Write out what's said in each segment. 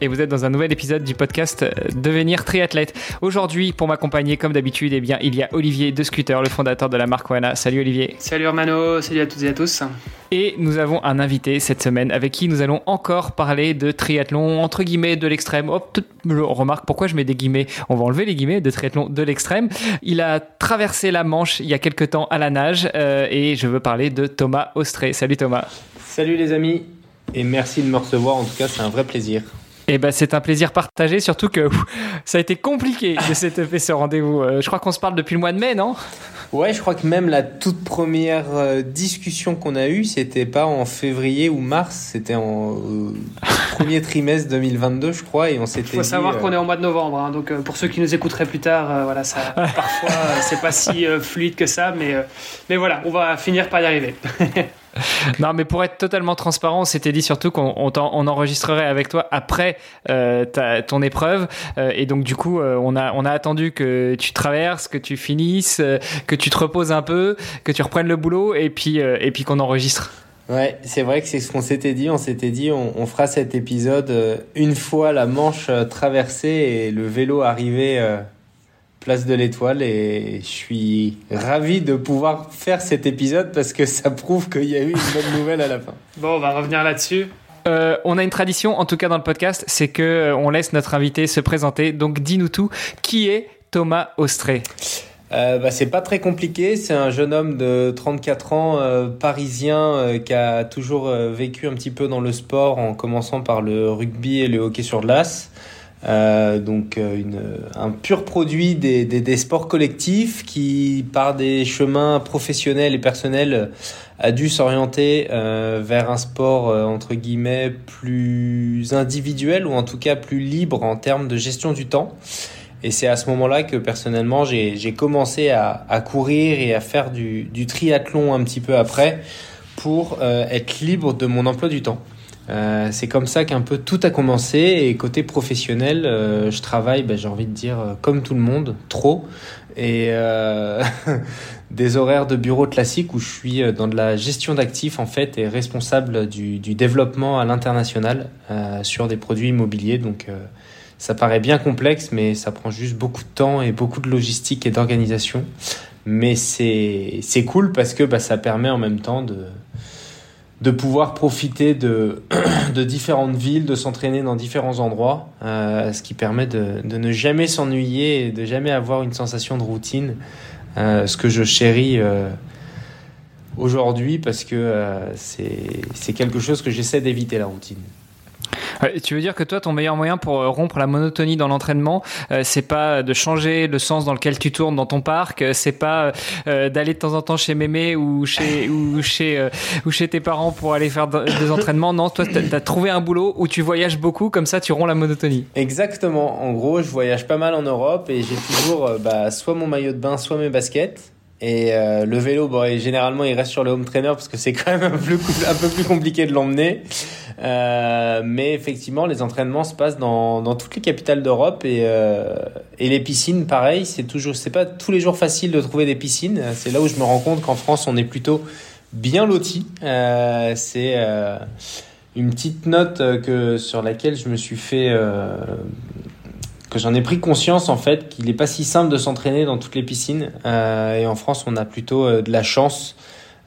et vous êtes dans un nouvel épisode du podcast euh, Devenir triathlète. Aujourd'hui, pour m'accompagner, comme d'habitude, eh bien, il y a Olivier de Scooter, le fondateur de la marque Wana. Salut Olivier. Salut Hermano, salut à toutes et à tous. Et nous avons un invité cette semaine avec qui nous allons encore parler de triathlon, entre guillemets, de l'extrême. Hop, remarque pourquoi je mets des guillemets? On va enlever les guillemets de triathlon de l'extrême. Il a traversé la Manche il y a quelques temps à la nage euh, et je veux parler de Thomas Austré. Salut Thomas. Salut les amis et merci de me recevoir. En tout cas, c'est un vrai plaisir. Eh ben, c'est un plaisir partagé, surtout que ça a été compliqué de fait ce rendez-vous. Euh, je crois qu'on se parle depuis le mois de mai, non? Ouais, je crois que même la toute première euh, discussion qu'on a eue, c'était pas en février ou mars, c'était en euh, premier trimestre 2022, je crois, et on s'était. Il faut savoir qu'on est en mois de novembre, hein, donc pour ceux qui nous écouteraient plus tard, voilà, ça parfois c'est pas si fluide que ça, mais mais voilà, on va finir par y arriver. non, mais pour être totalement transparent, on s'était dit surtout qu'on on, enregistrerait avec toi après euh, ton épreuve. Euh, et donc, du coup, euh, on, a, on a attendu que tu traverses, que tu finisses, que tu te reposes un peu, que tu reprennes le boulot et puis, et puis qu'on enregistre. Ouais, c'est vrai que c'est ce qu'on s'était dit. On s'était dit, on, on, fera cet épisode une fois la Manche traversée et le vélo arrivé place de l'Étoile et je suis ravi de pouvoir faire cet épisode parce que ça prouve qu'il y a eu une bonne nouvelle à la fin. Bon, on va revenir là-dessus. Euh, on a une tradition, en tout cas dans le podcast, c'est que euh, on laisse notre invité se présenter. Donc dis-nous tout. Qui est Thomas Austré euh, bah, c'est pas très compliqué, c'est un jeune homme de 34 ans, euh, parisien, qui a toujours vécu un petit peu dans le sport en commençant par le rugby et le hockey sur glace. Euh, donc euh, un pur produit des, sports collectifs qui, par des chemins professionnels et personnels, a dû s'orienter euh, vers un sport entre guillemets plus individuel ou en tout cas plus libre en termes de gestion du temps. Et c'est à ce moment-là que personnellement j'ai commencé à, courir et à faire du, triathlon un petit peu après pour être libre de mon emploi du temps. Euh, c'est comme ça qu'un peu tout a commencé et côté professionnel, euh, je travaille, ben, j'ai envie de dire, euh, comme tout le monde, trop, et euh, des horaires de bureau classiques où je suis dans de la gestion d'actifs en fait et responsable du, du développement à l'international sur des produits immobiliers. Donc ça paraît bien complexe, mais ça prend juste beaucoup de temps et beaucoup de logistique et d'organisation. Mais c'est cool parce que bah, ça permet en même temps de de pouvoir profiter de, différentes villes, de s'entraîner dans différents endroits, euh, ce qui permet de, ne jamais s'ennuyer et de jamais avoir une sensation de routine, euh, ce que je chéris euh, aujourd'hui parce que c'est quelque chose que j'essaie d'éviter la routine tu veux dire que toi, ton meilleur moyen pour euh, rompre la monotonie dans l'entraînement, euh, c'est pas de changer le sens dans lequel tu tournes dans ton parc, euh, c'est pas d'aller de temps en temps chez mémé ou chez ou chez ou chez tes parents pour aller faire des entraînements. Non, toi, tu as trouvé un boulot où tu voyages beaucoup, comme ça, tu romps la monotonie. Exactement. En gros, je voyage pas mal en Europe et j'ai toujours bah, soit mon maillot de bain, soit mes baskets. Et le vélo, bon, généralement, il reste sur le home trainer parce que c'est quand même un peu plus compliqué de l'emmener. Euh, mais effectivement, les entraînements se passent dans, dans toutes les capitales d'Europe et, euh, et les piscines, pareil, c'est toujours, c'est pas tous les jours facile de trouver des piscines. C'est là où je me rends compte qu'en France, on est plutôt bien loti. Euh, c'est une petite note que sur laquelle je me suis fait que j'en ai pris conscience en fait qu'il n'est pas si simple de s'entraîner dans toutes les piscines et en France on a plutôt de la chance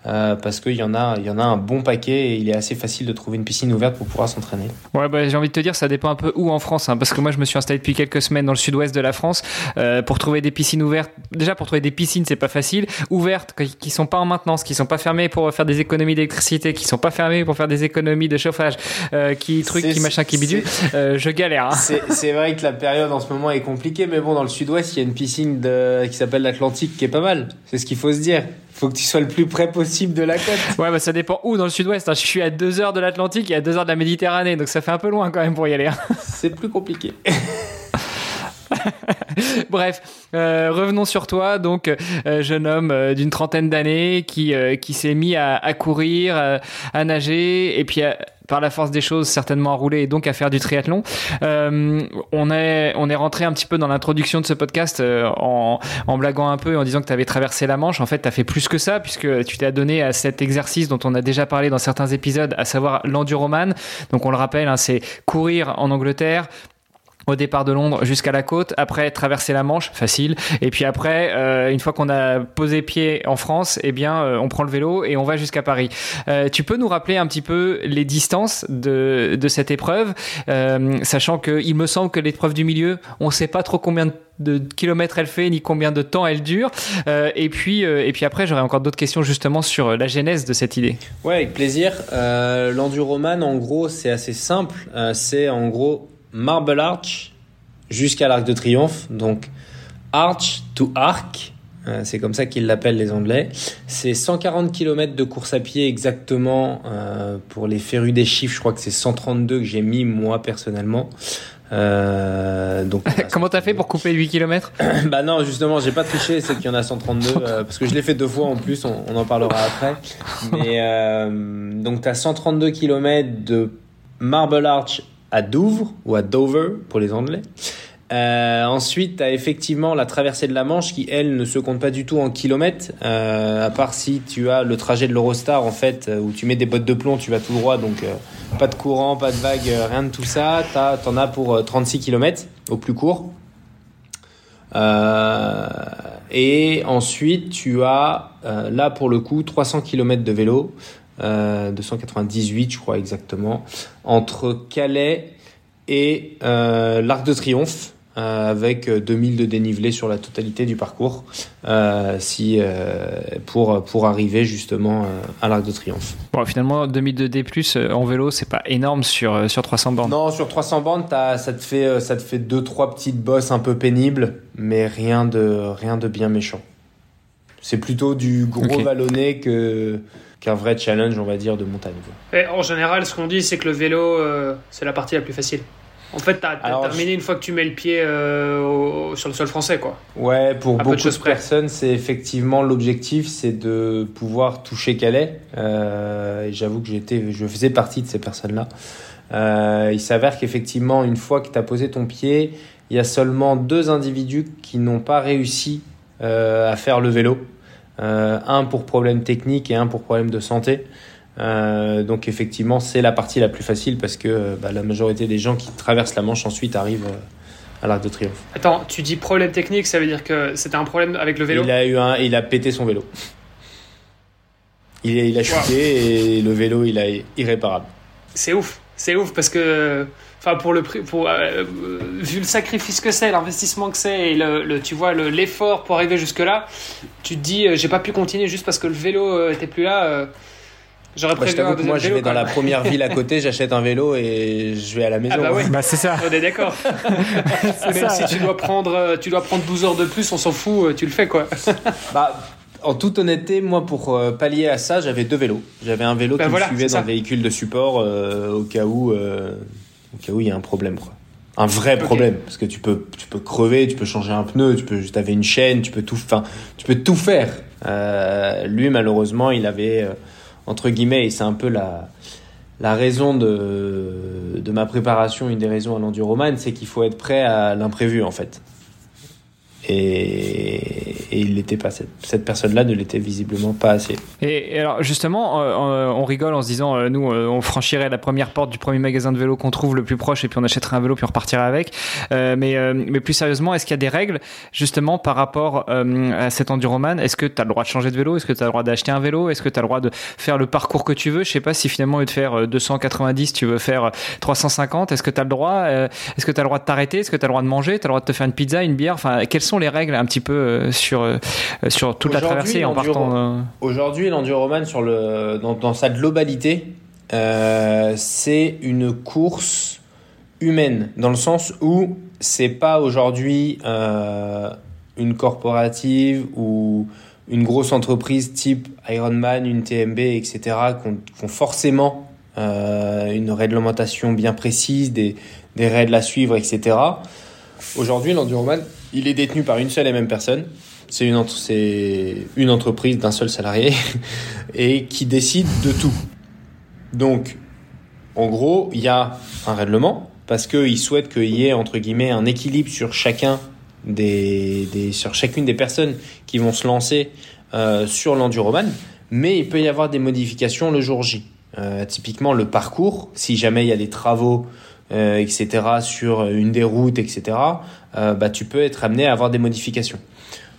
euh, parce qu'il y en a, il y en a un bon paquet et il est assez facile de trouver une piscine ouverte pour pouvoir s'entraîner. Ouais, bah, j'ai envie de te dire, ça dépend un peu où en France, hein, parce que moi je me suis installé depuis quelques semaines dans le sud-ouest de la France euh, pour trouver des piscines ouvertes. Déjà pour trouver des piscines, c'est pas facile. Ouvertes, qui sont pas en maintenance, qui sont pas fermées pour faire des économies d'électricité, qui sont pas fermées pour faire des économies de chauffage, euh, qui truc, qui machin, qui bidule. Je galère. Hein. C'est vrai que la période en ce moment est compliquée, mais bon, dans le sud-ouest, il y a une piscine de, qui s'appelle l'Atlantique qui est pas mal. C'est ce qu'il faut se dire faut que tu sois le plus près possible de la côte. Ouais, bah ça dépend où dans le sud-ouest. Hein. Je suis à 2 heures de l'Atlantique et à 2 heures de la Méditerranée, donc ça fait un peu loin quand même pour y aller. Hein. C'est plus compliqué. Bref, euh, revenons sur toi. Donc, euh, jeune homme euh, d'une trentaine d'années qui, qui s'est mis à, à courir, à nager, et puis par la force des choses certainement à rouler et donc à faire du triathlon. on est on est rentré un petit peu dans l'introduction de ce podcast en, en blaguant un peu et en disant que tu avais traversé la Manche. En fait, tu as fait plus que ça puisque tu t'es donné à cet exercice dont on a déjà parlé dans certains épisodes, à savoir l'enduroman. Donc on le rappelle, hein, c'est courir en Angleterre au départ de Londres jusqu'à la côte, après traverser la Manche, facile, et puis après, euh, une fois qu'on a posé pied en France, eh bien, euh, on prend le vélo et on va jusqu'à Paris. Euh, tu peux nous rappeler un petit peu les distances de, cette épreuve, sachant que il me semble que l'épreuve du milieu, on ne sait pas trop combien de kilomètres elle fait ni combien de temps elle dure. et puis et puis après j'aurais encore d'autres questions justement sur la genèse de cette idée. Ouais, avec plaisir. L'enduroman en gros c'est assez simple. c'est en gros Marble Arch jusqu'à l'Arc de Triomphe. Donc Arch to Arc, euh, c'est comme ça qu'ils l'appellent les Anglais. C'est 140 km de course à pied exactement. Euh, pour les férus des chiffres, je crois que c'est 132 que j'ai mis moi personnellement. Euh, donc comment t'as fait pour couper 8 km Bah non, justement, j'ai pas triché, c'est qu'il y en a 132 parce que je l'ai fait deux fois en plus, on, on en parlera après. Mais donc t'as 132 km de Marble Arch à Douvres ou à Dover pour les Anglais. Euh, ensuite, tu as effectivement la traversée de la Manche qui, elle, ne se compte pas du tout en kilomètres, euh, à part si tu as le trajet de l'Eurostar, en fait, euh, où tu mets des bottes de plomb, tu vas tout droit, donc pas de courant, pas de vague, rien de tout ça. Tu en as pour 36 kilomètres au plus court. et ensuite, tu as là, pour le coup, 300 kilomètres de vélo. 298 euh, je crois exactement, entre Calais et euh, l'Arc de Triomphe. Euh, avec 2000 de dénivelé sur la totalité du parcours si, pour, pour arriver justement à l'Arc de Triomphe. Bon, finalement, 2000 de D+, en vélo, c'est pas énorme sur, sur 300 bornes. Non, sur 300 bornes, ça te fait, ça te fait deux, trois petites bosses un peu pénibles, mais rien de, rien de bien méchant. C'est plutôt du gros vallonné que, qu'un vrai challenge, on va dire, de montagne. Et en général, ce qu'on dit, c'est que le vélo, euh, c'est la partie la plus facile. En fait, tu as, terminé une fois que tu mets le pied euh, sur le sol français, quoi. Ouais, pour beaucoup de, personnes, c'est effectivement l'objectif, c'est de pouvoir toucher Calais. Euh, et j'avoue que j'étais, je faisais partie de ces personnes-là. il s'avère qu'effectivement, une fois que tu as posé ton pied, il y a seulement deux individus qui n'ont pas réussi à faire le vélo. Euh, un pour problème technique et un pour problème de santé. Euh, donc effectivement, c'est la partie la plus facile parce que bah, la majorité des gens qui traversent la Manche ensuite arrivent euh, à l'Arc de Triomphe. Attends, tu dis problème technique, ça veut dire que c'était un problème avec le vélo? Il a eu un, il a pété son vélo. Il, il a chuté et le vélo, il a irréparable. C'est ouf, c'est ouf parce que enfin pour le prix pour euh, vu le sacrifice que c'est l'investissement que c'est et le, tu vois l'effort pour arriver jusque là tu te dis euh, j'ai pas pu continuer juste parce que le vélo euh, était plus là J'aurais bah, préféré un Moi, je vais dans la première ville à côté, j'achète un vélo et je vais à la maison. Ah bah, oui. bah c'est ça. On est d'accord. Même si tu dois prendre, tu dois prendre 12 heures de plus, on s'en fout, tu le fais quoi. bah en toute honnêteté, moi, pour pallier à ça, j'avais deux vélos. J'avais un vélo bah qui me suivait dans le véhicule de support au cas où au cas où il y a un problème, quoi. Un vrai problème, parce que tu peux, tu peux crever, tu peux changer un pneu, tu peux, avais une chaîne, tu peux tout, enfin, tu peux tout faire. Euh, lui, malheureusement, il avait, euh, entre guillemets, et c'est un peu la, la raison de, de ma préparation, une des raisons à l'enduroman, c'est qu'il faut être prêt à l'imprévu, en fait. Et, et il n'était pas. Cette, cette personne-là ne l'était visiblement pas assez. Et, alors justement, euh, on, rigole en se disant, euh, nous, euh, on franchirait la première porte du premier magasin de vélo qu'on trouve le plus proche et puis on achèterait un vélo puis on repartirait avec. mais, mais plus sérieusement, est-ce qu'il y a des règles justement par rapport à cet enduroman? Est-ce que tu as le droit de changer de vélo? Est-ce que tu as le droit d'acheter un vélo? Est-ce que tu as le droit de faire le parcours que tu veux? Je sais pas si finalement, au lieu de faire 290, tu veux faire 350. Est-ce que tu as le droit Est-ce que tu as le droit de t'arrêter? Est-ce que tu as le droit de manger? Tu as le droit de te faire une pizza, une bière? Enfin, quelles sont les règles un petit peu sur euh, sur, toute la traversée en partant. Euh, aujourd'hui, l'enduroman sur le dans, dans sa globalité, euh, c'est une course humaine dans le sens où c'est pas aujourd'hui une corporative ou une grosse entreprise type Ironman, une TMB, etc., qui ont, forcément une réglementation bien précise, des, des, règles à suivre, etc. Aujourd'hui, l'enduroman, il est détenu par une seule et même personne. C'est une, c'est une entreprise d'un seul salarié et qui décide de tout. Donc, en gros, il y a un règlement parce qu'il souhaite qu'il y ait entre guillemets un équilibre sur chacun des, des, sur chacune des personnes qui vont se lancer euh, sur l'enduroman, mais il peut y avoir des modifications le jour J. Euh, typiquement le parcours, si jamais il y a des travaux, euh, etc. sur une des routes, etc. Euh, bah tu peux être amené à avoir des modifications.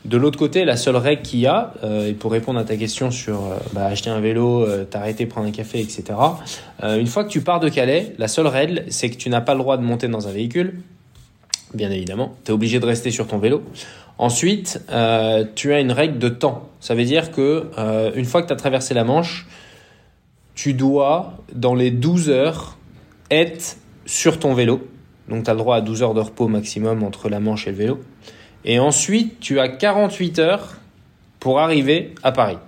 De l'autre côté, la seule règle qu'il y a, euh, et pour répondre à ta question sur euh, bah, acheter un vélo, euh, t'arrêter, prendre un café, etc. une fois que tu pars de Calais, la seule règle, c'est que tu n'as pas le droit de monter dans un véhicule. Bien évidemment, tu es obligé de rester sur ton vélo. Ensuite, tu as une règle de temps. Ça veut dire que une fois que tu as traversé la Manche, tu dois, dans les 12 heures, être sur ton vélo. Donc tu as le droit à 12 heures de repos maximum entre la Manche et le vélo. Et ensuite, tu as 48 heures pour arriver à Paris.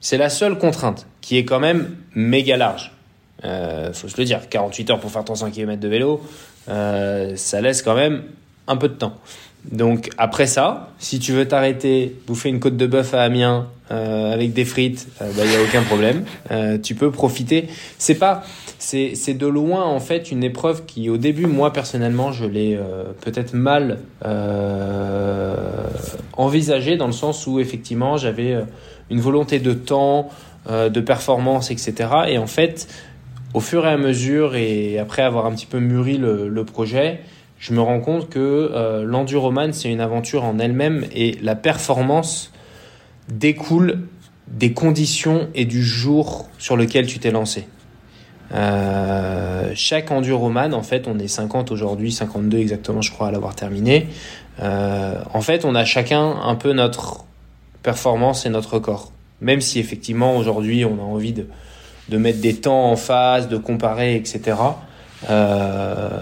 C'est la seule contrainte qui est quand même méga large. Euh, faut se le dire, 48 heures pour faire 300 km de vélo, euh, ça laisse quand même un peu de temps. Donc après ça, si tu veux t'arrêter, bouffer une côte de bœuf à Amiens euh, avec des frites, il euh, n'y bah, a aucun problème. Tu peux profiter. C'est pas, c'est, de loin en fait une épreuve qui au début, moi personnellement, je l'ai euh, peut-être mal euh, envisagée dans le sens où effectivement j'avais une volonté de temps, de performance, etc. Et en fait, au fur et à mesure et après avoir un petit peu mûri le, le projet, je me rends compte que euh, l'enduroman, c'est une aventure en elle-même et la performance découle des conditions et du jour sur lequel tu t'es lancé. Euh, chaque enduroman, en fait, on est 50 aujourd'hui, 52 exactement, je crois, à l'avoir terminé. Euh, en fait, on a chacun un peu notre performance et notre corps. Même si effectivement, aujourd'hui, on a envie de, de mettre des temps en face, de comparer, etc. Euh,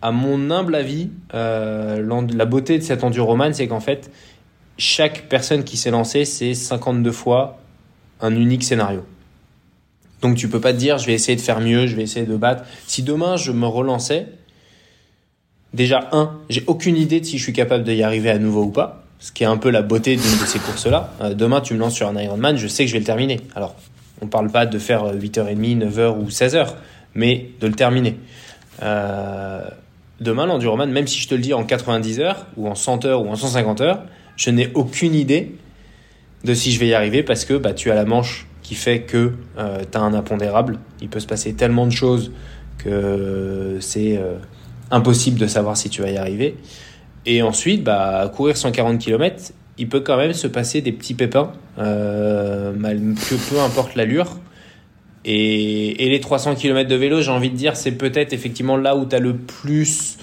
à mon humble avis, euh, la beauté de cet enduroman, c'est qu'en fait, chaque personne qui s'est lancée, c'est 52 fois un unique scénario. Donc tu peux pas te dire, je vais essayer de faire mieux, je vais essayer de battre. Si demain je me relançais, déjà, un, j'ai aucune idée de si je suis capable de y arriver à nouveau ou pas. Ce qui est un peu la beauté d'une de ces courses-là. Euh, demain, tu me lances sur un Ironman, je sais que je vais le terminer. Alors, on parle pas de faire 8h30, 9h ou 16h, mais de le terminer. Euh, demain, l'enduroman, même si je te le dis en 90 heures, ou en 100 heures, ou en 150 heures, je n'ai aucune idée de si je vais y arriver parce que bah, tu as la manche fait que euh, tu as un impondérable. Il peut se passer tellement de choses que c'est euh, impossible de savoir si tu vas y arriver. Et ensuite, bah, courir 140 km, il peut quand même se passer des petits pépins, euh, que peu importe l'allure. Et, les 300 km de vélo, j'ai envie de dire, c'est peut-être effectivement là où tu as le plus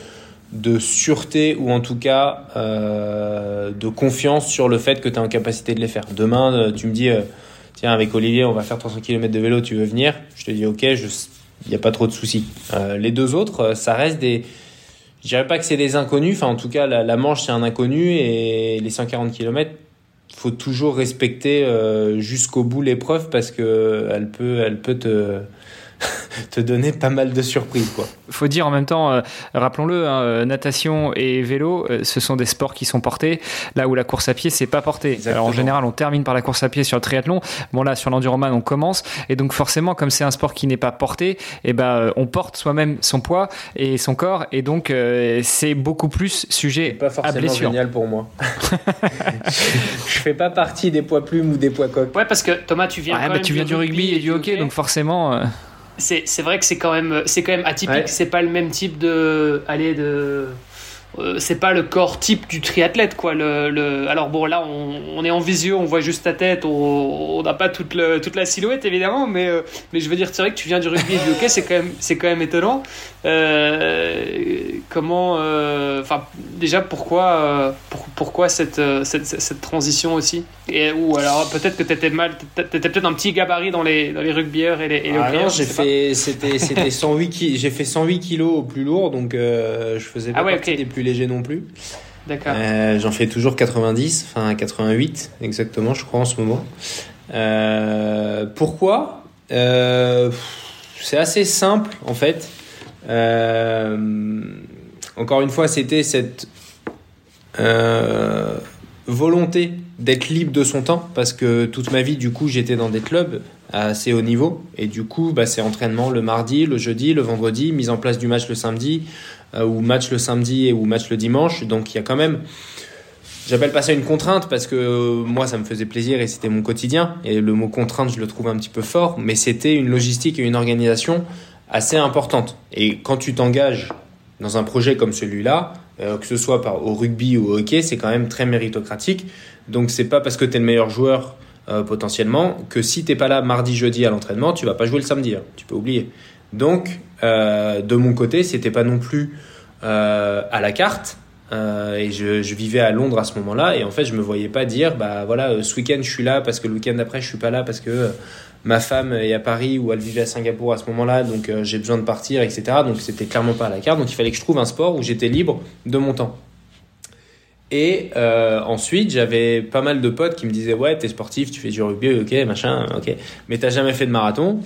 de sûreté ou en tout cas euh, de confiance sur le fait que tu es en capacité de les faire. Demain, tu me dis, tiens, avec Olivier, on va faire 300 km de vélo, tu veux venir Je te dis, ok, il n'y a pas trop de soucis. Euh, les deux autres, euh, ça reste des... Je dirais pas que c'est des inconnus, enfin en tout cas, la, Manche, c'est un inconnu et les 140 km, faut toujours respecter euh, jusqu'au bout l'épreuve parce que elle peut, elle peut te te donner pas mal de surprises. Quoi. Faut dire en même temps, euh, rappelons-le, hein, euh, natation et vélo, euh, ce sont des sports qui sont portés, là où la course à pied, c'est pas porté. Exactement. Alors en général, on termine par la course à pied sur le triathlon. Bon là, sur l'enduroman, on commence. Et donc forcément, comme c'est un sport qui n'est pas porté, et eh ben, on porte soi-même son poids et son corps. Et donc, euh, c'est beaucoup plus sujet pas forcément à blessure. génial pour moi. je fais pas partie des poids plumes ou des poids coques. Ouais, parce que Thomas, tu viens, ouais, bah, tu viens du rugby et du hockey, donc forcément... C'est vrai que c'est quand même c'est quand même atypique ouais. c'est pas le même type de aller de euh, c'est pas le corps type du triathlète quoi. Le, le... alors bon là on, on, est en visio on voit juste ta tête on n'a pas toute, le, toute la silhouette évidemment mais euh, mais je veux dire c'est vrai que tu viens du rugby et du hockey c'est quand même c'est quand même étonnant. Euh, comment enfin déjà pourquoi pour, pourquoi cette, cette, cette transition aussi? Et ou alors peut-être que t'étais mal t'étais peut-être un petit gabarit dans les dans les rugbyeurs et les, et les ah non j'ai fait c'était c'était 108 ki... j'ai fait 108 kilos au plus lourd donc je faisais pas ah ouais, partie okay. des plus léger non plus. D'accord. Euh, J'en fais toujours 90, enfin 88 exactement, je crois en ce moment. Euh, pourquoi euh, C'est assez simple en fait. encore une fois, c'était cette volonté d'être libre de son temps parce que toute ma vie, du coup, j'étais dans des clubs à assez haut niveau et du coup, bah, c'est entraînement le mardi, le jeudi, le vendredi, mise en place du match le samedi ou match le samedi ou match le dimanche. Donc il y a quand même J'appelle pas ça une contrainte parce que euh, moi ça me faisait plaisir et c'était mon quotidien. Et le mot contrainte, je le trouve un petit peu fort, mais c'était une logistique et une organisation assez importante. Et quand tu t'engages dans un projet comme celui-là, euh, que ce soit par, au rugby ou au hockey, c'est quand même très méritocratique. Donc c'est pas parce que tu es le meilleur joueur euh, potentiellement que si t'es pas là mardi, jeudi à l'entraînement, tu vas pas jouer le samedi. Hein. tu peux oublier. Donc de mon côté, c'était pas non plus à la carte euh, et je, vivais à Londres à ce moment-là et en fait je me voyais pas dire bah voilà euh, ce week-end je suis là parce que le week-end d'après je suis pas là parce que euh, ma femme est à Paris ou elle vivait à Singapour à ce moment-là donc j'ai besoin de partir etc donc c'était clairement pas à la carte. Donc il fallait que je trouve un sport où j'étais libre de mon temps. Et euh, ensuite j'avais pas mal de potes qui me disaient ouais t'es sportif tu fais du rugby ok machin ok. Mais t'as jamais fait de marathon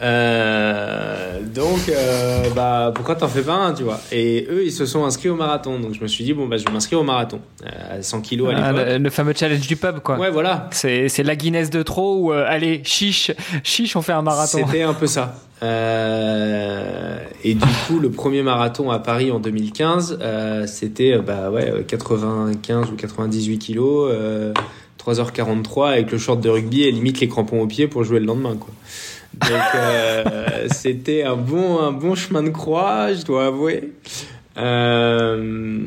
euh, donc, euh, bah, pourquoi t'en fais pas un, tu vois? Et eux, ils se sont inscrits au marathon. Donc, je me suis dit, bon, bah, je vais m'inscrire au marathon. Euh, à 100 kilos à ah, l'époque. le, fameux challenge du pub, quoi. Ouais, voilà. C'est, c'est la Guinness de trop ou, allez, chiche, chiche, on fait un marathon. C'était un peu ça. et du coup, le premier marathon à Paris en 2015, c'était, bah, ouais, 95 ou 98 kilos. 3h43 avec le short de rugby et limite les crampons aux pieds pour jouer le lendemain, quoi. Donc euh, c'était un bon, un bon chemin de croix, je dois avouer. Euh,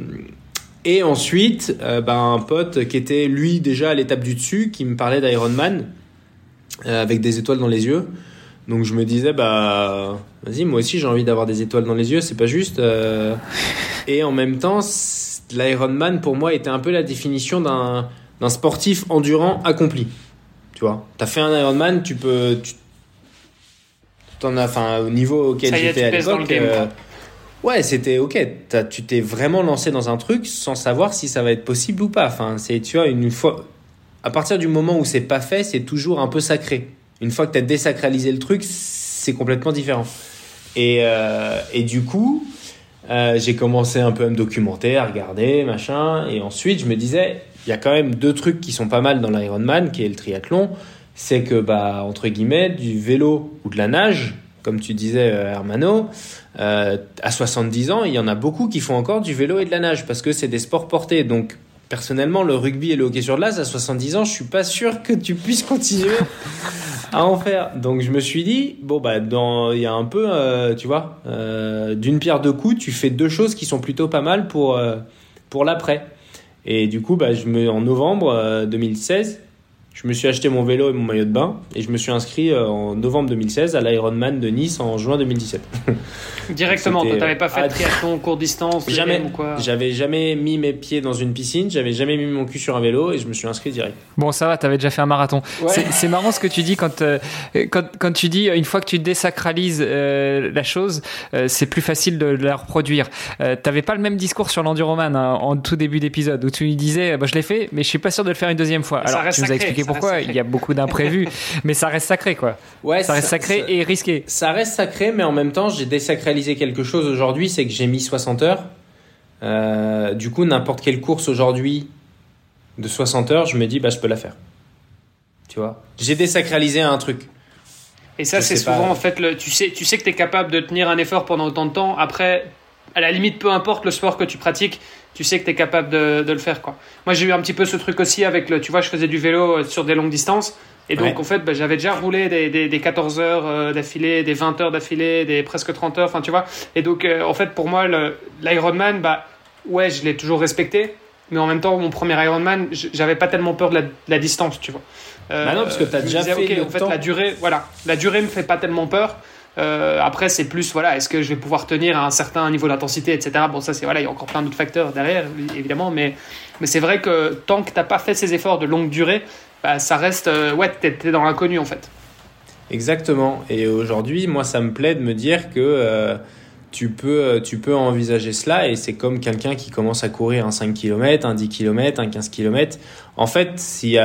et ensuite, euh, bah, un pote qui était lui déjà à l'étape du dessus, qui me parlait d'Ironman avec des étoiles dans les yeux. Donc je me disais bah vas-y moi aussi j'ai envie d'avoir des étoiles dans les yeux, c'est pas juste. Et en même temps, l'Ironman pour moi était un peu la définition d'un sportif endurant accompli. Tu vois, t'as fait un Ironman, tu peux enfin, au niveau auquel j'étais à l'époque. Euh, ouais, c'était ok. Tu t'es vraiment lancé dans un truc sans savoir si ça va être possible ou pas. Enfin, c'est, tu vois, une fois. À partir du moment où c'est pas fait, c'est toujours un peu sacré. Une fois que tu as désacralisé le truc, c'est complètement différent. Et, euh, et du coup, euh, j'ai commencé un peu à me documenter, à regarder, machin. Et ensuite, je me disais, il y a quand même deux trucs qui sont pas mal dans l'Ironman, qui est le triathlon c'est que, bah, entre guillemets, du vélo ou de la nage, comme tu disais, euh, Hermano, euh, à 70 ans, il y en a beaucoup qui font encore du vélo et de la nage parce que c'est des sports portés. Donc, personnellement, le rugby et le hockey sur glace, à 70 ans, je suis pas sûr que tu puisses continuer à en faire. Donc, je me suis dit, bon, bah, dans, il y a un peu, euh, tu vois, d'une pierre deux coups, tu fais deux choses qui sont plutôt pas mal pour, pour l'après. Et du coup, bah, je me, en novembre 2016, je me suis acheté mon vélo et mon maillot de bain et je me suis inscrit euh, en novembre 2016 à l'Ironman de Nice en juin 2017. Directement, tu n'avais pas fait de triathlon court distance Jamais. Ou quoi j'avais jamais mis mes pieds dans une piscine, j'avais jamais mis mon cul sur un vélo et je me suis inscrit direct. Bon, ça va, tu avais déjà fait un marathon. C'est marrant ce que tu dis quand, euh, quand, quand, tu dis une fois que tu désacralises euh, la chose, c'est plus facile de, la reproduire. tu n'avais pas le même discours sur l'enduroman hein, en tout début d'épisode où tu lui disais bah, je l'ai fait, mais je suis pas sûr de le faire une deuxième fois. Alors, tu nous as expliqué pourquoi. Il y a beaucoup d'imprévus, mais ça reste sacré, quoi. Ouais, ça reste sacré et risqué. Ça reste sacré, mais en même temps, j'ai désacralisé quelque chose aujourd'hui, c'est que j'ai mis 60 heures. Euh, du coup, n'importe quelle course aujourd'hui de 60 heures, je me dis, bah, je peux la faire. Tu vois? J'ai désacralisé un truc. Et ça, c'est souvent, en fait, le, tu, sais, tu sais que tu es capable de tenir un effort pendant autant de temps. Après, à la limite, peu importe le sport que tu pratiques, tu sais que tu es capable de, de, le faire. Quoi. Moi, j'ai eu un petit peu ce truc aussi avec le. Tu vois, je faisais du vélo euh, sur des longues distances. Et donc, en fait, bah, j'avais déjà roulé des, des, des 14 heures euh, d'affilée, des 20 heures d'affilée, des presque 30 heures. Enfin, tu vois. Et donc, euh, en fait, pour moi, l'Ironman, bah, ouais, je l'ai toujours respecté. Mais en même temps, mon premier Ironman, j'avais pas tellement peur de la, de la distance, tu vois. bah non, parce que tu as déjà fait. en fait, la durée, voilà, la durée me fait pas tellement peur. Euh, après, c'est plus, voilà, est-ce que je vais pouvoir tenir à un certain niveau d'intensité, etc. Bon, ça, c'est, voilà, il y a encore plein d'autres facteurs derrière, évidemment, mais, mais c'est vrai que tant que t'as pas fait ces efforts de longue durée, bah, ça reste, euh, ouais, t'es, es dans l'inconnu, en fait. Exactement. Et aujourd'hui, moi, ça me plaît de me dire que euh, tu, peux, tu peux envisager cela, et c'est comme quelqu'un qui commence à courir un 5 km, un 10 km, un 15 km. En fait, si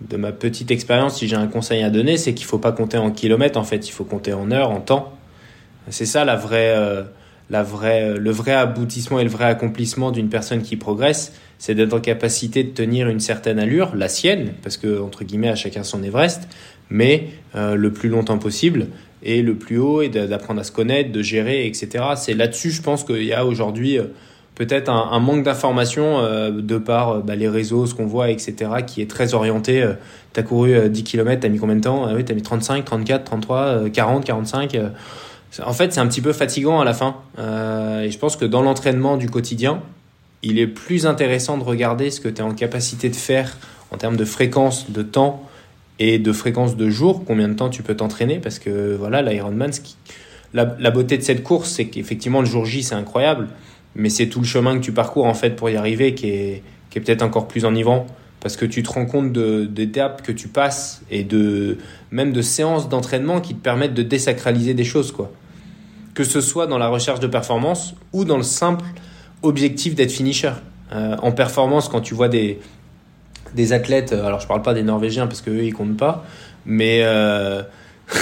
de ma petite expérience, si j'ai un conseil à donner, c'est qu'il faut pas compter en kilomètres, en fait, il faut compter en heures, en temps. C'est ça la vraie, euh, la vraie, le vrai aboutissement et le vrai accomplissement d'une personne qui progresse, c'est d'être en capacité de tenir une certaine allure, la sienne, parce que entre guillemets à chacun son Everest, mais le plus longtemps possible et le plus haut et d'apprendre à se connaître, de gérer, etc. C'est là-dessus, je pense qu'il y a aujourd'hui peut-être un, manque d'information euh, de par euh, bah, les réseaux, ce qu'on voit, etc., qui est très orienté. Euh, tu as couru 10 km, tu as mis combien de temps? Ah Oui, tu as mis 35, 34, 33, 40, 45. en fait, c'est un petit peu fatigant à la fin. et je pense que dans l'entraînement du quotidien, il est plus intéressant de regarder ce que tu es en capacité de faire en termes de fréquence, de temps et de fréquence de jour, combien de temps tu peux t'entraîner, parce que voilà, l'Ironman, la, la beauté de cette course, c'est qu'effectivement, le jour J, c'est incroyable mais c'est tout le chemin que tu parcours en fait pour y arriver qui est, qui est peut-être encore plus enivrant parce que tu te rends compte d'étapes que tu passes et de même de séances d'entraînement qui te permettent de désacraliser des choses quoi. Que ce soit dans la recherche de performance ou dans le simple objectif d'être finisher. Euh, en performance, quand tu vois des, des athlètes, euh, alors je parle pas des Norvégiens parce qu'eux ils comptent pas, mais euh,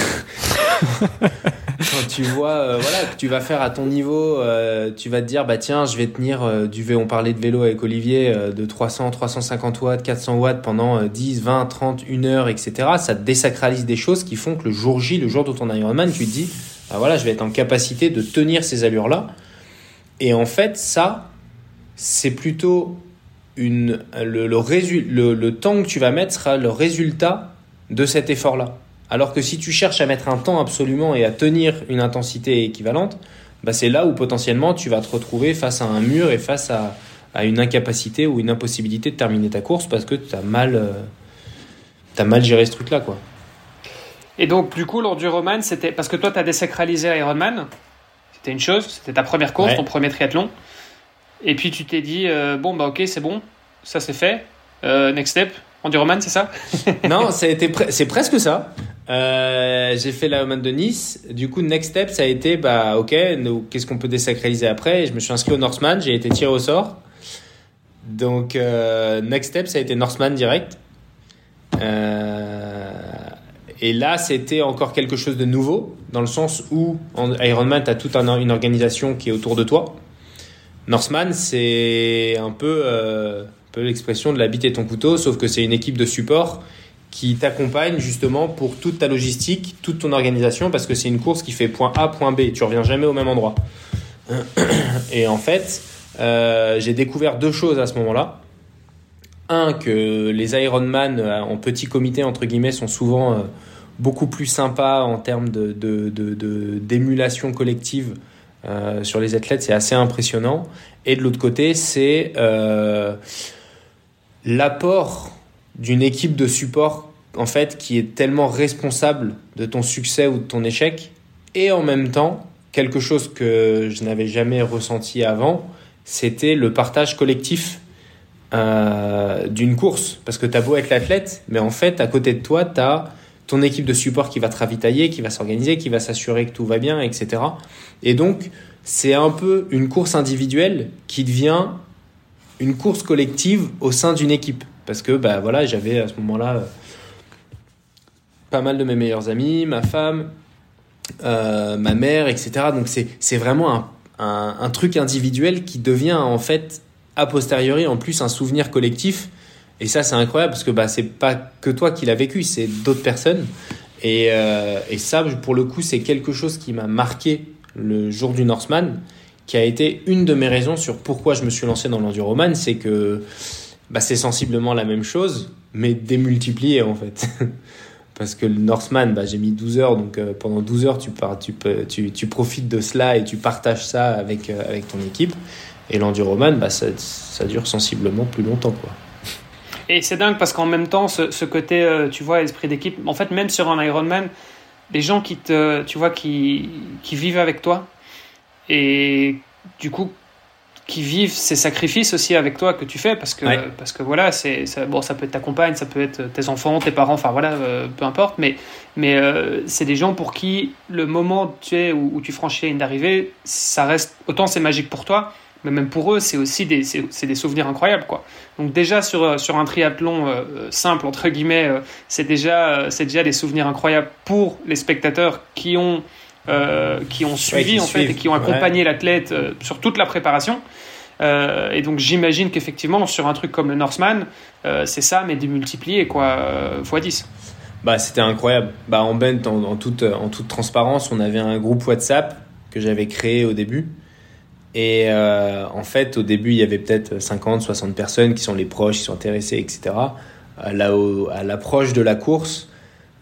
quand tu vois euh, voilà que tu vas faire à ton niveau euh, tu vas te dire bah tiens je vais tenir euh, du vélo on parlait de vélo avec Olivier de 300 350 watts 400 watts pendant 10 20 30 1 heure etc ça désacralise des choses qui font que le jour J le jour de ton Ironman tu te dis bah voilà je vais être en capacité de tenir ces allures là et en fait ça c'est plutôt une le, le, le temps que tu vas mettre sera le résultat de cet effort là alors que si tu cherches à mettre un temps absolument et à tenir une intensité équivalente, bah c'est là où potentiellement tu vas te retrouver face à un mur et face à, une incapacité ou une impossibilité de terminer ta course parce que tu as mal, euh, as mal géré ce truc-là. quoi. Et donc, du coup, l'enduroman, c'était. Parce que toi, tu as désacralisé Ironman. C'était une chose, c'était ta première course, ton premier triathlon. Et puis, tu t'es dit, euh, bon, bah, ok, c'est bon, ça c'est fait. Euh, next step, Enduroman, c'est ça Non, c'est presque ça. Euh, j'ai fait l'Ironman de Nice. Du coup, next step, ça a été, bah, ok, qu'est-ce qu'on peut désacraliser après? Je me suis inscrit au Norseman, j'ai été tiré au sort. Donc, euh, next step, ça a été Norseman direct. Euh, et là, c'était encore quelque chose de nouveau, dans le sens où en Ironman, tu as toute une organisation qui est autour de toi. Norseman, c'est un peu, l'expression de la bite et ton couteau, sauf que c'est une équipe de support qui t'accompagne justement pour toute ta logistique, toute ton organisation, parce que c'est une course qui fait point A, point B. Tu reviens jamais au même endroit. Et en fait, euh, j'ai découvert deux choses à ce moment-là. Un, que les Ironman euh, en petit comité, entre guillemets, sont souvent euh, beaucoup plus sympas en termes d'émulation de, collective sur les athlètes. C'est assez impressionnant. Et de l'autre côté, c'est l'apport d'une équipe de support en fait qui est tellement responsable de ton succès ou de ton échec et en même temps quelque chose que je n'avais jamais ressenti avant c'était le partage collectif euh, d'une course. Parce que tu as beau être l'athlète mais en fait à côté de toi tu as ton équipe de support qui va te ravitailler qui va s'organiser qui va s'assurer que tout va bien etc et donc c'est un peu une course individuelle qui devient une course collective au sein d'une équipe parce que bah, voilà, j'avais à ce moment-là euh, pas mal de mes meilleurs amis, ma femme, euh, ma mère, etc. Donc c'est vraiment un, un, truc individuel qui devient en fait a posteriori en plus un souvenir collectif. Et ça c'est incroyable parce que bah, c'est pas que toi qui l'as vécu, c'est d'autres personnes. Et, euh, et, ça pour le coup c'est quelque chose qui m'a marqué le jour du Norseman, qui a été une de mes raisons sur pourquoi je me suis lancé dans l'enduroman, c'est que bah, c'est sensiblement la même chose, mais démultiplié en fait. Parce que le Northman, bah, j'ai mis 12 heures, donc euh, pendant 12 heures, tu, pars, tu, peux, tu, tu, profites de cela et tu partages ça avec, euh, avec ton équipe. Et l'enduroman, bah, ça, ça, dure sensiblement plus longtemps. Quoi. Et c'est dingue parce qu'en même temps, ce, côté, euh, tu vois, esprit d'équipe, en fait, même sur un Ironman, les gens qui, te, tu vois, qui, qui vivent avec toi et du coup qui vivent ces sacrifices aussi avec toi que tu fais parce que parce que voilà c'est ça, bon ça peut être ta compagne ça peut être tes enfants tes parents enfin voilà euh, peu importe mais mais euh, c'est des gens pour qui le moment tu es où, tu franchis la ligne d'arrivée ça reste autant c'est magique pour toi mais même pour eux c'est aussi des c'est des souvenirs incroyables quoi. Donc déjà sur euh, sur un triathlon simple entre guillemets c'est déjà c'est déjà des souvenirs incroyables pour les spectateurs qui ont qui ont suivi en fait et qui ont accompagné l'athlète sur toute la préparation. et donc j'imagine qu'effectivement sur un truc comme le Norseman, c'est ça mais démultiplié quoi, x 10. Bah, c'était incroyable. Bah, en Bent, en, toute, en toute transparence, on avait un groupe WhatsApp que j'avais créé au début. Et euh, en fait, au début, il y avait peut-être 50, 60 personnes qui sont les proches, qui sont intéressés, etc. Là, à l'approche de la course,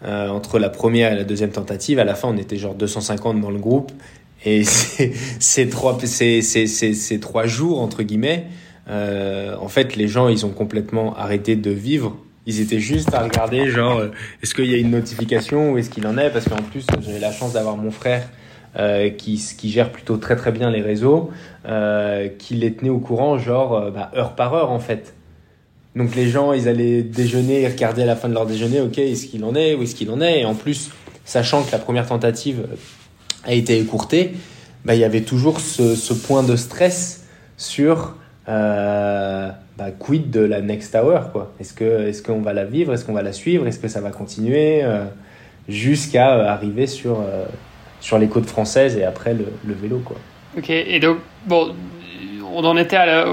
euh, entre la première et la deuxième tentative, à la fin, on était genre 250 dans le groupe. Et ces trois, trois jours, entre guillemets, euh, en fait, les gens, ils ont complètement arrêté de vivre ils étaient juste à regarder, genre, euh, est-ce qu'il y a une notification ou est-ce qu'il en est? Parce qu'en plus, j'avais la chance d'avoir mon frère euh, qui, qui gère plutôt très très bien les réseaux, qui les tenait au courant, genre, bah, heure par heure en fait. Donc les gens, ils allaient déjeuner, ils regardaient à la fin de leur déjeuner, ok, est-ce qu'il en est, où est-ce qu'il en est? Et en plus, sachant que la première tentative a été écourtée, bah, il y avait toujours ce, point de stress sur... Euh, bah, quid de la next hour quoi. Est-ce que est-ce qu'on va la vivre? Est-ce qu'on va la suivre? Est-ce que ça va continuer euh, jusqu'à euh, arriver sur sur les côtes françaises et après le, le, vélo quoi. Ok et donc bon on en était à la,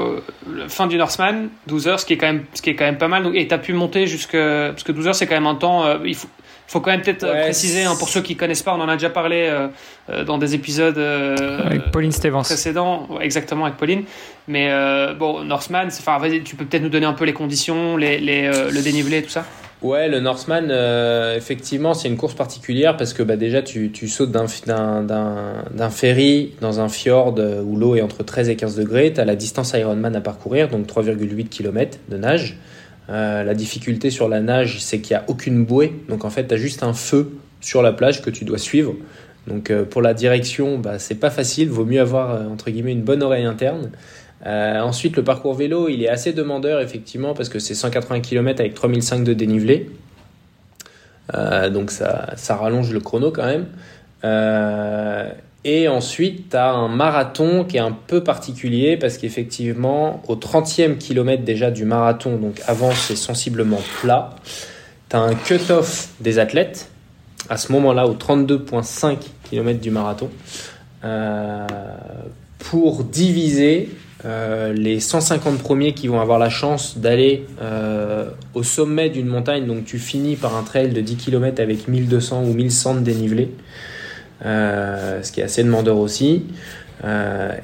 fin du Norseman 12 heures ce qui est quand même ce qui est quand même pas mal donc, et t'as pu monter jusque parce que 12 heures c'est quand même un temps il faut faut quand même peut-être préciser, hein, pour ceux qui connaissent pas, on en a déjà parlé euh, euh, dans des épisodes euh, avec Pauline Stevens. précédents, exactement avec Pauline. Mais bon, Norseman, enfin, tu peux peut-être nous donner un peu les conditions, les, les le dénivelé, tout ça. Ouais, le Norseman, effectivement, c'est une course particulière parce que bah, déjà, tu, sautes d'un ferry dans un fjord où l'eau est entre 13 et 15 degrés. Tu as la distance Ironman à parcourir, donc 3,8 km de nage. Euh, la difficulté sur la nage, c'est qu'il n'y a aucune bouée. Donc en fait, tu as juste un feu sur la plage que tu dois suivre. Donc euh, pour la direction, bah, c'est pas facile. Vaut mieux avoir euh, entre guillemets une bonne oreille interne. Ensuite, le parcours vélo, il est assez demandeur effectivement parce que c'est 180 km avec 3005 de dénivelé. donc ça, ça, rallonge le chrono quand même. Et ensuite, tu as un marathon qui est un peu particulier parce qu'effectivement, au 30e kilomètre déjà du marathon, donc avant c'est sensiblement plat, tu as un cut-off des athlètes à ce moment-là au 32,5 km du marathon euh, pour diviser euh, les 150 premiers qui vont avoir la chance d'aller euh, au sommet d'une montagne. Donc tu finis par un trail de 10 km avec 1200 ou 1100 de dénivelé. Euh, ce qui est assez demandeur aussi.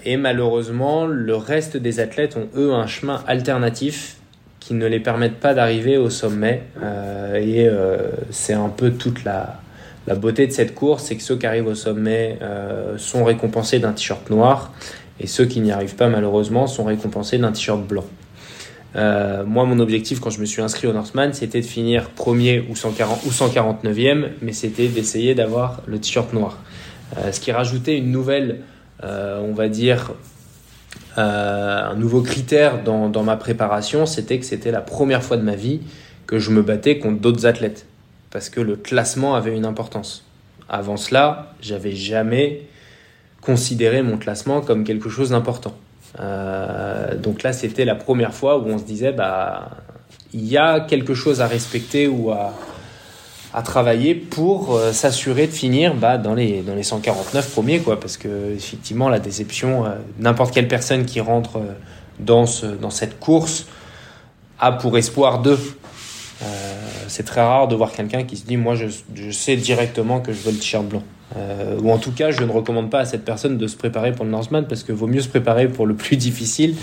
Et malheureusement, le reste des athlètes ont eux un chemin alternatif qui ne les permettent pas d'arriver au sommet. Et c'est un peu toute la, la beauté de cette course, c'est que ceux qui arrivent au sommet sont récompensés d'un t-shirt noir et ceux qui n'y arrivent pas malheureusement sont récompensés d'un t-shirt blanc. moi, mon objectif quand je me suis inscrit au Northman, c'était de finir premier ou, 140, ou 149e, mais c'était d'essayer d'avoir le t-shirt noir. Euh, ce qui rajoutait une nouvelle, euh, on va dire, euh, un nouveau critère dans, dans ma préparation, c'était que c'était la première fois de ma vie que je me battais contre d'autres athlètes, parce que le classement avait une importance. Avant cela, j'avais jamais considéré mon classement comme quelque chose d'important. Euh, donc là, c'était la première fois où on se disait, bah, il y a quelque chose à respecter ou à, à travailler pour euh, s'assurer de finir bah, dans, les, dans les 149 premiers, quoi, parce que effectivement la déception, euh, n'importe quelle personne qui rentre dans, ce, dans cette course a pour espoir d'eux. c'est très rare de voir quelqu'un qui se dit moi je, je, sais directement que je veux le t-shirt blanc. Ou en tout cas je ne recommande pas à cette personne de se préparer pour le Norseman parce que vaut mieux se préparer pour le plus difficile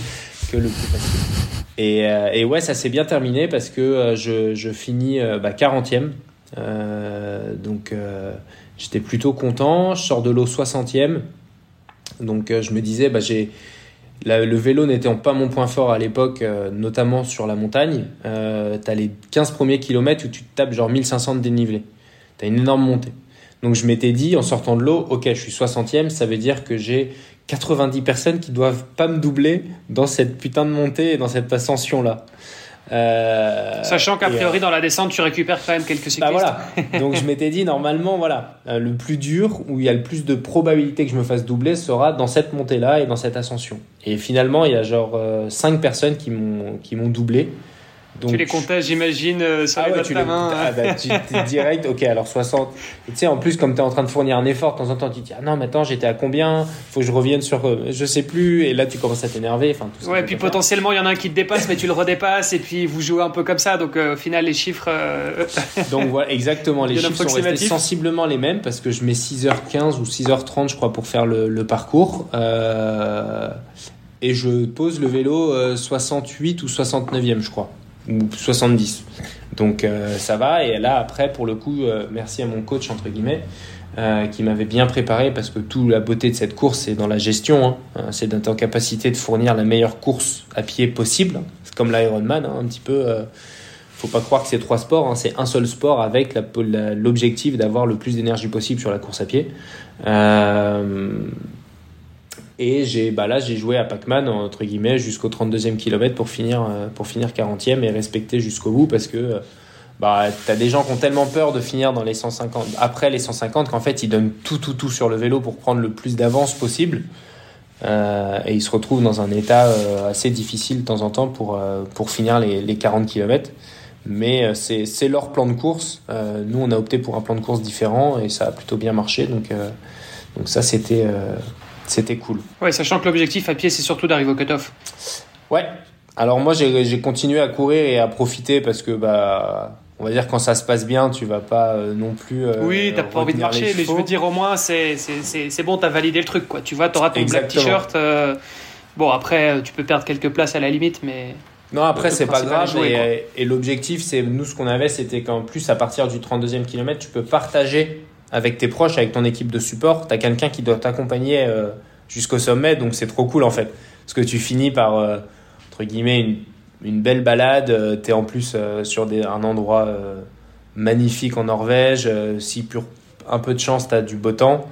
que le plus facile. Et, et ouais ça s'est bien terminé parce que je, je finis bah, 40e euh, donc euh, j'étais plutôt content. Je sors de l'eau 60e. Donc euh, je me disais, bah, j'ai le vélo n'était pas mon point fort à l'époque, notamment sur la montagne. Euh, tu as les 15 premiers kilomètres où tu te tapes genre 1500 de dénivelé. Tu as une énorme montée. Donc je m'étais dit, en sortant de l'eau, ok, je suis 60e, ça veut dire que j'ai 90 personnes qui doivent pas me doubler dans cette putain de montée et dans cette ascension-là. Euh, Sachant qu'a priori, euh, dans la descente, tu récupères quand même quelques cyclistes. Bah voilà. Donc je m'étais dit, normalement, voilà, euh, le plus dur, où il y a le plus de probabilité que je me fasse doubler, sera dans cette montée-là et dans cette ascension. Et finalement, il y a genre 5 personnes qui m'ont doublé. Tu les comptais, j'imagine, euh, sur ah les ouais, de ta les... main. Ah bah, tu es direct, ok, alors 60. Et tu sais, en plus, comme tu es en train de fournir un effort, de temps en temps, tu te dis, ah non, mais attends, j'étais à combien? Faut que je revienne sur, euh, je sais plus, et là, tu commences à t'énerver. Enfin, tout Ouais, que puis potentiellement, il y en a un qui te dépasse, mais tu le redépasses, et puis vous jouez un peu comme ça, donc euh, au final, les chiffres. euh, Donc voilà, exactement, les chiffres sont restés sensiblement les mêmes parce que je mets 6h15 ou 6h30, je crois, pour faire le, le parcours. Et je pose le vélo euh, 68 ou 69e, je crois, ou 70. Donc euh, ça va. Et là, après, pour le coup, euh, merci à mon coach, entre guillemets, euh, qui m'avait bien préparé parce que toute la beauté de cette course, c'est dans la gestion. hein. C'est d'être en capacité de fournir la meilleure course à pied possible. C'est comme l'Ironman, hein, un petit peu. faut pas croire que c'est trois sports, hein, c'est un seul sport avec l'objectif d'avoir le plus d'énergie possible sur la course à pied. Et j'ai, bah là, j'ai joué à Pac-Man entre guillemets jusqu'au 32e kilomètre pour finir, euh, pour finir 40e et respecter jusqu'au bout parce que euh, bah, t'as des gens qui ont tellement peur de finir dans les 150, après les 150 qu'en fait ils donnent tout, tout, tout sur le vélo pour prendre le plus d'avance possible. Euh, et ils se retrouvent dans un état assez difficile de temps en temps pour, pour finir les, les 40 km. Mais c'est leur plan de course. Nous, on a opté pour un plan de course différent et ça a plutôt bien marché. Donc, donc ça, c'était c'était cool. Ouais, sachant que l'objectif à pied, c'est surtout d'arriver au cut-off. Ouais. Alors moi, j'ai continué à courir et à profiter parce que, bah, on va dire quand ça se passe bien, tu vas pas euh, non plus. euh, oui, t'as pas envie de marcher, mais je veux dire, au moins, c'est bon, t'as validé le truc, quoi. Tu vois, t'auras ton black Exactement. t-shirt. euh, Bon, après, euh, tu peux perdre quelques places à la limite, mais. Non, après, c'est pas grave. et et l'objectif, c'est nous, ce qu'on avait, c'était qu'en plus, à partir du 32e kilomètre, tu peux partager avec tes proches, avec ton équipe de support. Tu as quelqu'un qui doit t'accompagner euh, jusqu'au sommet, donc c'est trop cool en fait. Parce que tu finis par, euh, entre guillemets, une, belle balade. tu es en plus euh, sur un endroit euh, magnifique en Norvège. euh, si pour un peu de chance, tu as du beau temps.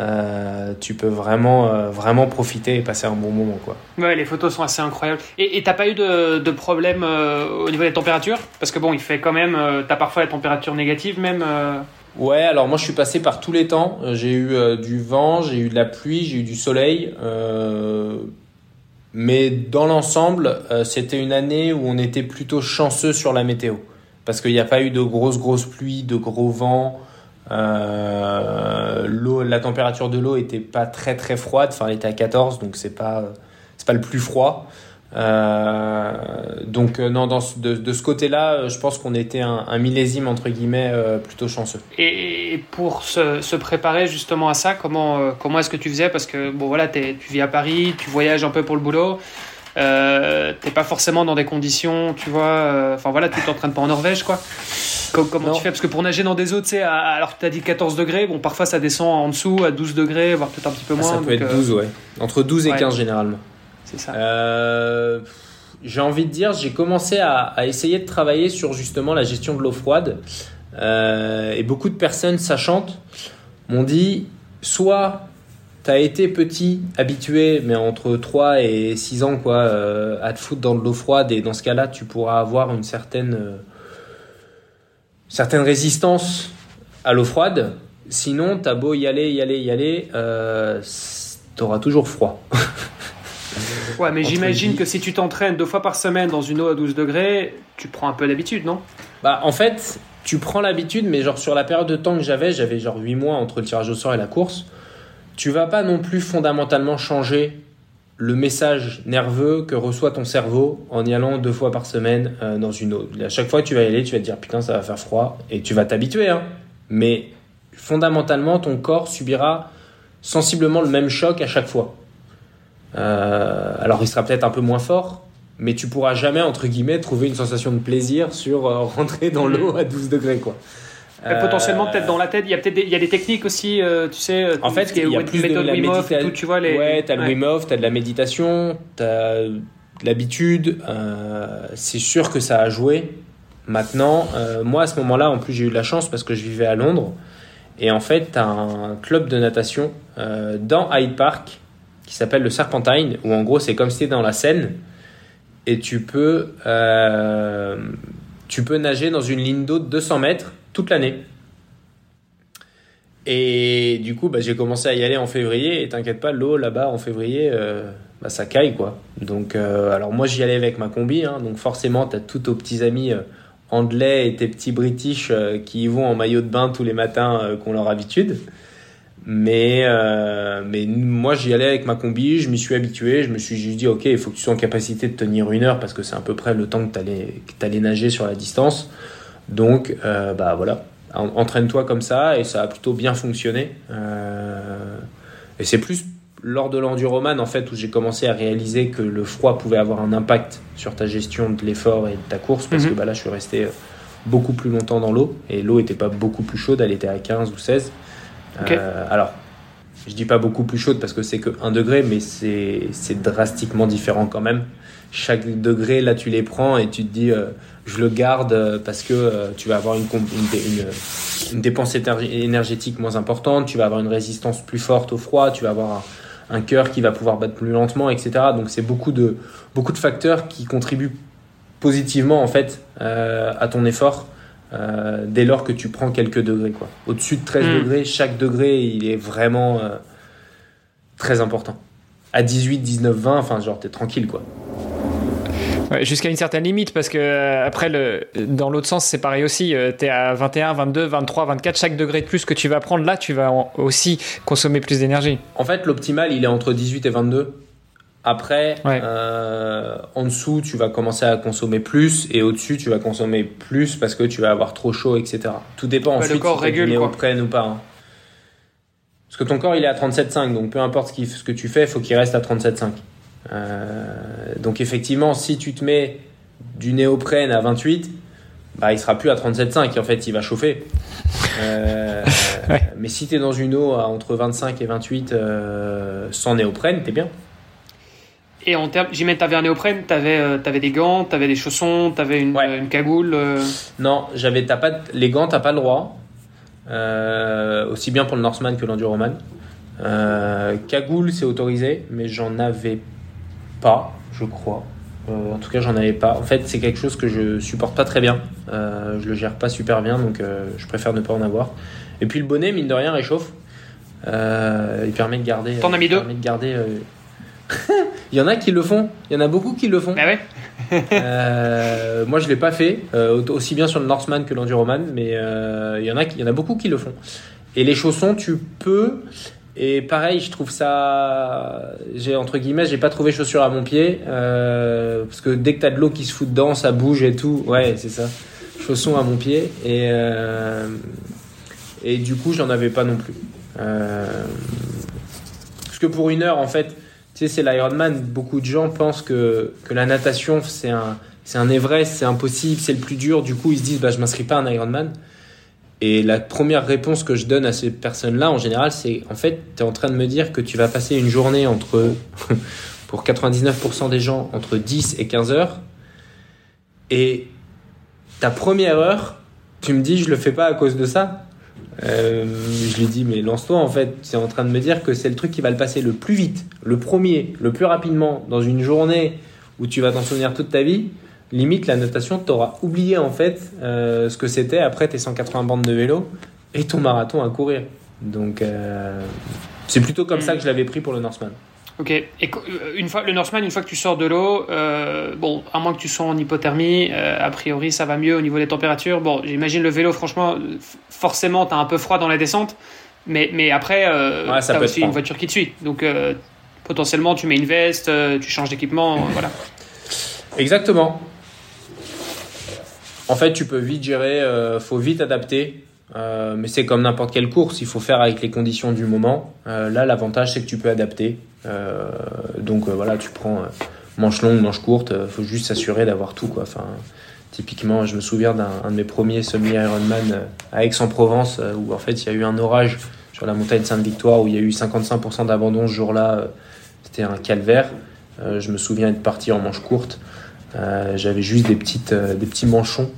euh, tu peux vraiment, euh, vraiment profiter et passer un bon moment. quoi. Ouais, les photos sont assez incroyables. Et t'as pas eu de, de problème euh, au niveau des températures? Parce que bon, il fait quand même. euh, t'as parfois la température négative, même. Ouais, alors moi je suis passé par tous les temps. Euh, J'ai eu euh, du vent, j'ai eu de la pluie, j'ai eu du soleil. euh, mais dans l'ensemble, c'était une année où on était plutôt chanceux sur la météo. Parce qu'il n'y a pas eu de grosses, grosses pluies, de gros vents. La température de l'eau était pas très très froide. Enfin, elle était à 14, donc c'est pas, pas le plus froid. Euh, donc euh, non, dans ce- de, de ce côté-là, euh, je pense qu'on était un, un millésime entre guillemets plutôt chanceux. Et, et pour se, se préparer justement à ça, comment, comment est-ce que tu faisais? Parce que bon, voilà, tu vis à Paris, tu voyages un peu pour le boulot. T'es pas forcément dans des conditions, tu vois. Enfin voilà, tu t'entraînes pas en Norvège, quoi. Co- comment Non. tu fais? Parce que pour nager dans des eaux, tu sais, alors tu as dit 14 degrés, bon, parfois ça descend en dessous à 12 degrés, voire peut-être un petit peu Ah, moins. ça peut donc, être euh, 12, ouais. Entre 12 et ouais. 15 généralement. C'est ça. Euh, j'ai envie de dire, j'ai commencé à, essayer de travailler sur justement la gestion de l'eau froide. Euh, et beaucoup de personnes sachantes m'ont dit soit tu as été petit, habitué, mais entre 3 et 6 ans, quoi, euh, à te foutre dans de l'eau froide, et dans ce cas-là, tu pourras avoir une certaine, certaine résistance à l'eau froide. Sinon, t'as beau y aller, y aller, y aller, t'auras toujours froid. Ouais, mais j'imagine que si tu t'entraînes deux fois par semaine dans une eau à 12 degrés, tu prends un peu d'habitude, non? Bah, en fait, tu prends l'habitude, mais genre sur la période de temps que j'avais, j'avais genre 8 mois entre le tirage au sort et la course, tu vas pas non plus fondamentalement changer le message nerveux que reçoit ton cerveau en y allant deux fois par semaine euh, dans une eau. À chaque fois que tu vas y aller, tu vas te dire putain, ça va faire froid, et tu vas t'habituer, hein. Mais fondamentalement, ton corps subira sensiblement le même choc à chaque fois. Euh, alors, il sera peut-être un peu moins fort, mais tu pourras jamais, entre guillemets, trouver une sensation de plaisir sur euh, rentrer dans l'eau à 12 degrés, quoi. Mais Euh, Potentiellement, peut-être dans la tête, il y a peut-être des, il y a des techniques aussi, tu sais, En fait, il y a plus de la Wim Hof et médita- tout, tu vois, les... Ouais, t'as le ouais. Wim Hof, t'as de la méditation, t'as de l'habitude. c'est sûr que ça a joué. Maintenant, moi à ce moment-là, en plus j'ai eu de la chance parce que je vivais à Londres. Et en fait, t'as un club de natation dans Hyde Park qui s'appelle le Serpentine, où en gros c'est comme si t'étais dans la Seine. Et tu peux, euh, tu peux nager dans une ligne d'eau de 200 mètres toute l'année. Et du coup, bah, j'ai commencé à y aller en février. Et t'inquiète pas, l'eau là-bas en février, euh, bah, ça caille quoi. Donc, alors moi j'y allais avec ma combi, hein, donc forcément tu as tous tes petits amis anglais et tes petits british qui y vont en maillot de bain tous les matins, qui ont leur habitude. Mais, euh, mais moi, j'y allais avec ma combi, je m'y suis habitué. Je me suis juste dit, OK, il faut que tu sois en capacité de tenir une heure parce que c'est à peu près le temps que tu allais, allais, nager sur la distance. Donc, euh, bah voilà, entraîne-toi comme ça et ça a plutôt bien fonctionné. Euh, et c'est plus lors de l'enduroman en fait où j'ai commencé à réaliser que le froid pouvait avoir un impact sur ta gestion de l'effort et de ta course parce mhm. que bah, là, je suis resté beaucoup plus longtemps dans l'eau et l'eau n'était pas beaucoup plus chaude, elle était à 15 ou 16. Euh, alors, je dis pas beaucoup plus chaude parce que c'est que 1 degré, mais c'est drastiquement différent quand même. Chaque degré, là, tu les prends et tu te dis, euh, je le garde euh, parce que tu vas avoir une, dépense énergétique moins importante, tu vas avoir une résistance plus forte au froid, tu vas avoir un, un cœur qui va pouvoir battre plus lentement, etc. Donc, c'est beaucoup de, beaucoup de facteurs qui contribuent positivement, en fait, à ton effort. Euh, dès lors que tu prends quelques degrés. Quoi. Au-dessus de 13 hmm. degrés, chaque degré, il est vraiment euh, très important. À 18, 19, 20, enfin, genre, t'es tranquille, quoi. Jusqu'à une certaine limite, parce que euh, après, le, dans l'autre sens, c'est pareil aussi. tu es à 21, 22, 23, 24, chaque degré de plus que tu vas prendre, là, tu vas aussi consommer plus d'énergie. En fait, l'optimal, il est entre 18 et 22. Après, euh, en dessous, tu vas commencer à consommer plus et au-dessus, tu vas consommer plus parce que tu vas avoir trop chaud, etc. Tout dépend ensuite le corps si régule, ou pas. Hein. Parce que ton corps, il est à 37,5, donc peu importe ce, que tu fais, il faut qu'il reste à 37,5. Euh, donc effectivement, si tu te mets du néoprène à 28, bah, il sera plus à 37,5, en fait, il va chauffer. Euh, mais si tu es dans une eau à entre 25 et 28 sans néoprène, t'es bien. Et en termes, j'imagine, t'avais un néoprène, t'avais, euh, avais des gants, t'avais des chaussons, t'avais une, une cagoule. Euh. Non, j'avais, t'as pas, les gants, t'as pas le droit. Euh, aussi bien pour le Norseman que l'Enduroman. cagoule, c'est autorisé, mais j'en avais pas, je crois. en tout cas, j'en avais pas. En fait, c'est quelque chose que je supporte pas très bien. je le gère pas super bien, donc je préfère ne pas en avoir. Et puis le bonnet, mine de rien, réchauffe. il permet de garder. T'en as mis deux. Permet de garder il y en a qui le font. Il y en a beaucoup qui le font. Ah ouais euh, moi, je l'ai pas fait, euh, aussi bien sur le Norseman que l'Enduroman, mais euh, il y en a, il y en a beaucoup qui le font. Et les chaussons, tu peux. Et pareil, je trouve ça. J'ai entre guillemets, j'ai pas trouvé chaussures à mon pied parce que dès que t'as de l'eau qui se fout dedans, ça bouge et tout. Ouais, c'est ça. Chaussons à mon pied et et du coup, j'en avais pas non plus. parce que pour une heure, en fait tu sais, c'est l'Ironman. Beaucoup de gens pensent que, que la natation, c'est un, c'est un Everest, c'est impossible, c'est le plus dur. Du coup, ils se disent, bah, je m'inscris pas à un Ironman. Et la première réponse que je donne à ces personnes-là, en général, c'est en fait, tu es en train de me dire que tu vas passer une journée entre, pour 99% des gens, entre 10 et 15 heures. Et ta première heure, tu me dis, je le fais pas à cause de ça. Euh, je lui dis, mais lance-toi en fait. C'est en train de me dire que c'est le truc qui va le passer le plus vite, le premier, le plus rapidement dans une journée où tu vas t'en souvenir toute ta vie. Limite, la natation, t'auras oublié en fait euh, ce que c'était après tes 180 bandes de vélo et ton marathon à courir. Donc, euh, c'est plutôt comme ça que je l'avais pris pour le Norseman. Ok. Et euh, une fois, le Norseman, une fois que tu sors de l'eau, euh, bon, à moins que tu sois en hypothermie, euh, a priori ça va mieux au niveau des températures. Bon, j'imagine le vélo, franchement, forcément, tu as un peu froid dans la descente, mais, mais après, euh, tu as aussi une voiture qui te suit. Donc, potentiellement, tu mets une veste, tu changes d'équipement, voilà. Exactement. En fait, tu peux vite gérer, faut vite adapter. mais c'est comme n'importe quelle course, il faut faire avec les conditions du moment. là, l'avantage, c'est que tu peux adapter. Euh, donc euh, voilà, tu prends euh, manche longue, manche courte, faut juste s'assurer d'avoir tout. Enfin, typiquement, je me souviens d'un de mes premiers semi-Ironman à Aix-en-Provence où en fait il y a eu un orage sur la montagne Sainte-Victoire où il y a eu 55% d'abandon ce jour-là. C'était un calvaire. je me souviens être parti en manche courte. J'avais juste des, petites, des petits manchons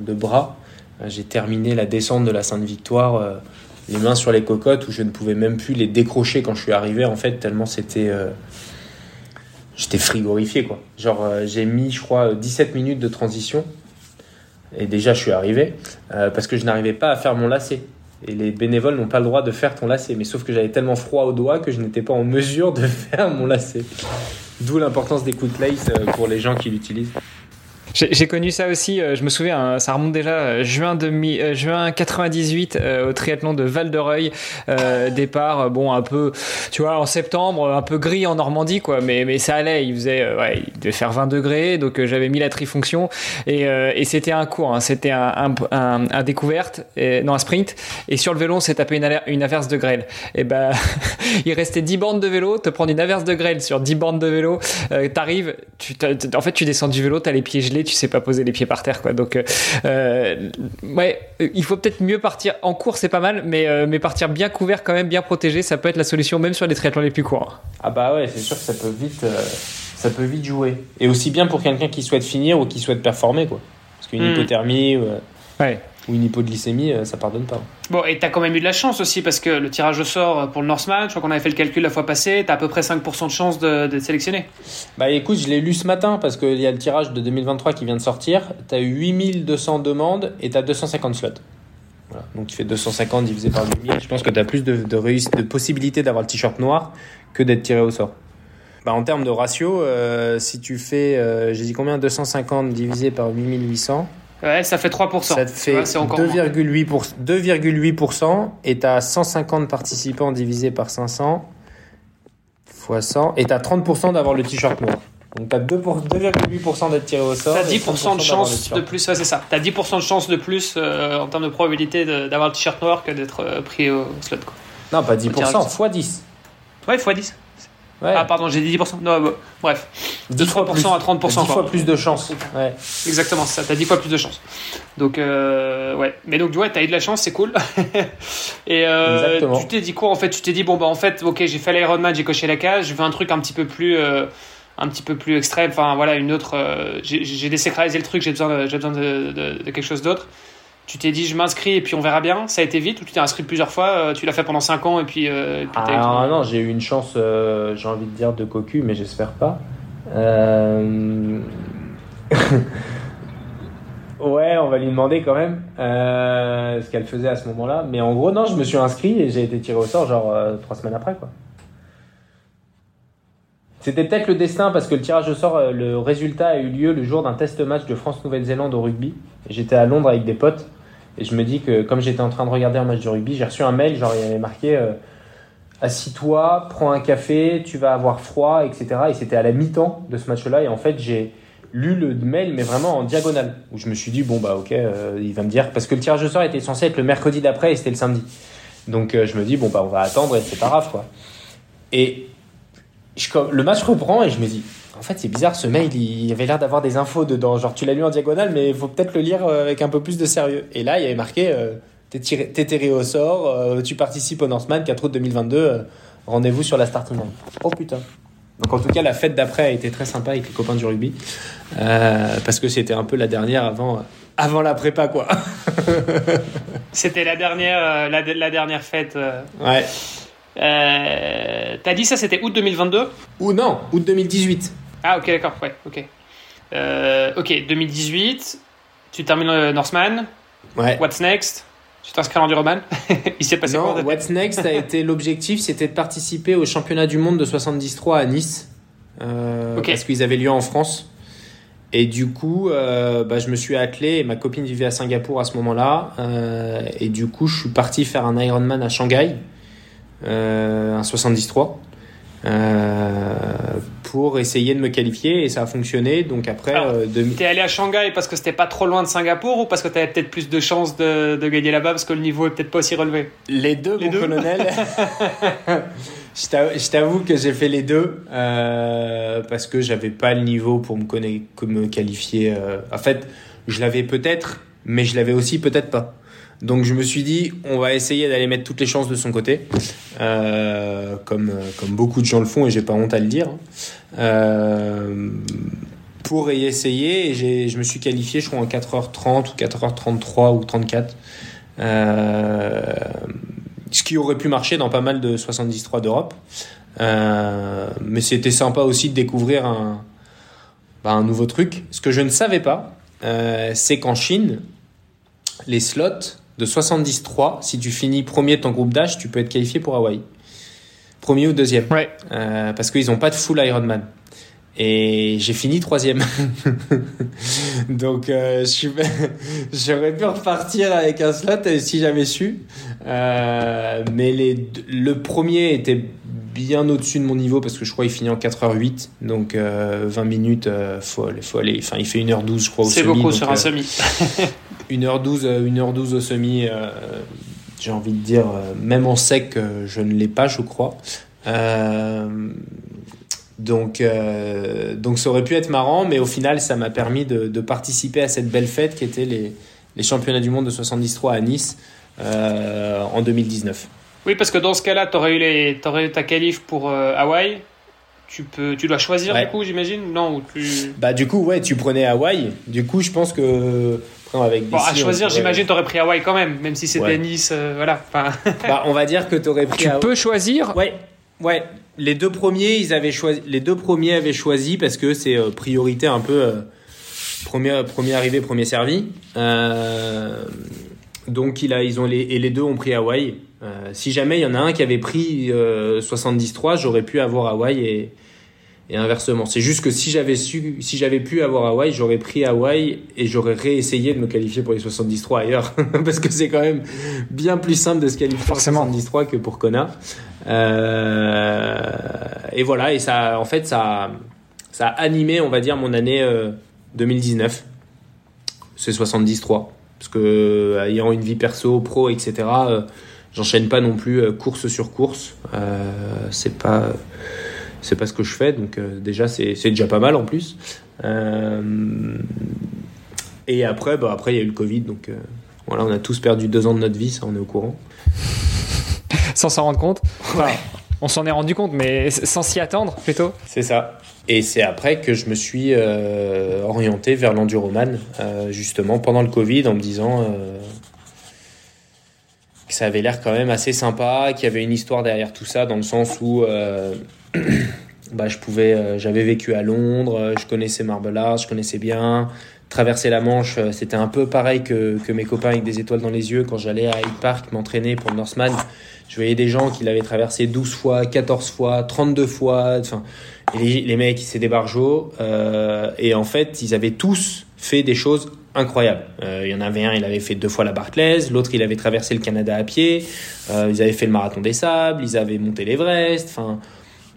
de bras. J'ai terminé la descente de la Sainte-Victoire les mains sur les cocottes où je ne pouvais même plus les décrocher quand je suis arrivé en fait tellement c'était euh, j'étais frigorifié quoi genre euh, j'ai mis je crois 17 minutes de transition et déjà je suis arrivé euh, parce que je n'arrivais pas à faire mon lacet Et les bénévoles n'ont pas le droit de faire ton lacet. Mais sauf que j'avais tellement froid aux doigts que je n'étais pas en mesure de faire mon lacet. D'où l'importance des de lace pour les gens qui l'utilisent. J'ai connu ça aussi, euh, je me souviens, hein, ça remonte déjà euh, juin, demi, euh, juin 98 au triathlon de Val de Reuil. départ, bon, un peu, tu vois, en septembre, un peu gris en Normandie, quoi, mais, mais ça allait, il faisait, ouais, il devait faire 20 degrés, donc j'avais mis la trifonction et, et c'était un cours, hein, c'était un, un, un, découverte, et, non, un sprint, et sur le vélo, on s'est tapé une, une, averse de grêle. Et ben, il restait 10 bandes de vélo, te prendre une averse de grêle sur 10 bandes de vélo, t'arrives, tu, en fait, tu descends du vélo, t'as les pieds gelés, tu sais pas poser les pieds par terre, quoi. Donc, euh, euh, ouais, il faut peut-être mieux partir en cours, c'est pas mal, mais, euh, mais partir bien couvert, quand même bien protégé, ça peut être la solution, même sur les triathlons les plus courts. Ah bah ouais, c'est sûr que ça peut vite, ça peut vite jouer. Et aussi bien pour quelqu'un qui souhaite finir ou qui souhaite performer, quoi. Parce qu'une hmm. hypothermie. Ouais ou une hypoglycémie, euh, ça pardonne pas. Bon, et tu as quand même eu de la chance aussi, parce que le tirage au sort pour le Norseman, je crois qu'on avait fait le calcul la fois passée, tu as à peu près 5% de chance d'être sélectionné. Bah écoute, je l'ai lu ce matin, parce qu'il y a le tirage de 2023 qui vient de sortir. Tu as eu 8200 demandes et tu as 250 slots. Voilà. Donc tu fais 250 divisé par 8000. Je pense que tu as plus de, de, de possibilités d'avoir le t-shirt noir que d'être tiré au sort. Bah, en termes de ratio, euh, si tu fais, euh, j'ai dit combien? 250 divisé par 8800 Ouais, ça fait 3%. Ça te fait 2,8% et tu as 150 participants divisé par 500 fois 100 et tu as 30% d'avoir le t-shirt noir. Donc tu as 2,8% d'être tiré au sort. Tu as 10% de chance de plus, ouais, c'est ça. Tu as 10% de chance de plus euh, en termes de probabilité d'avoir le t-shirt noir que d'être euh, pris au slot. Quoi. Non, pas 10%, fois 10. Ouais, fois 10. Ah, pardon, j'ai dit 10%. Non, bah, bref. De 3% à 30%. 10 fois plus de chance. Ouais. Exactement, ça. T'as 10 fois plus de chance. Donc, euh, ouais. Mais donc, ouais, t'as eu de la chance, c'est cool. Et euh, tu t'es dit quoi en fait? Tu t'es dit, bon, bah, en fait, ok, j'ai fait l'Ironman, j'ai coché la case, je veux un truc un petit peu plus. Euh, un petit peu plus extrême, enfin voilà, une autre. J'ai désacralisé le truc, j'ai besoin, besoin de, de, de quelque chose d'autre tu t'es dit je m'inscris et puis on verra bien Ça a été vite ou tu t'es inscrit plusieurs fois euh, Tu l'as fait pendant 5 ans et puis. Euh, ah non, j'ai eu une chance, euh, j'ai envie de dire de cocu, mais j'espère pas. ouais, on va lui demander quand même ce qu'elle faisait à ce moment-là. Mais en gros, non, je me suis inscrit et j'ai été tiré au sort genre 3 semaines après quoi. C'était peut-être le destin parce que le tirage au sort, le résultat a eu lieu le jour d'un test match de France-Nouvelle-Zélande au rugby. J'étais à Londres avec des potes et je me dis que comme j'étais en train de regarder un match de rugby, j'ai reçu un mail, genre il y avait marqué euh, Assis-toi, prends un café, tu vas avoir froid, etc. Et c'était à la mi-temps de ce match-là. Et en fait, j'ai lu le mail, mais vraiment en diagonale. Où je me suis dit, bon, bah ok, euh, il va me dire. Parce que le tirage au sort était censé être le mercredi d'après et c'était le samedi. Donc euh, je me dis, bon, bah on va attendre et c'est pas grave, quoi. Et le match reprend et je me dis, en fait, c'est bizarre, ce mail, il avait l'air d'avoir des infos dedans. Genre, tu l'as lu en diagonale, mais il faut peut-être le lire euh, avec un peu plus de sérieux. Et là, il y avait marqué euh, T'es tiré au sort, euh, tu participes au Norseman 4 août 2022, rendez-vous sur la starting line. Oh putain. Donc, en tout cas, la fête d'après a été très sympa avec les copains du rugby. parce que c'était un peu la dernière avant, avant la prépa, quoi. c'était la dernière, la, la, dernière fête. Ouais. T'as dit ça, c'était août 2022 Ou non, août 2018. Ah, ok, d'accord, ouais, ok. Euh, ok, 2018, tu termines le Norseman. Ouais. What's next? Tu t'inscris en Enduroman Il s'est passé non, What's next a été l'objectif, c'était de participer au championnat du monde de 73 à Nice. Euh, Parce qu'ils avaient lieu en France. Et du coup, euh, bah, je me suis attelé et ma copine vivait à Singapour à ce moment-là. Euh, et du coup, je suis parti faire un Ironman à Shanghai, euh, un 73 euh, pour essayer de me qualifier et ça a fonctionné. Donc après, euh, t'es allé à Shanghai parce que c'était pas trop loin de Singapour ou parce que t'avais peut-être plus de chances de, de gagner là-bas parce que le niveau est peut-être pas aussi relevé? Les deux, les mon deux colonel. je t'avoue que j'ai fait les deux euh, parce que j'avais pas le niveau pour me, me qualifier. Euh. En fait, je l'avais peut-être, mais je l'avais aussi peut-être pas. Donc je me suis dit, on va essayer d'aller mettre toutes les chances de son côté, euh, comme, comme beaucoup de gens le font et j'ai pas honte à le dire. Euh, pour y essayer, et je me suis qualifié, je crois, en 4h30 ou 4h33 ou 34. Euh, ce qui aurait pu marcher dans pas mal de 73 d'Europe. Euh, mais c'était sympa aussi de découvrir un, bah, un nouveau truc. Ce que je ne savais pas, euh, c'est qu'en Chine, les slots de 73, si tu finis premier de ton groupe d'âge, tu peux être qualifié pour Hawaï. Premier ou deuxième. Ouais. Euh, parce qu'ils n'ont pas de full Ironman. Et j'ai fini troisième. Donc euh, je suis- j'aurais pu repartir avec un slot euh, si j'avais su. Euh, mais les, deux- le premier était bien au-dessus de mon niveau parce que je crois qu'il finit en 4h08. Donc euh, 20 minutes, euh, faut, aller- faut aller. Enfin, il fait 1h12, je crois, C'est beaucoup donc, sur un semi. 1h12, euh, 1h12 au semi, euh, j'ai envie de dire, euh, même en sec, euh, je ne l'ai pas, je crois. Euh, donc, euh, donc ça aurait pu être marrant, mais au final, ça m'a permis de, de participer à cette belle fête qui était les, les championnats du monde de 73 à Nice euh, en 2019. Oui, parce que dans ce cas-là, tu aurais eu, les... t'aurais eu ta qualif pour euh, Hawaï. Tu, peux... tu dois choisir Ouais. du coup, j'imagine? Non, ou tu... Bah du coup, ouais, tu prenais Hawaï. Du coup, je pense que avec Bon, à choisir, pourrait- j'imagine, t'aurais pris Hawaï quand même, même si c'était Ouais. Nice, euh, voilà. Enfin, Bah, on va dire que t'aurais pris Tu peux choisir? Ouais, ouais. Les deux premiers, ils avaient choisi. Les deux premiers avaient choisi parce que c'est euh, priorité un peu euh, premier, premier arrivé, premier servi. Euh, donc il a, ils ont les et les deux ont pris Hawaï. Euh, si jamais il y en a un qui avait pris euh, 73, j'aurais pu avoir Hawaï et, et inversement. C'est juste que si j'avais su, si j'avais pu avoir Hawaï, j'aurais pris Hawaï et j'aurais réessayé de me qualifier pour les 73 ailleurs parce que c'est quand même bien plus simple de se qualifier Forcément. pour 73 que pour Kona. Euh, et voilà, et ça, en fait, ça, ça a animé, on va dire, mon année euh, 2019. C'est 73. Parce que, euh, ayant une vie perso, pro, etc., euh, j'enchaîne pas non plus euh, course sur course. Euh, c'est pas, c'est pas ce que je fais. Donc, euh, déjà, c'est déjà pas mal en plus. Euh, et après, bah, après, il y a eu le Covid. Donc, euh, voilà, on a tous perdu deux ans de notre vie, ça, on est au courant. sans s'en rendre compte. Enfin, on s'en est rendu compte, mais sans s'y attendre plutôt. C'est ça. Et c'est après que je me suis euh, orienté vers l'enduroman, euh, justement pendant le Covid, en me disant euh, que ça avait l'air quand même assez sympa, qu'il y avait une histoire derrière tout ça, dans le sens où bah, je pouvais, euh, j'avais vécu à Londres, euh, je connaissais Marble Arch, je connaissais bien. Traverser la Manche, euh, c'était un peu pareil que, que mes copains avec des étoiles dans les yeux quand j'allais à Hyde Park m'entraîner pour le Norseman. Je voyais des gens qui l'avaient traversé 12 fois, 14 fois, 32 fois. Enfin, les, les mecs, c'est des barjots. Euh, et en fait, ils avaient tous fait des choses incroyables. Euh, il y en avait un, il avait fait deux fois la Barclays. L'autre, il avait traversé le Canada à pied. Euh, ils avaient fait le marathon des sables. Ils avaient monté l'Everest. Enfin,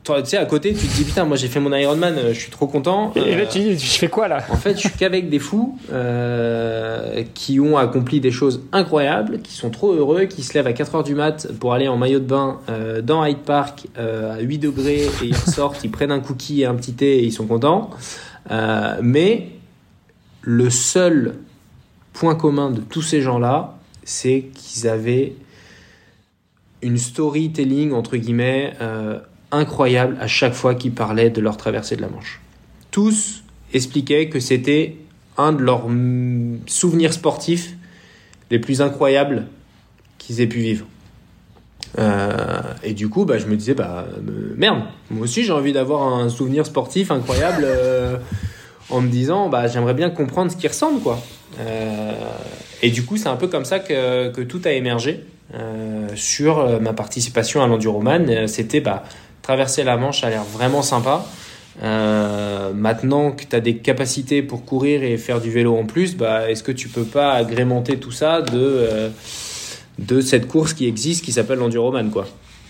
tu sais, à côté, tu te dis, putain, moi j'ai fait mon Ironman, euh, je suis trop content. Et là, Euh, tu dis, je fais quoi là en fait, je suis qu'avec des fous euh, qui ont accompli des choses incroyables, qui sont trop heureux, qui se lèvent à 4 heures du mat pour aller en maillot de bain euh, dans Hyde Park euh, à 8 degrés et ils ressortent, ils prennent un cookie et un petit thé et ils sont contents. Mais le seul point commun de tous ces gens-là, c'est qu'ils avaient une storytelling entre guillemets euh, incroyable à chaque fois qu'ils parlaient de leur traversée de la Manche. Tous expliquaient que c'était un de leurs mm, souvenirs sportifs les plus incroyables qu'ils aient pu vivre. Euh, et du coup, bah, je me disais, bah, euh, merde, moi aussi j'ai envie d'avoir un souvenir sportif incroyable euh, en me disant, bah, j'aimerais bien comprendre ce qui ressemble, quoi. Et du coup, c'est un peu comme ça que, que tout a émergé sur ma participation à l'enduroman. C'était, bah, traverser la Manche a l'air vraiment sympa. Euh, maintenant que tu as des capacités pour courir et faire du vélo en plus, bah, est-ce que tu peux pas agrémenter tout ça de, euh, de cette course qui existe qui s'appelle l'enduroman quoi?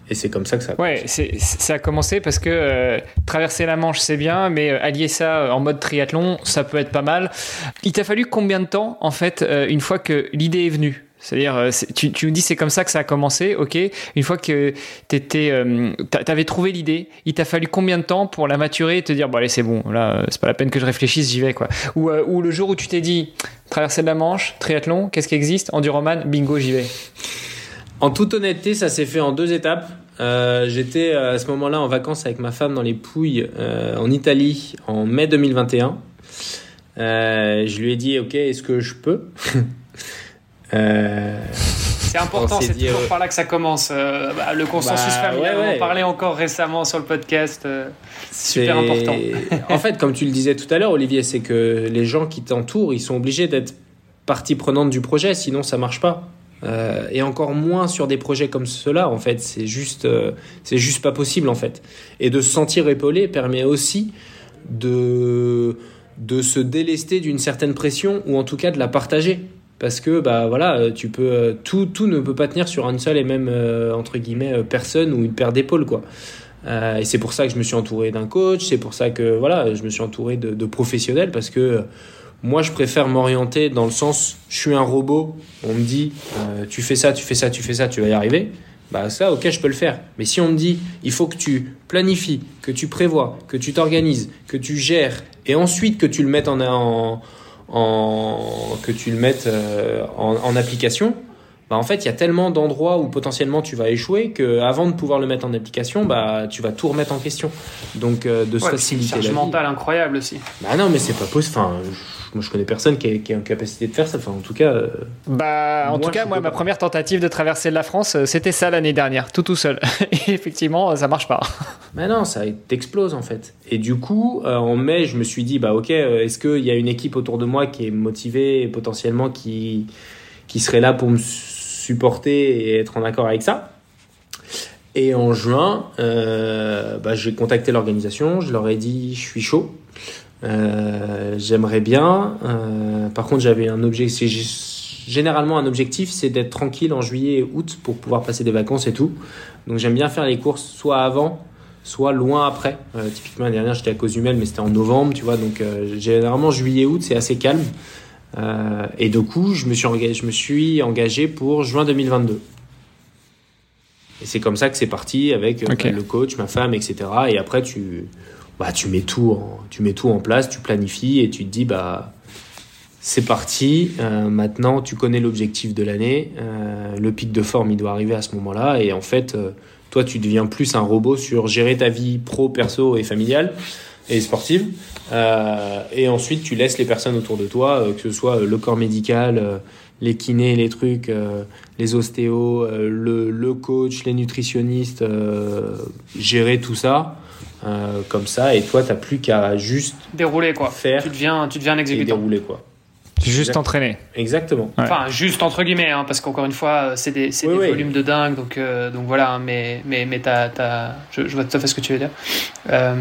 Et c'est comme ça que ça. Ouais, c'est- c'est- ça a commencé parce que euh, traverser la Manche c'est bien, mais euh, allier ça euh, en mode triathlon, ça peut être pas mal. Il t'a fallu combien de temps en fait une fois que l'idée est venue? C'est-à-dire, euh, tu, tu nous dis c'est comme ça que ça a commencé, ok. Une fois que t'étais, euh, t'a- t'avais trouvé l'idée, il t'a fallu combien de temps pour la maturer et te dire bon allez c'est bon, là euh, c'est pas la peine que je réfléchisse, j'y vais quoi. Ou, euh, le jour où tu t'es dit traverser de la Manche, triathlon, qu'est-ce qui existe, enduroman, bingo j'y vais. En toute honnêteté, ça s'est fait en deux étapes. J'étais à ce moment-là en vacances avec ma femme dans les Pouilles en Italie en mai 2021. Euh, je lui ai dit ok, est-ce que je peux? Euh, C'est important, c'est toujours euh, par là que ça commence. Euh, bah, le consensus Bah, familial, ouais, on en parlait encore récemment sur le podcast. euh, c'est super important. en fait, comme tu le disais tout à l'heure, Olivier, c'est que les gens qui t'entourent, ils sont obligés d'être partie prenante du projet, sinon ça marche pas. euh, et encore moins sur des projets comme ceux-là. En fait, c'est juste, euh, c'est juste pas possible en fait. Et de se sentir épaulé permet aussi de de se délester d'une certaine pression ou en tout cas de la partager parce que bah voilà tu peux tout tout ne peut pas tenir sur une seule et même entre guillemets personne ou une paire d'épaules quoi euh, et c'est pour ça que je me suis entouré d'un coach, c'est pour ça que voilà, je me suis entouré de, professionnels parce que euh, moi je préfère m'orienter dans le sens je suis un robot, on me dit euh, tu fais ça, tu fais ça, tu fais ça, tu vas y arriver. Bah ça ok je peux le faire. Mais si on me dit il faut que tu planifies, que tu prévois, que tu t'organises, que tu gères et ensuite que tu le mettes en, en que tu le mettes euh, en, en application, bah, en fait, il y a tellement d'endroits où potentiellement tu vas échouer que avant de pouvoir le mettre en application, bah tu vas tout remettre en question. Donc euh, de se Ouais, faciliter c'est une la charge vie. mentale incroyable aussi. Bah non, mais c'est pas possible. Enfin, moi je connais personne qui, est- qui a une capacité de faire ça. Enfin, en tout cas, euh, Bah, en Moi, tout cas, moi, ma pas. première tentative de traverser de la France, euh, c'était ça l'année dernière, tout tout seul. Et effectivement, ça marche pas. bah non, ça t'explose en fait. Et du coup, euh, en mai, je me suis dit, bah ok, euh, est-ce qu'il y a une équipe autour de moi qui est motivée et potentiellement qui qui serait là pour me supporter et être en accord avec ça? Et en juin, euh, bah, j'ai contacté l'organisation, je leur ai dit, je suis chaud. Euh, J'aimerais bien. Euh, par contre, j'avais un objectif. Généralement, un objectif, c'est d'être tranquille en juillet et août pour pouvoir passer des vacances et tout. Donc, j'aime bien faire les courses soit avant, soit loin après. Euh, typiquement, l'année dernière, j'étais à Cozumel, mais c'était en novembre, tu vois. Donc, euh, généralement, juillet et août, c'est assez calme. Euh, et du coup, je me suis engagé, je me suis engagé pour juin 2022. Et c'est comme ça que c'est parti avec bah, le coach, ma femme, etc. Et après, tu, bah, tu mets tout, en, tu mets tout en place, tu planifies et tu te dis, bah, c'est parti. euh, maintenant, tu connais l'objectif de l'année. euh, le pic de forme, il doit arriver à ce moment-là. Et en fait, euh, toi, tu deviens plus un robot sur gérer ta vie pro, perso et familiale et sportive. Et ensuite, tu laisses les personnes autour de toi, que ce soit le corps médical, les kinés, les trucs, les ostéos, le, le coach, les nutritionnistes, gérer tout ça euh, comme ça. Et toi, t'as plus qu'à juste Dérouler quoi. faire Tu deviens, tu deviens un et exécutant. dérouler quoi. Juste Exact. entraîner. Exactement. Ouais. Enfin, juste entre guillemets, hein, parce qu'encore une fois, euh, c'est des, c'est Oui, des oui. volumes de dingue, donc, euh, donc voilà, hein, mais, mais, mais t'as, t'as- je, je vois tout à fait ce que tu veux dire. Euh,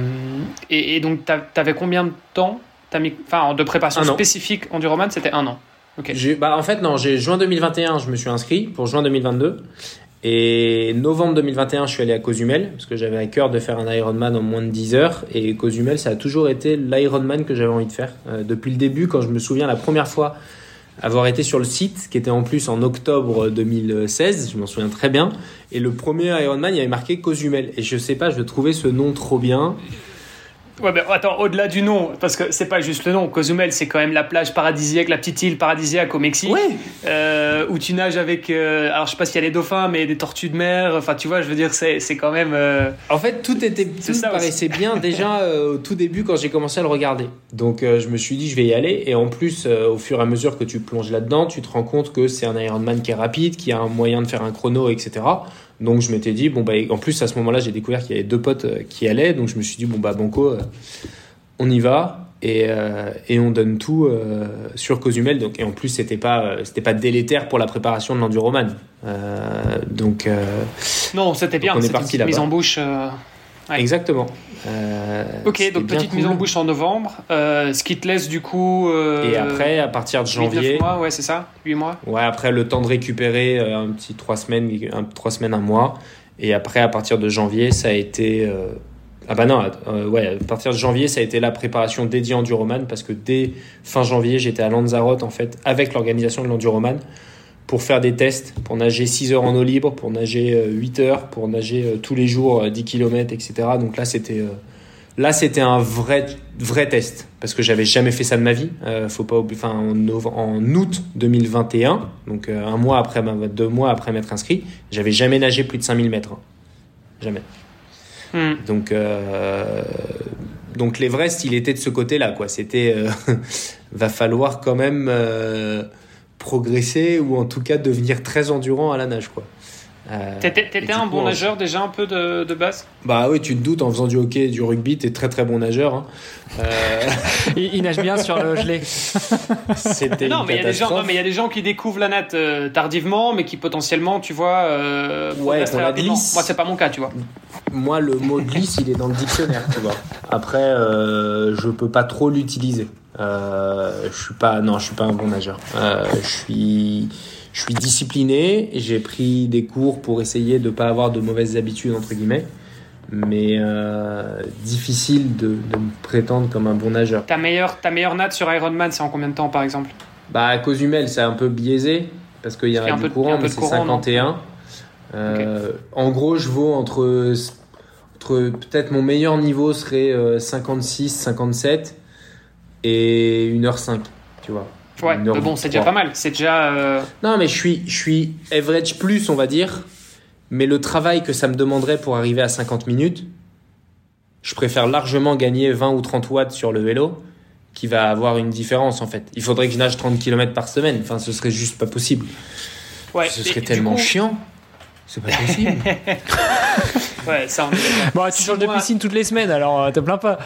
et, et donc, t'as- t'avais combien de temps? T'as mis, enfin, de préparation Un an. spécifique enduroman, c'était un an. Ok. J'ai- Bah, en fait, non, j'ai juin 2021, je me suis inscrit pour juin 2022. Et novembre 2021, je suis allé à Cozumel parce que j'avais à cœur de faire un Ironman en moins de 10 heures. Et Cozumel, ça a toujours été l'Ironman que j'avais envie de faire. Euh, depuis le début, quand je me souviens la première fois avoir été sur le site, qui était en plus en octobre 2016, je m'en souviens très bien. Et le premier Ironman, il y avait marqué Cozumel. Et je sais pas, je trouvais ce nom trop bien. Ouais, mais attends, au-delà du nom, parce que c'est pas juste le nom. Cozumel, c'est quand même la plage paradisiaque, la petite île paradisiaque au Mexique. euh, où tu nages avec, euh, alors je sais pas s'il y a les dauphins, mais des tortues de mer. Enfin, tu vois, je veux dire, c'est, quand même. euh, En fait, tout était, tout ça paraissait bien déjà au tout début quand j'ai commencé à le regarder. Donc, je me suis dit, je vais y aller. Et en plus, au fur et à mesure que tu plonges là-dedans, tu te rends compte que c'est un Ironman qui est rapide, qui a un moyen de faire un chrono, etc. Donc, je m'étais dit, bon, bah, en plus, à ce moment-là, j'ai découvert qu'il y avait deux potes euh, qui allaient. Donc, je me suis dit, bon, bah, Banco, euh, on y va. Et, euh, et on donne tout euh, sur Cozumel. Donc, et en plus, c'était pas, euh, c'était pas délétère pour la préparation de l'enduroman. Donc, Non, c'était bien. on est C'était une mise là-bas. en bouche. Ouais. exactement. Euh, Ok, donc petite mise en cool. bouche en novembre, euh, ce qui te laisse du coup. euh, Et après, à partir de 8-9 janvier, mois, ouais, c'est ça 8 mois ouais, après le temps de récupérer euh, un petit trois semaines, un, trois semaines, un mois. Et après, à partir de janvier, ça a été. euh, ah bah non, euh, ouais, à partir de janvier, ça a été la préparation dédiée Enduroman parce que dès fin janvier, j'étais à Lanzarote en fait avec l'organisation de l'Enduroman pour faire des tests, pour nager 6 heures en eau libre, pour nager euh, 8 heures, pour nager euh, tous les jours euh, 10 km, etc. Donc là, c'était euh, là, c'était un vrai vrai test parce que j'avais jamais fait ça de ma vie. Euh, faut pas enfin en, août 2021, donc euh, un mois après, deux mois après m'être inscrit, j'avais jamais nagé plus de 5000 mètres, hein. jamais. Hmm. Donc, euh, donc l'Everest, il était de ce côté-là, quoi. C'était, euh, va falloir quand même euh, progresser ou en tout cas devenir très endurant à la nage, quoi. Euh, T'étais un bon nageur déjà un peu de, de base? Bah oui, tu te doutes, en faisant du hockey et du rugby, t'es très très bon nageur. hein. Euh, Il, il nage bien sur le gelé. C'était Non, mais il y a des gens, catastrophe. non, mais il y a des gens qui découvrent la natte euh, tardivement, mais qui potentiellement, tu vois, euh, Ouais, très la glisse. Moi, c'est pas mon cas, tu vois. Moi, le mot glisse, il est dans le dictionnaire, tu vois. Après, euh, je peux pas trop l'utiliser. Euh, je suis pas, non, je suis pas un bon nageur. Euh, je suis, je suis discipliné. J'ai pris des cours pour essayer de pas avoir de mauvaises habitudes entre guillemets, mais euh, difficile de, de me prétendre comme un bon nageur. Ta meilleure, ta meilleure natte sur Ironman, c'est en combien de temps, par exemple? Bah, à cause humaine, c'est un peu biaisé parce qu'il y a un peu de- courant, mais c'est courant, non? 51. Euh, En gros, je vaux entre, entre peut-être mon meilleur niveau serait euh, 56, 57 et 1h05, tu vois. Ouais, mais bon, c'est déjà pas mal. C'est déjà. euh, Non, mais je suis, je suis average plus, on va dire. Mais le travail que ça me demanderait pour arriver à 50 minutes, je préfère largement gagner 20 ou 30 watts sur le vélo qui va avoir une différence en fait. Il faudrait que je nage 30 km par semaine. Enfin, ce serait juste pas possible. Ouais, ce serait tellement coup- chiant. C'est pas possible. Ouais, ça, on est d'accord. Bon, tu Six changes de piscine toutes les semaines, alors euh, te plains pas.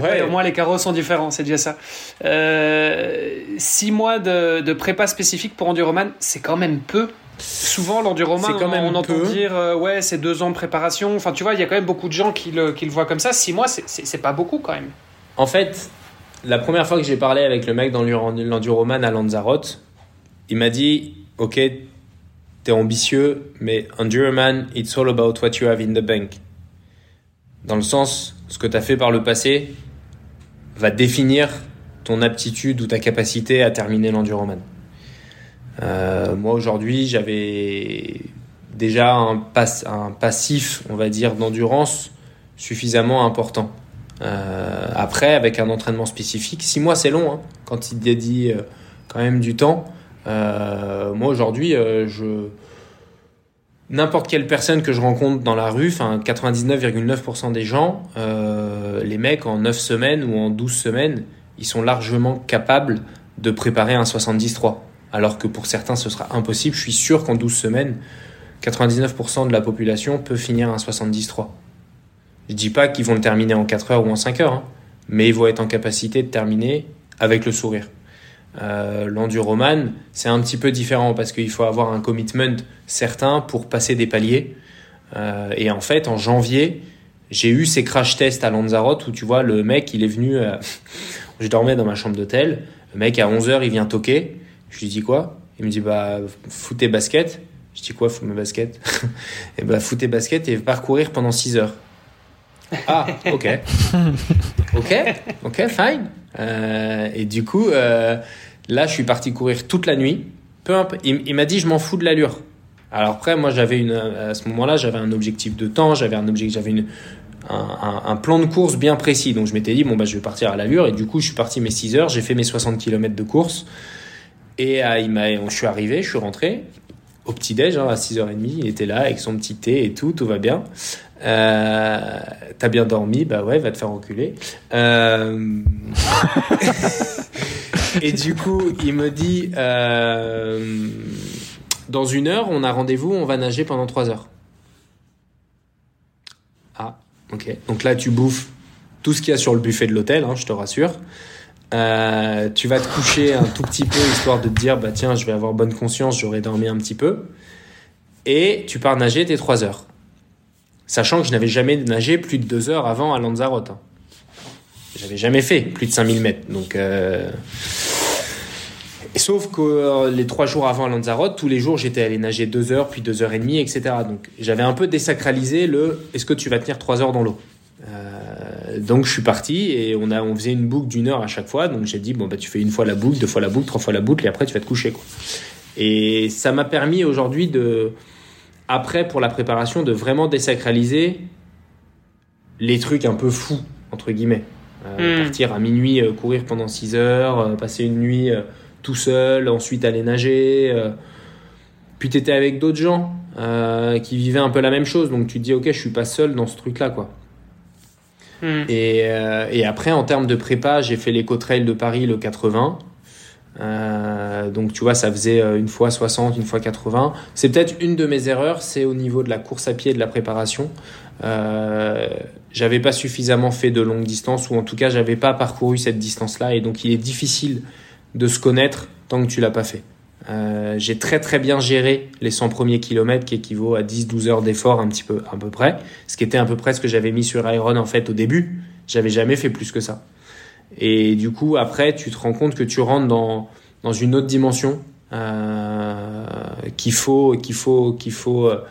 Ouais, au moins les carreaux sont différents, c'est déjà ça. Euh, six mois de, de prépa spécifique pour Enduroman, c'est quand même peu. Souvent, l'enduroman, quand on, même on entend peu. dire euh, ouais, c'est deux ans de préparation. Enfin, tu vois, il y a quand même beaucoup de gens qui le, qui le voient comme ça. Six mois, c'est- pas beaucoup quand même. En fait, la première fois que j'ai parlé avec le mec dans l'enduroman à Lanzarote, il m'a dit Ok, t'es ambitieux, mais enduroman, it's all about what you have in the bank. Dans le sens, ce que t'as fait par le passé va définir ton aptitude ou ta capacité à terminer l'enduroman. Euh, moi aujourd'hui, j'avais déjà un, pass- un passif, on va dire, d'endurance suffisamment important. Euh, après, avec un entraînement spécifique, six mois c'est long, hein, quand il dédie euh, quand même du temps. Euh, moi aujourd'hui, euh, je n'importe quelle personne que je rencontre dans la rue, enfin 99,9% des gens, euh, les mecs en 9 semaines ou en 12 semaines, ils sont largement capables de préparer un 73. Alors que pour certains, ce sera impossible. Je suis sûr qu'en 12 semaines, 99% de la population peut finir un 73. Je dis pas qu'ils vont le terminer en 4 heures ou en 5 heures, hein, mais ils vont être en capacité de terminer avec le sourire. Euh, L'enduroman, c'est un petit peu différent parce qu'il faut avoir un commitment certain pour passer des paliers. Euh, et en fait, en janvier, j'ai eu ces crash tests à Lanzarote où tu vois, le mec, il est venu. euh, je dormais dans ma chambre d'hôtel. Le mec, à 11h, il vient toquer. Je lui dis quoi? Il me dit bah, fous tes baskets. Je dis quoi, fous mes baskets? Et bah, fous tes baskets et parcourir pendant 6 heures. Ah, ok. ok, ok, fine. Euh, et du coup, euh, là, je suis parti courir toute la nuit. Peu imp- il, m'a dit, je m'en fous de l'allure. Alors après, moi, j'avais une, à ce moment-là, j'avais un objectif de temps, j'avais un objectif, j'avais une, un, plan de course bien précis. Donc je m'étais dit, bon, bah, je vais partir à l'allure. Et du coup, je suis parti mes 6 heures, j'ai fait mes 60 km de course. Et euh, il je suis arrivé, je suis rentré au petit-déj, hein, à 6h30. Il était là avec son petit thé et tout, tout va bien. Euh, T'as bien dormi Bah ouais, va te faire enculer. Euh... et du coup, il me dit euh, Dans une heure, on a rendez-vous, on va nager pendant 3 heures. Ah, ok. Donc là, tu bouffes tout ce qu'il y a sur le buffet de l'hôtel, hein, je te rassure. Tu vas te coucher un tout petit peu histoire de te dire bah tiens je vais avoir bonne conscience j'aurai dormi un petit peu et tu pars nager tes 3 heures sachant que je n'avais jamais nagé plus de 2 heures avant à Lanzarote hein. j'avais jamais fait plus de 5000 mètres donc euh... sauf que euh, les 3 jours avant à Lanzarote tous les jours j'étais allé nager 2 heures puis 2 heures et demie etc donc j'avais un peu désacralisé le est-ce que tu vas tenir 3 heures dans l'eau? Euh, donc je suis parti et on a faisait une boucle d'une heure à chaque fois. Donc j'ai dit bon bah tu fais une fois la boucle deux fois la boucle trois fois la boucle et après tu vas te coucher et ça m'a permis aujourd'hui de après pour la préparation de vraiment désacraliser les trucs un peu fous entre guillemets Euh, Mm. partir à minuit euh, courir pendant 6 heures euh, passer une nuit tout seul ensuite aller nager puis t'étais avec d'autres gens qui vivaient un peu la même chose donc tu te dis ok je suis pas seul dans ce truc là quoi Hmm. et, et après, en termes de prépa, j'ai fait l'éco-trail de Paris le 80. Euh, donc tu vois, ça faisait une fois 60, une fois 80. C'est peut-être une de mes erreurs, c'est au niveau de la course à pied et de la préparation. j'avais pas suffisamment fait de longue distance, ou en tout cas, j'avais pas parcouru cette distance-là, et donc il est difficile de se connaître tant que tu l'as pas fait. Euh, j'ai très très bien géré les 100 premiers kilomètres qui équivaut à 10-12 heures d'effort un petit peu à peu près, ce qui était à peu près ce que j'avais mis sur Iron en fait au début. J'avais jamais fait plus que ça. Et du coup après tu te rends compte que tu rentres dans dans une autre dimension euh, qu'il faut qu'il faut qu'il faut euh,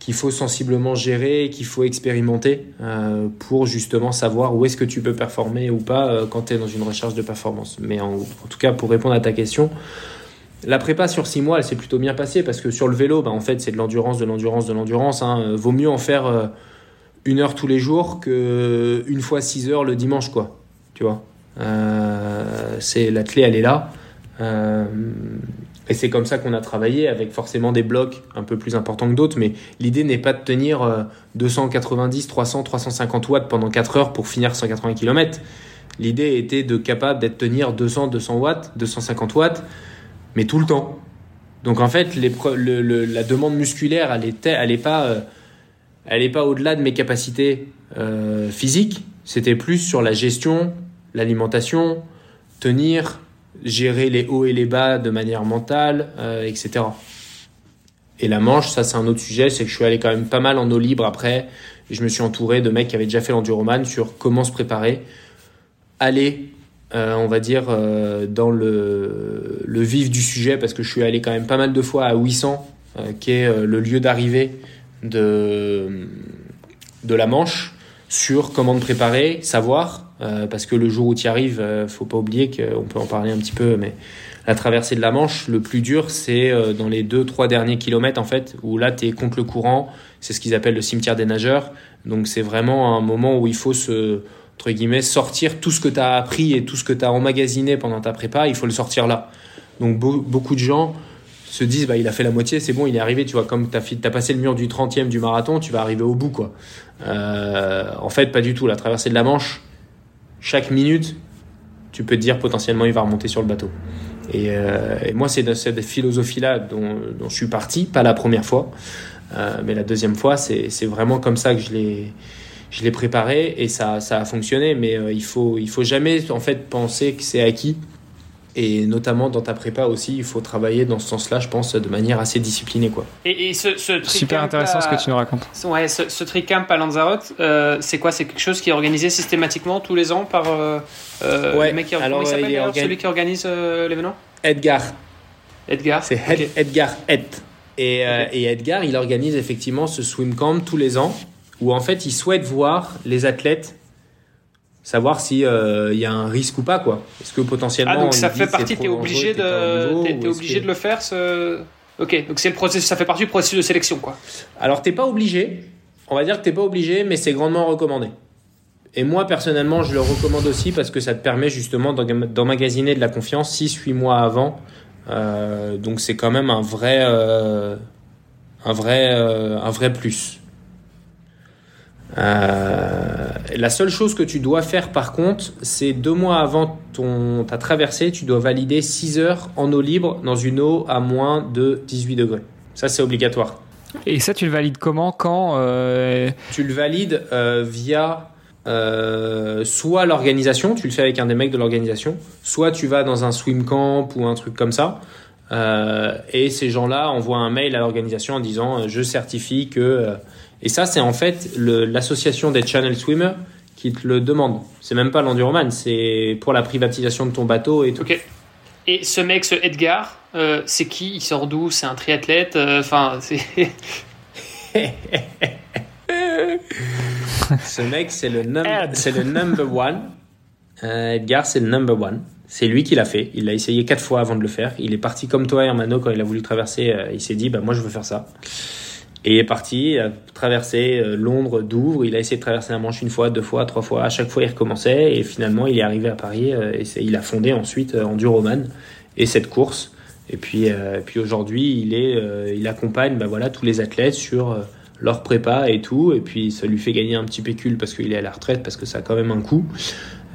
qu'il faut sensiblement gérer, qu'il faut expérimenter euh, pour justement savoir où est-ce que tu peux performer ou pas quand tu es dans une recherche de performance. Mais en, tout cas, pour répondre à ta question, la prépa sur six mois, elle s'est plutôt bien passée parce que sur le vélo, bah, en fait, c'est de l'endurance, de l'endurance, de l'endurance. Hein. Vaut mieux en faire une heure tous les jours que une fois six heures le dimanche, quoi. Tu vois. Euh, c'est la clé, elle est là. Euh, et c'est comme ça qu'on a travaillé, avec forcément des blocs un peu plus importants que d'autres. Mais l'idée n'est pas de tenir 290, 300, 350 watts pendant 4 heures pour finir 180 km. L'idée était de capable d'être tenir 200, 200 watts, 250 watts mais tout le temps. Donc en fait, la demande musculaire, elle est, elle est pas, euh, pas au-delà de mes capacités physiques. C'était plus sur la gestion, l'alimentation, tenir, gérer les hauts et les bas de manière mentale, euh, etc. Et la manche, ça c'est un autre sujet, c'est que je suis allé quand même pas mal en eau libre après. Et je me suis entouré de mecs qui avaient déjà fait l'enduroman sur comment se préparer, aller euh, on va dire, euh, dans le, le, vif du sujet, parce que je suis allé quand même pas mal de fois à 800, euh, qui est le lieu d'arrivée de, de la Manche, sur comment te préparer, savoir, parce que le jour où tu y arrives, faut pas oublier qu'on peut en parler un petit peu, mais la traversée de la Manche, le plus dur, c'est dans les deux, trois derniers kilomètres, en fait, où là, tu es contre le courant, c'est ce qu'ils appellent le cimetière des nageurs, donc c'est vraiment un moment où il faut se entre guillemets, sortir tout ce que tu as appris et tout ce que tu as emmagasiné pendant ta prépa, il faut le sortir là. Donc beaucoup de gens se disent, bah, il a fait la moitié, c'est bon, il est arrivé, tu vois, comme tu as, as, passé le mur du 30e du marathon, tu vas arriver au bout, quoi. Euh, en fait, pas du tout. La traversée de la Manche, chaque minute, tu peux te dire potentiellement il va remonter sur le bateau. Et, euh, moi, c'est de cette philosophie-là dont, je suis parti, pas la première fois, euh, mais la deuxième fois, c'est vraiment comme ça que je l'ai je l'ai préparé et ça, ça a fonctionné. Mais euh, il faut, il faut jamais en fait penser que c'est acquis. Et notamment dans ta prépa aussi, il faut travailler dans ce sens-là, je pense, de manière assez disciplinée. Quoi. Et, et ce, ce Super intéressant ce que tu nous racontes. Ouais, ce, ce tricamp à Lanzarote, euh, c'est quoi? C'est quelque chose qui est organisé systématiquement tous les ans par euh, euh ouais, le mec qui, alors, il il est organ... celui qui organise euh, l'événement? Edgar. Edgar. C'est okay. Edgar Ed. Et, okay. et, Edgar, il organise effectivement ce swim camp tous les ans où en fait ils souhaitent voir les athlètes savoir si il euh, y a un risque ou pas quoi. Est-ce que potentiellement ah donc ça fait partie t'es obligé de t'es, obligé que... de le faire ce OK, donc c'est le processus ça fait partie du processus de sélection quoi. Alors t'es pas obligé, on va dire que t'es pas obligé mais c'est grandement recommandé. Et moi personnellement, je le recommande aussi parce que ça te permet justement d'emmagasiner de la confiance 6-8 mois avant. Euh, donc c'est quand même un vrai euh, un vrai un vrai plus. Euh, la seule chose que tu dois faire par contre, c'est deux mois avant ton, ta traversée, tu dois valider 6 heures en eau libre dans une eau à moins de 18 degrés. Ça, c'est obligatoire. Et ça, tu le valides comment Quand euh... Tu le valides euh, via soit l'organisation, tu le fais avec un des mecs de l'organisation, soit tu vas dans un swim camp ou un truc comme ça. Et ces gens-là envoient un mail à l'organisation en disant je certifie que et ça, c'est en fait l'association des channel swimmers qui te le demande. C'est même pas l'enduroman, c'est pour la privatisation de ton bateau et tout. Ok. Et ce mec, ce Edgar, euh, c'est qui? Il sort d'où? C'est un triathlète? Enfin, c'est. ce mec, c'est le, c'est le number one. Euh, Edgar, c'est le number one. C'est lui qui l'a fait. Il l'a essayé quatre fois avant de le faire. Il est parti comme toi, Hermano, quand il a voulu traverser. Euh, il s'est dit, bah, moi, je veux faire ça. Et il est parti, il a traversé euh, Londres, Douvres, il a essayé de traverser la Manche une fois, deux fois, trois fois, à chaque fois il recommençait et finalement il est arrivé à Paris euh, et il a fondé ensuite euh, Enduroman et cette course. Et puis, puis aujourd'hui il, il accompagne bah voilà, tous les athlètes sur leur prépa et tout et puis ça lui fait gagner un petit pécule parce qu'il est à la retraite parce que ça a quand même un coût.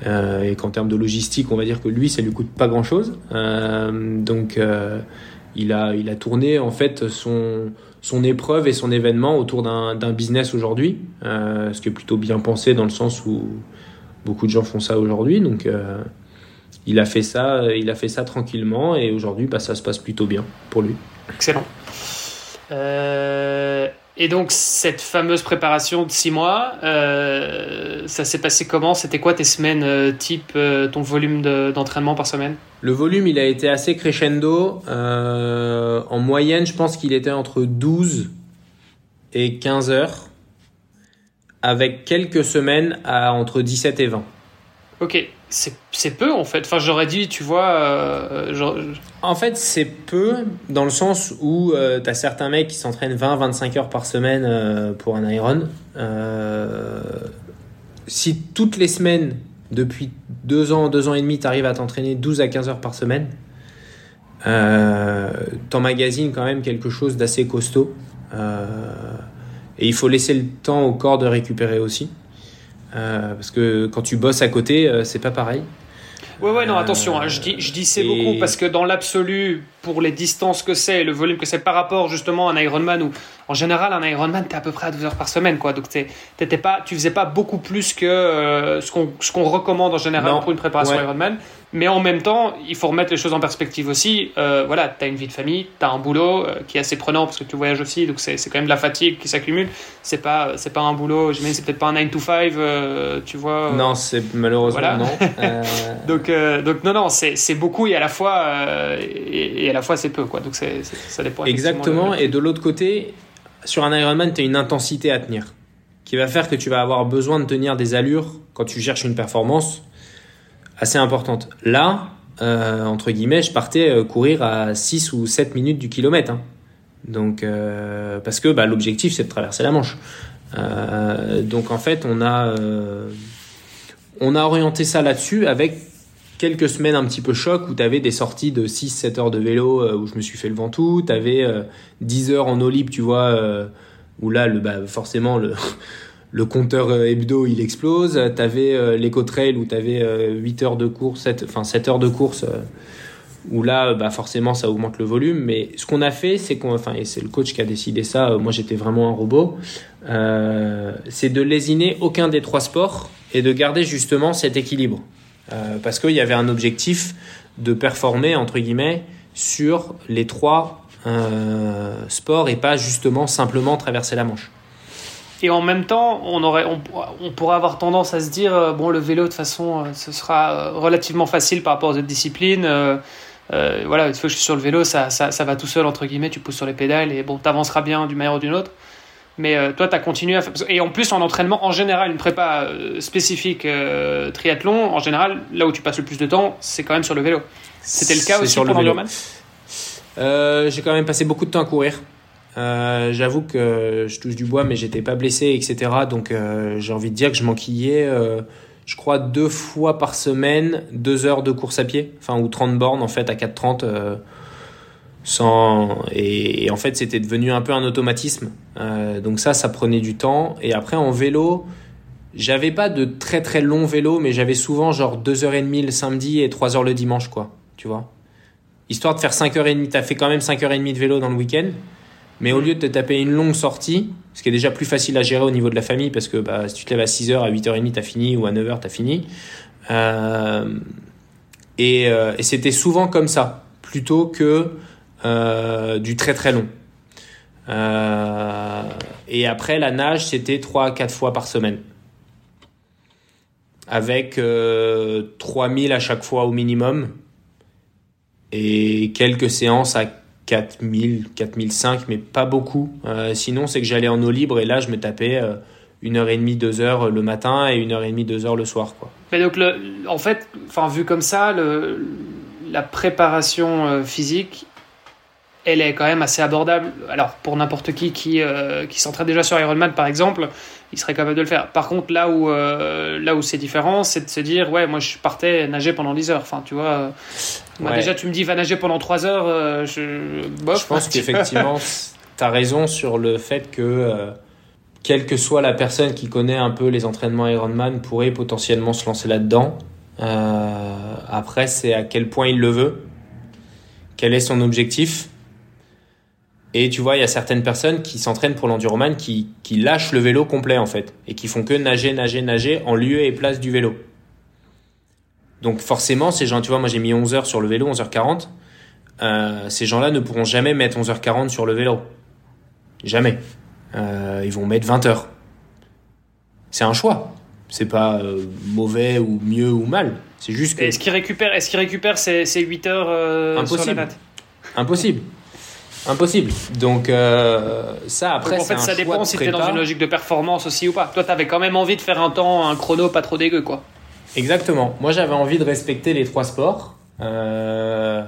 Et qu'en termes de logistique, on va dire que lui, ça lui coûte pas grand-chose. Donc, il, a, il a tourné en fait son, son épreuve et son événement autour d'un business aujourd'hui, ce qui est plutôt bien pensé dans le sens où beaucoup de gens font ça aujourd'hui. Donc, il a fait ça, il a fait ça tranquillement et aujourd'hui, bah, ça se passe plutôt bien pour lui. Excellent. Euh, et donc, cette fameuse préparation de six mois, euh, ça s'est passé comment? C'était quoi tes semaines euh, type, euh, ton volume d'entraînement par semaine? Le volume, il a été assez crescendo. en moyenne, je pense qu'il était entre 12 et 15 heures, avec quelques semaines à entre 17 et 20. Ok, c'est peu en fait. Enfin, j'aurais dit, tu vois. Euh, en fait, c'est peu dans le sens où euh, tu as certains mecs qui s'entraînent 20-25 heures par semaine euh, pour un Iron. si toutes les semaines, depuis 2 ans, 2 ans et demi, tu arrives à t'entraîner 12 à 15 heures par semaine, t'emmagasines quand même quelque chose d'assez costaud. et il faut laisser le temps au corps de récupérer aussi. Euh, parce que quand tu bosses à côté, euh, c'est pas pareil. Ouais, ouais, non, attention, hein, je dis, je dis c'est beaucoup parce que dans l'absolu, pour les distances que c'est, le volume que c'est par rapport justement à un Ironman où en général un Ironman t'es à peu près à 12 heures par semaine quoi, donc t'étais pas, tu faisais pas beaucoup plus que euh, ce qu'on recommande en général pour une préparation Ironman. Mais en même temps, il faut remettre les choses en perspective aussi. Euh, voilà, tu as une vie de famille, tu as un boulot euh, qui est assez prenant parce que tu voyages aussi, donc c'est quand même de la fatigue qui s'accumule. C'est pas, c'est pas un boulot, je c'est peut-être pas un 9 to 5, euh, tu vois. Non, c'est malheureusement non. donc, donc, non, non, c'est beaucoup et à la fois, et, à la fois c'est peu, quoi. Donc ça dépend. Exactement, et de l'autre côté, sur un Ironman, tu as une intensité à tenir qui va faire que tu vas avoir besoin de tenir des allures quand tu cherches une performance assez importante. Là, euh, entre guillemets, je partais euh, courir à 6 ou 7 minutes du kilomètre. Hein. Donc, euh, parce que bah, l'objectif, c'est de traverser la Manche. donc, en fait, on a, on a orienté ça là-dessus avec quelques semaines un petit peu choc où tu avais des sorties de 6-7 heures de vélo où je me suis fait le ventoux. Tu avais 10 heures en eau libre, tu vois, où là, le, bah, forcément, le compteur euh, hebdo il explose. Tu avais euh, l'éco-trail où tu avais 8 heures de course, 7, enfin 7 heures de course euh, où là bah forcément ça augmente le volume. Mais ce qu'on a fait, c'est qu'on, enfin, et c'est le coach qui a décidé ça, moi j'étais vraiment un robot, c'est de lésiner aucun des trois sports et de garder justement cet équilibre. Parce qu'il y avait un objectif de performer, entre guillemets, sur les trois sports et pas justement simplement traverser la Manche. Et en même temps, on, aurait, on, pourrait avoir tendance à se dire, euh, bon, le vélo, de toute façon, euh, ce sera euh, relativement facile par rapport aux autres disciplines. voilà, une fois que je suis sur le vélo, ça, ça, ça, va tout seul, entre guillemets, tu pousses sur les pédales et bon, t'avanceras bien d'une manière ou d'une autre. Mais toi, tu as continué à faire. Et en plus, en entraînement, en général, une prépa spécifique triathlon, en général, là où tu passes le plus de temps, c'est quand même sur le vélo. C'était le cas aussi sur pour l'Ironman J'ai quand même passé beaucoup de temps à courir. Euh, j'avoue que je touche du bois, mais j'étais pas blessé, etc. Donc euh, j'ai envie de dire que je m'enquillais, euh, je crois, deux fois par semaine, deux heures de course à pied, enfin, ou 30 bornes en fait à 4,30. Sans... Et, en fait, c'était devenu un peu un automatisme. donc ça, ça prenait du temps. Et après, en vélo, j'avais pas de très très long vélo, mais j'avais souvent genre 2h30 le samedi et 3h le dimanche, quoi. Tu vois? Histoire de faire 5h30, t'as fait quand même 5h30 de vélo dans le week-end. Mais au lieu de te taper une longue sortie, ce qui est déjà plus facile à gérer au niveau de la famille, parce que bah, si tu te lèves à 6h, à 8h30, t'as fini, ou à 9h, t'as fini. Euh, et, euh, et c'était souvent comme ça, plutôt que euh, du très très long. Euh, et après, la nage, c'était 3 à 4 fois par semaine. Avec 3000 à chaque fois au minimum. Et quelques séances à 4000, 4005, mais pas beaucoup. Euh, sinon, c'est que j'allais en eau libre et là, je me tapais euh, une heure et demie, deux heures le matin et une heure et demie, deux heures le soir. Quoi. Mais donc, le, en fait, vu comme ça, le, la préparation euh, physique, elle est quand même assez abordable. Alors, pour n'importe qui qui, qui s'entraîne déjà sur Ironman, par exemple, il serait capable de le faire. Par contre, là où, là où c'est différent, c'est de se dire, ouais, moi, je partais nager pendant 10 heures. Enfin, tu vois, Déjà, tu me dis va nager pendant 3 heures. Euh, je, je pense qu'effectivement, tu as raison sur le fait que quelle que soit la personne qui connaît un peu les entraînements Ironman pourrait potentiellement se lancer là-dedans. Euh, après, c'est à quel point il le veut, quel est son objectif. Et tu vois, il y a certaines personnes qui s'entraînent pour l'enduroman qui, qui lâchent le vélo complet en fait et qui font que nager, nager, nager en lieu et place du vélo. Donc forcément, ces gens, tu vois, moi j'ai mis 11 heures sur le vélo, 11h40. Euh, ces gens-là ne pourront jamais mettre 11h40 sur le vélo. Jamais. Euh, ils vont mettre 20 heures. C'est un choix. C'est pas euh, mauvais ou mieux ou mal. C'est juste que. Est-ce qu'il récupère, est-ce qu'il récupère ces, ces 8 heures euh, sur la Impossible. Impossible. Donc euh, ça après Donc, en fait, un ça dépend si t'es dans une logique de performance aussi ou pas. Toi, t'avais quand même envie de faire un temps, un chrono pas trop dégueu, quoi. Exactement. Moi, j'avais envie de respecter les trois sports. Euh,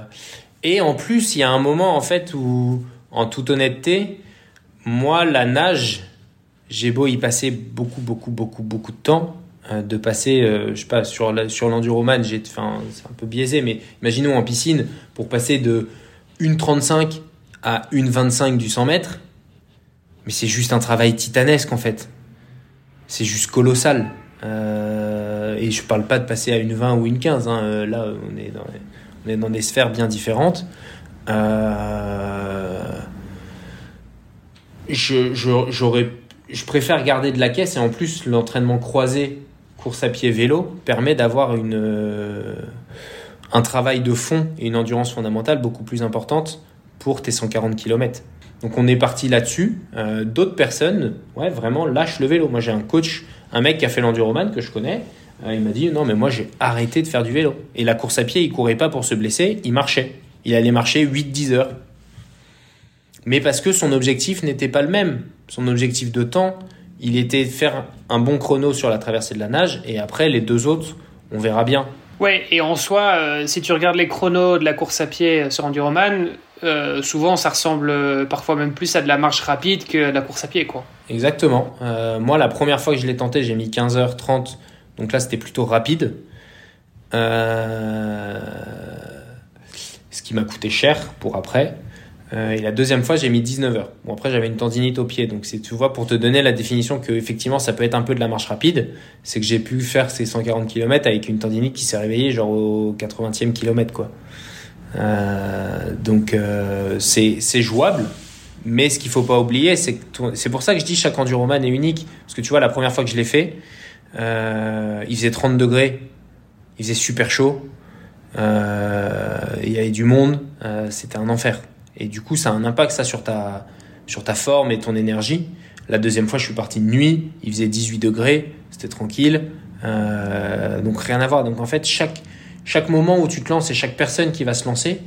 et en plus, il y a un moment, en fait, où, en toute honnêteté, moi, la nage, j'ai beau y passer beaucoup, beaucoup, beaucoup, beaucoup de temps. euh, de passer, euh, je sais pas, sur la- sur l'enduroman, j'ai, enfin, c'est un peu biaisé, mais imaginons en piscine, pour passer de 1,35 à 1,25 du 100 mètres, mais c'est juste un travail titanesque, en fait. C'est juste colossal. Euh, et je parle pas de passer à une 20 ou une 15. hein. Euh, Là, on est, dans, des sphères bien différentes. Euh, je, préfère garder de la caisse et en plus l'entraînement croisé, course à pied, vélo permet d'avoir un travail de fond et une endurance fondamentale beaucoup plus importante pour tes 140 km. Donc on est parti là-dessus. Euh, D'autres personnes, ouais, vraiment lâchent le vélo. Moi j'ai un coach, un mec qui a fait l'enduroman que je connais. euh, il m'a dit non mais moi j'ai arrêté de faire du vélo. Et la course à pied, il courait pas pour se blesser, il marchait. Il allait marcher 8-10 heures. Mais parce que son objectif n'était pas le même. Son objectif de temps, il était de faire un bon chrono sur la traversée de la nage et après les deux autres, on verra bien. Ouais, et en soi, euh, si tu regardes les chronos de la course à pied sur Enduroman, euh, souvent ça ressemble euh, parfois même plus à de la marche rapide que de la course à pied, quoi. Exactement. Moi, la première fois que je l'ai tenté, j'ai mis 15h30. Donc là, c'était plutôt rapide. Ce qui m'a coûté cher pour après. Euh, et la deuxième fois, j'ai mis 19h. Bon, après, j'avais une tendinite au pied. Donc, c'est, tu vois, pour te donner la définition que, effectivement, ça peut être un peu de la marche rapide, c'est que j'ai pu faire ces 140 km avec une tendinite qui s'est réveillée genre au 80e kilomètre, quoi. Euh, donc, euh, c'est, c'est jouable. Mais ce qu'il faut pas oublier, c'est que c'est pour ça que je dis chaque enduroman est unique. Parce que tu vois, la première fois que je l'ai fait, il faisait 30 degrés, il faisait super chaud, il y avait du monde, c'était un enfer. Et du coup, ça a un impact ça sur ta, sur ta forme et ton énergie. La deuxième fois, je suis parti de nuit, il faisait 18 degrés, c'était tranquille, euh, donc rien à voir. Donc en fait, chaque, chaque moment où tu te lances et chaque personne qui va se lancer,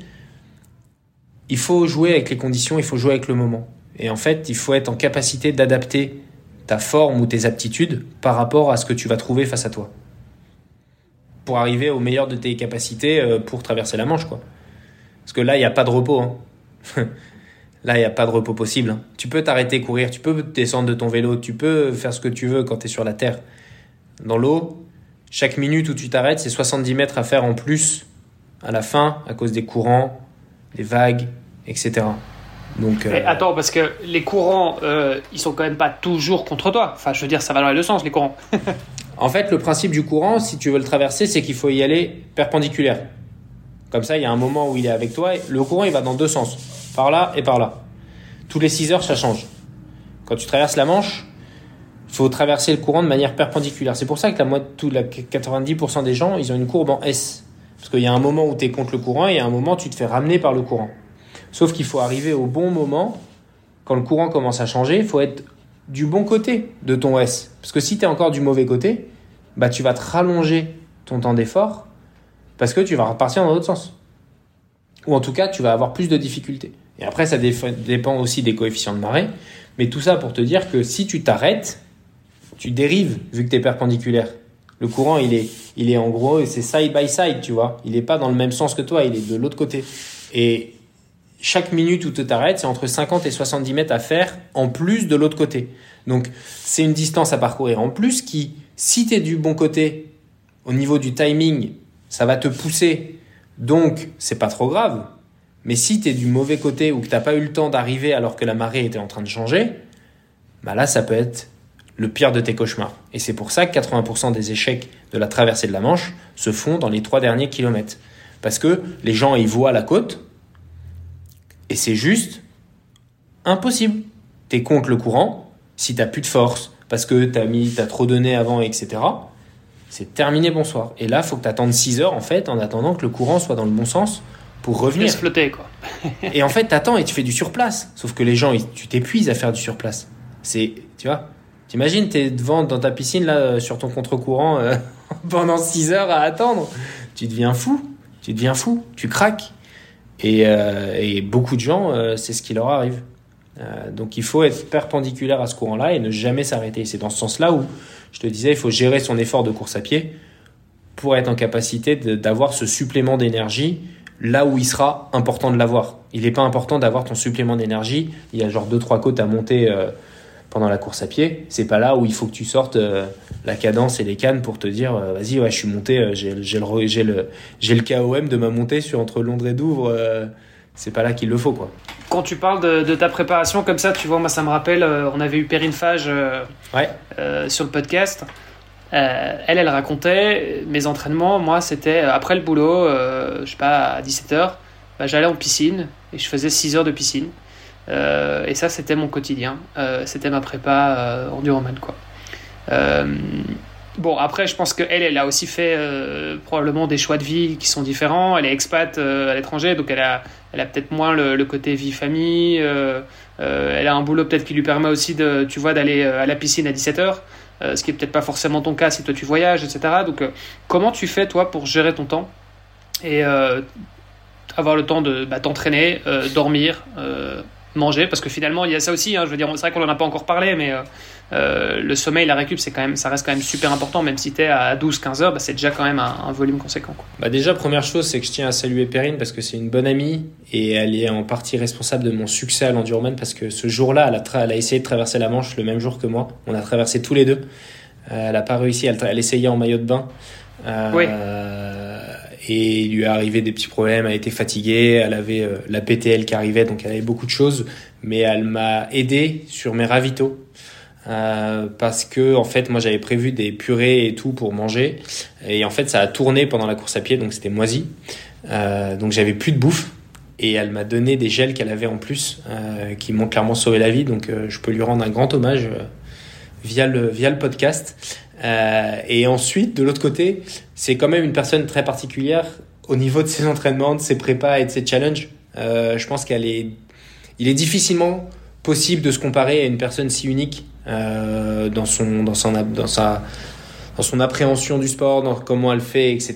il faut jouer avec les conditions, il faut jouer avec le moment. Et en fait, il faut être en capacité d'adapter ta forme ou tes aptitudes par rapport à ce que tu vas trouver face à toi. Pour arriver au meilleur de tes capacités euh, pour traverser la Manche, quoi. Parce que là, il n'y a pas de repos. hein. Là, il n'y a pas de repos possible. hein. Tu peux t'arrêter courir, tu peux descendre de ton vélo, tu peux faire ce que tu veux quand tu es sur la terre. Dans l'eau, chaque minute où tu t'arrêtes, c'est 70 mètres à faire en plus à la fin à cause des courants, des vagues, etc. Donc, Mais euh, attends, parce que les courants, euh, ils sont quand même pas toujours contre toi. Enfin, je veux dire, ça va dans les deux sens, les courants. En fait, le principe du courant, si tu veux le traverser, c'est qu'il faut y aller perpendiculaire. Comme ça, il y a un moment où il est avec toi. et Le courant, il va dans deux sens. Par là et par là. Tous les 6 heures, ça change. Quand tu traverses la Manche, il faut traverser le courant de manière perpendiculaire. C'est pour ça que la, moitié- tout, la 90% des gens, ils ont une courbe en S. Parce qu'il y a un moment où tu es contre le courant et un moment où tu te fais ramener par le courant. Sauf qu'il faut arriver au bon moment. Quand le courant commence à changer, il faut être du bon côté de ton S. Parce que si tu es encore du mauvais côté, bah tu vas te rallonger ton temps d'effort parce que tu vas repartir dans l'autre sens. Ou en tout cas, tu vas avoir plus de difficultés. Et après, ça dépend aussi des coefficients de marée. Mais tout ça pour te dire que si tu t'arrêtes, tu dérives vu que tu es perpendiculaire. Le courant, il est, il est en gros, c'est side by side, tu vois. Il n'est pas dans le même sens que toi, il est de l'autre côté. Et chaque minute où tu t'arrêtes, c'est entre 50 et 70 mètres à faire en plus de l'autre côté. Donc, c'est une distance à parcourir en plus qui, si tu es du bon côté, au niveau du timing, ça va te pousser. Donc, c'est pas trop grave. Mais si tu es du mauvais côté ou que tu pas eu le temps d'arriver alors que la marée était en train de changer, bah là, ça peut être le pire de tes cauchemars. Et c'est pour ça que 80% des échecs de la traversée de la Manche se font dans les trois derniers kilomètres. Parce que les gens, ils voient la côte, et c'est juste impossible. Tu es contre le courant, si t'as plus de force, parce que t'as mis, t'as trop donné avant, etc. C'est terminé, bonsoir. Et là, faut que t'attendes 6 heures, en fait, en attendant que le courant soit dans le bon sens pour revenir. Laisse flotter, quoi. et en fait, t'attends et tu fais du surplace. Sauf que les gens, ils- tu t'épuises à faire du surplace. C'est, tu vois, t'imagines, t'es devant dans ta piscine là euh, sur ton contre-courant euh, pendant 6 heures à attendre. Tu deviens fou. Tu deviens fou. Tu craques. Et, euh, et beaucoup de gens, euh, c'est ce qui leur arrive. Donc il faut être perpendiculaire à ce courant-là et ne jamais s'arrêter. C'est dans ce sens-là où je te disais, il faut gérer son effort de course à pied pour être en capacité d'avoir ce supplément d'énergie là où il sera important de l'avoir. Il n'est pas important d'avoir ton supplément d'énergie. Il y a genre deux trois côtes à monter euh, pendant la course à pied. C'est pas là où il faut que tu sortes euh, la cadence et les cannes pour te dire euh, vas-y ouais je suis monté, j'ai le j'ai le le KOM de ma montée sur entre Londres et Douvres. c'est pas là qu'il le faut quoi. Quand tu parles de, de ta préparation comme ça, tu vois, moi ça me rappelle, euh, on avait eu Perrine Fage euh, Ouais. euh, sur le podcast. Elle, elle racontait mes entraînements. Moi, c'était après le boulot, je sais pas, à 17h, bah, j'allais en piscine et je faisais 6 heures de piscine. Et ça, c'était mon quotidien. C'était ma prépa euh, enduroman, quoi. Bon, après, je pense qu'elle, elle a aussi fait euh, probablement des choix de vie qui sont différents. Elle est expat euh, à l'étranger, donc elle a, elle a peut-être moins le, côté vie famille. euh, elle a un boulot peut-être qui lui permet aussi de, tu vois, d'aller à la piscine à 17h. Euh, ce qui est peut-être pas forcément ton cas si toi tu voyages, etc. Donc, comment tu fais toi pour gérer ton temps et avoir le temps de bah, t'entraîner, dormir, manger Parce que finalement, il y a ça aussi. hein, je veux dire, c'est vrai qu'on en a pas encore parlé, mais euh, euh, le sommeil, la récup, c'est quand même, ça reste quand même super important. Même si t'es à 12-15 heures, bah, c'est déjà quand même un, un volume conséquent. Quoi. Bah déjà, première chose, c'est que je tiens à saluer Perrine parce que c'est une bonne amie et elle est en partie responsable de mon succès à l'Enduroman parce que ce jour-là, elle, a elle a essayé de traverser la Manche le même jour que moi. On a traversé tous les deux. Euh, elle n'a pas réussi, elle, essayait en maillot de bain. Euh, Oui. Et il lui est arrivé des petits problèmes, elle était fatiguée, elle avait euh, la PTL qui arrivait, donc elle avait beaucoup de choses. Mais elle m'a aidé sur mes ravitaux. Euh, parce que en fait moi j'avais prévu des purées et tout pour manger et en fait ça a tourné pendant la course à pied donc c'était moisi euh, donc j'avais plus de bouffe et elle m'a donné des gels qu'elle avait en plus euh, qui m'ont clairement sauvé la vie donc euh, je peux lui rendre un grand hommage via le via le podcast Euh, et ensuite de l'autre côté c'est quand même une personne très particulière au niveau de ses entraînements de ses prépas et de ses challenges Euh, je pense qu'elle est il est difficilement possible de se comparer à une personne si unique euh, dans son dans son dans sa dans son appréhension du sport, dans comment elle fait, etc.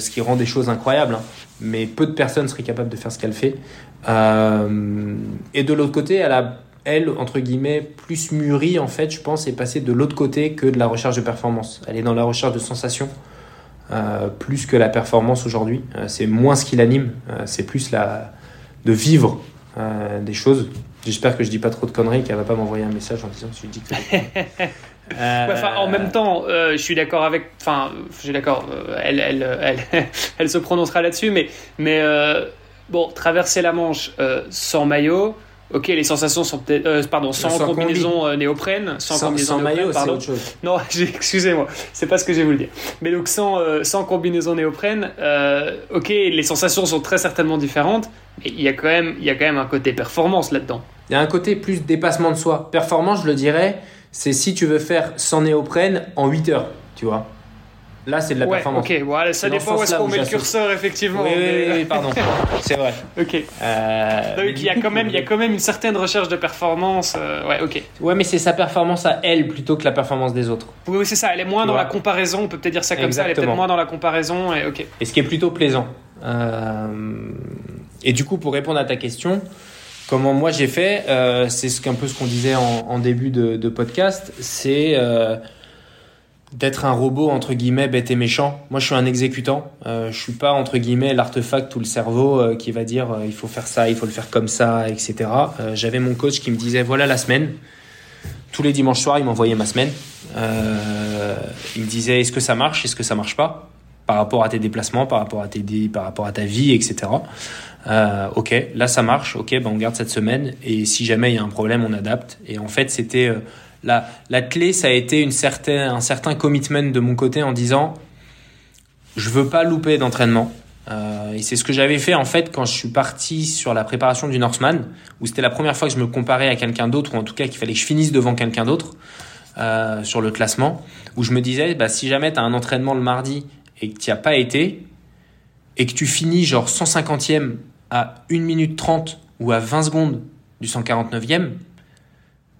ce qui rend des choses incroyables. hein. Mais peu de personnes seraient capables de faire ce qu'elle fait. Et de l'autre côté, elle a elle entre guillemets plus mûri en fait, je pense, est passée de l'autre côté que de la recherche de performance. Elle est dans la recherche de sensations. euh, plus que la performance aujourd'hui, Euh, c'est moins ce qui l'anime, euh, c'est plus la de vivre des choses. J'espère que je dis pas trop de conneries, qu'elle va pas m'envoyer un message en disant je dis que. Ouais, en même temps, je suis d'accord avec. Enfin, je suis d'accord. elle, elle, elle, elle se prononcera là-dessus, mais, mais bon, traverser la Manche sans maillot. Ok, les sensations sont peut-être. euh, pardon, sans, Sans combinaison euh, néoprène. Sans, sans, combinaison sans néoprène, maillot, c'est pardon. autre chose. Non, excusez-moi, c'est pas ce que j'ai voulu dire. Mais donc sans, euh, sans combinaison néoprène, ok, les sensations sont très certainement différentes, mais il y a quand même, il y a quand même un côté performance là-dedans. Il y a un côté plus dépassement de soi. Performance, je le dirais, c'est si tu veux faire sans néoprène en 8 heures, tu vois. Là, c'est de la ouais, performance. ok, voilà, ça dépend où est-ce qu'on met le curseur effectivement. Oui, oui, mais- oui, oui, pardon. c'est vrai. Ok. Euh, Donc il y a quand même, il y a quand même une certaine recherche de performance. euh, ouais, ok. Ouais, mais c'est sa performance à elle plutôt que la performance des autres. Oui, oui, c'est ça. Elle est moins Tu dans vois. la comparaison. On peut peut-être dire ça comme ça. Elle est peut-être moins dans la comparaison. Et ok. Et ce qui est plutôt plaisant. Euh, et du coup, pour répondre à ta question, comment moi j'ai fait, euh, c'est ce qu'un peu ce qu'on disait en, en début de, de podcast, c'est euh, d'être un robot entre guillemets bête et méchant. Moi, je suis un exécutant. Euh, je suis pas entre guillemets l'artefact ou le cerveau euh, qui va dire euh, il faut faire ça, il faut le faire comme ça, etc. Euh, J'avais mon coach qui me disait voilà la semaine. Tous les dimanches soirs, il m'envoyait ma semaine. Il me disait est-ce que ça marche, est-ce que ça marche pas par rapport à tes déplacements, par rapport à tes par rapport à ta vie, etc. Ok, là ça marche. Ok, ben on garde cette semaine et si jamais il y a un problème, on adapte. Et en fait, c'était la, clé, ça a été un certain commitment de mon côté en disant, je veux pas louper d'entraînement. Euh, et c'est ce que j'avais fait en fait quand je suis parti sur la préparation du Northman, où c'était la première fois que je me comparais à quelqu'un d'autre, ou en tout cas qu'il fallait que je finisse devant quelqu'un d'autre euh, sur le classement, où je me disais, bah, si jamais tu as un entraînement le mardi et que tu as pas été, et que tu finis genre 150e à 1 minute 30 ou à 20 secondes du 149e,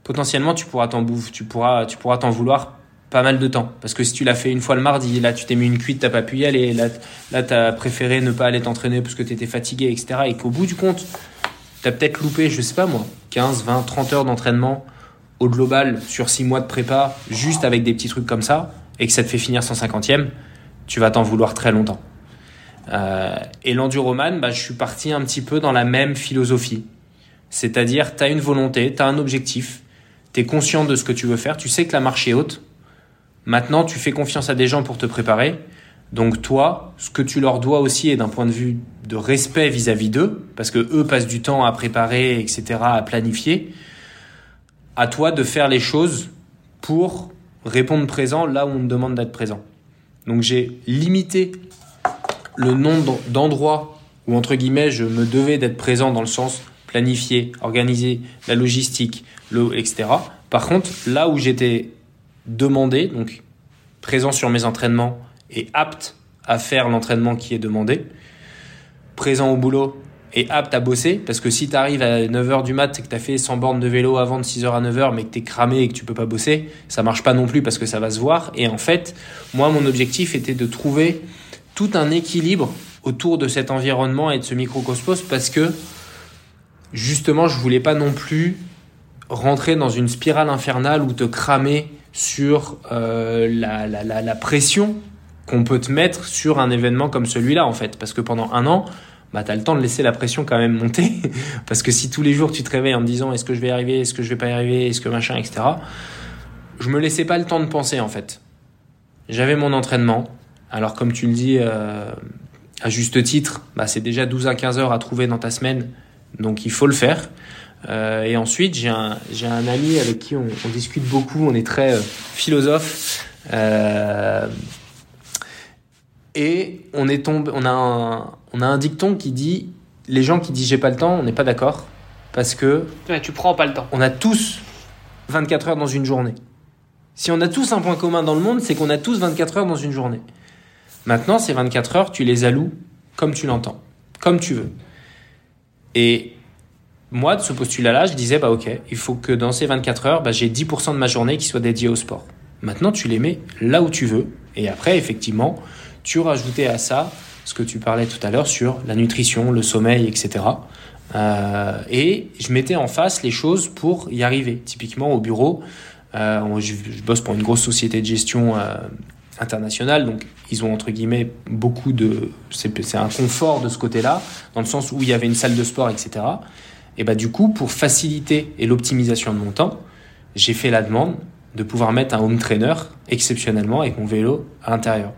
potentiellement tu pourras t'en tu pourras, tu pourras t'en vouloir pas mal de temps. Parce que si tu l'as fait une fois le mardi, là tu t'es mis une cuite, t'as pas pu y aller, là, là t'as préféré ne pas aller t'entraîner parce que t'étais fatigué, etc. Et qu'au bout du compte, t'as peut-être loupé, je sais pas moi, 15, 20, 30 heures d'entraînement au global sur 6 mois de prépa, juste avec des petits trucs comme ça, et que ça te fait finir 150e, tu vas t'en vouloir très longtemps. Euh, et l'enduroman, bah, je suis parti un petit peu dans la même philosophie. C'est-à-dire, tu as une volonté, tu as un objectif, tu es conscient de ce que tu veux faire, tu sais que la marche est haute. Maintenant, tu fais confiance à des gens pour te préparer. Donc toi, ce que tu leur dois aussi est d'un point de vue de respect vis-à-vis d'eux, parce que eux passent du temps à préparer, etc., à planifier. À toi de faire les choses pour répondre présent là où on te demande d'être présent. Donc j'ai limité le nombre d'endroits où, entre guillemets, je me devais d'être présent dans le sens planifier, organiser la logistique, le, etc. Par contre, là où j'étais demandé, donc présent sur mes entraînements et apte à faire l'entraînement qui est demandé, présent au boulot et apte à bosser, parce que si tu arrives à 9h du mat et que tu as fait 100 bornes de vélo avant de 6h à 9h, mais que tu es cramé et que tu peux pas bosser, ça marche pas non plus parce que ça va se voir. Et en fait, moi, mon objectif était de trouver tout un équilibre autour de cet environnement et de ce microcosmos parce que justement je voulais pas non plus rentrer dans une spirale infernale ou te cramer sur euh, la, la, la, pression qu'on peut te mettre sur un événement comme celui-là en fait. Parce que pendant un an bah, tu as le temps de laisser la pression quand même monter. Parce que si tous les jours tu te réveilles en me disant est-ce que je vais y arriver est-ce que je vais pas y arriver est-ce que machin etc je me laissais pas le temps de penser en fait. J'avais mon entraînement. Alors comme tu le dis euh, à juste titre, bah, c'est déjà 12 à 15 heures à trouver dans ta semaine, donc il faut le faire. Euh, et ensuite, j'ai un, j'ai un ami avec qui on, on, discute beaucoup, on est très euh, philosophe. Euh, et on est tombé, on a un, on a un dicton qui dit les gens qui disent j'ai pas le temps, on n'est pas d'accord parce que ouais, tu prends pas le temps. On a tous 24 heures dans une journée. Si on a tous un point commun dans le monde, c'est qu'on a tous 24 heures dans une journée. Maintenant, ces 24 heures, tu les alloues comme tu l'entends, comme tu veux. Et moi, de ce postulat-là, je disais, bah ok, il faut que dans ces 24 heures, bah, j'ai 10% de ma journée qui soit dédiée au sport. Maintenant, tu les mets là où tu veux. Et après, effectivement, tu rajoutais à ça ce que tu parlais tout à l'heure sur la nutrition, le sommeil, etc. Euh, et je mettais en face les choses pour y arriver. Typiquement, au bureau, euh, je, bosse pour une grosse société de gestion euh, international, donc ils ont entre guillemets beaucoup de. C'est un confort de ce côté-là, dans le sens où il y avait une salle de sport, etc. Et bah, du coup, pour faciliter et l'optimisation de mon temps, j'ai fait la demande de pouvoir mettre un home trainer exceptionnellement avec mon vélo à l'intérieur.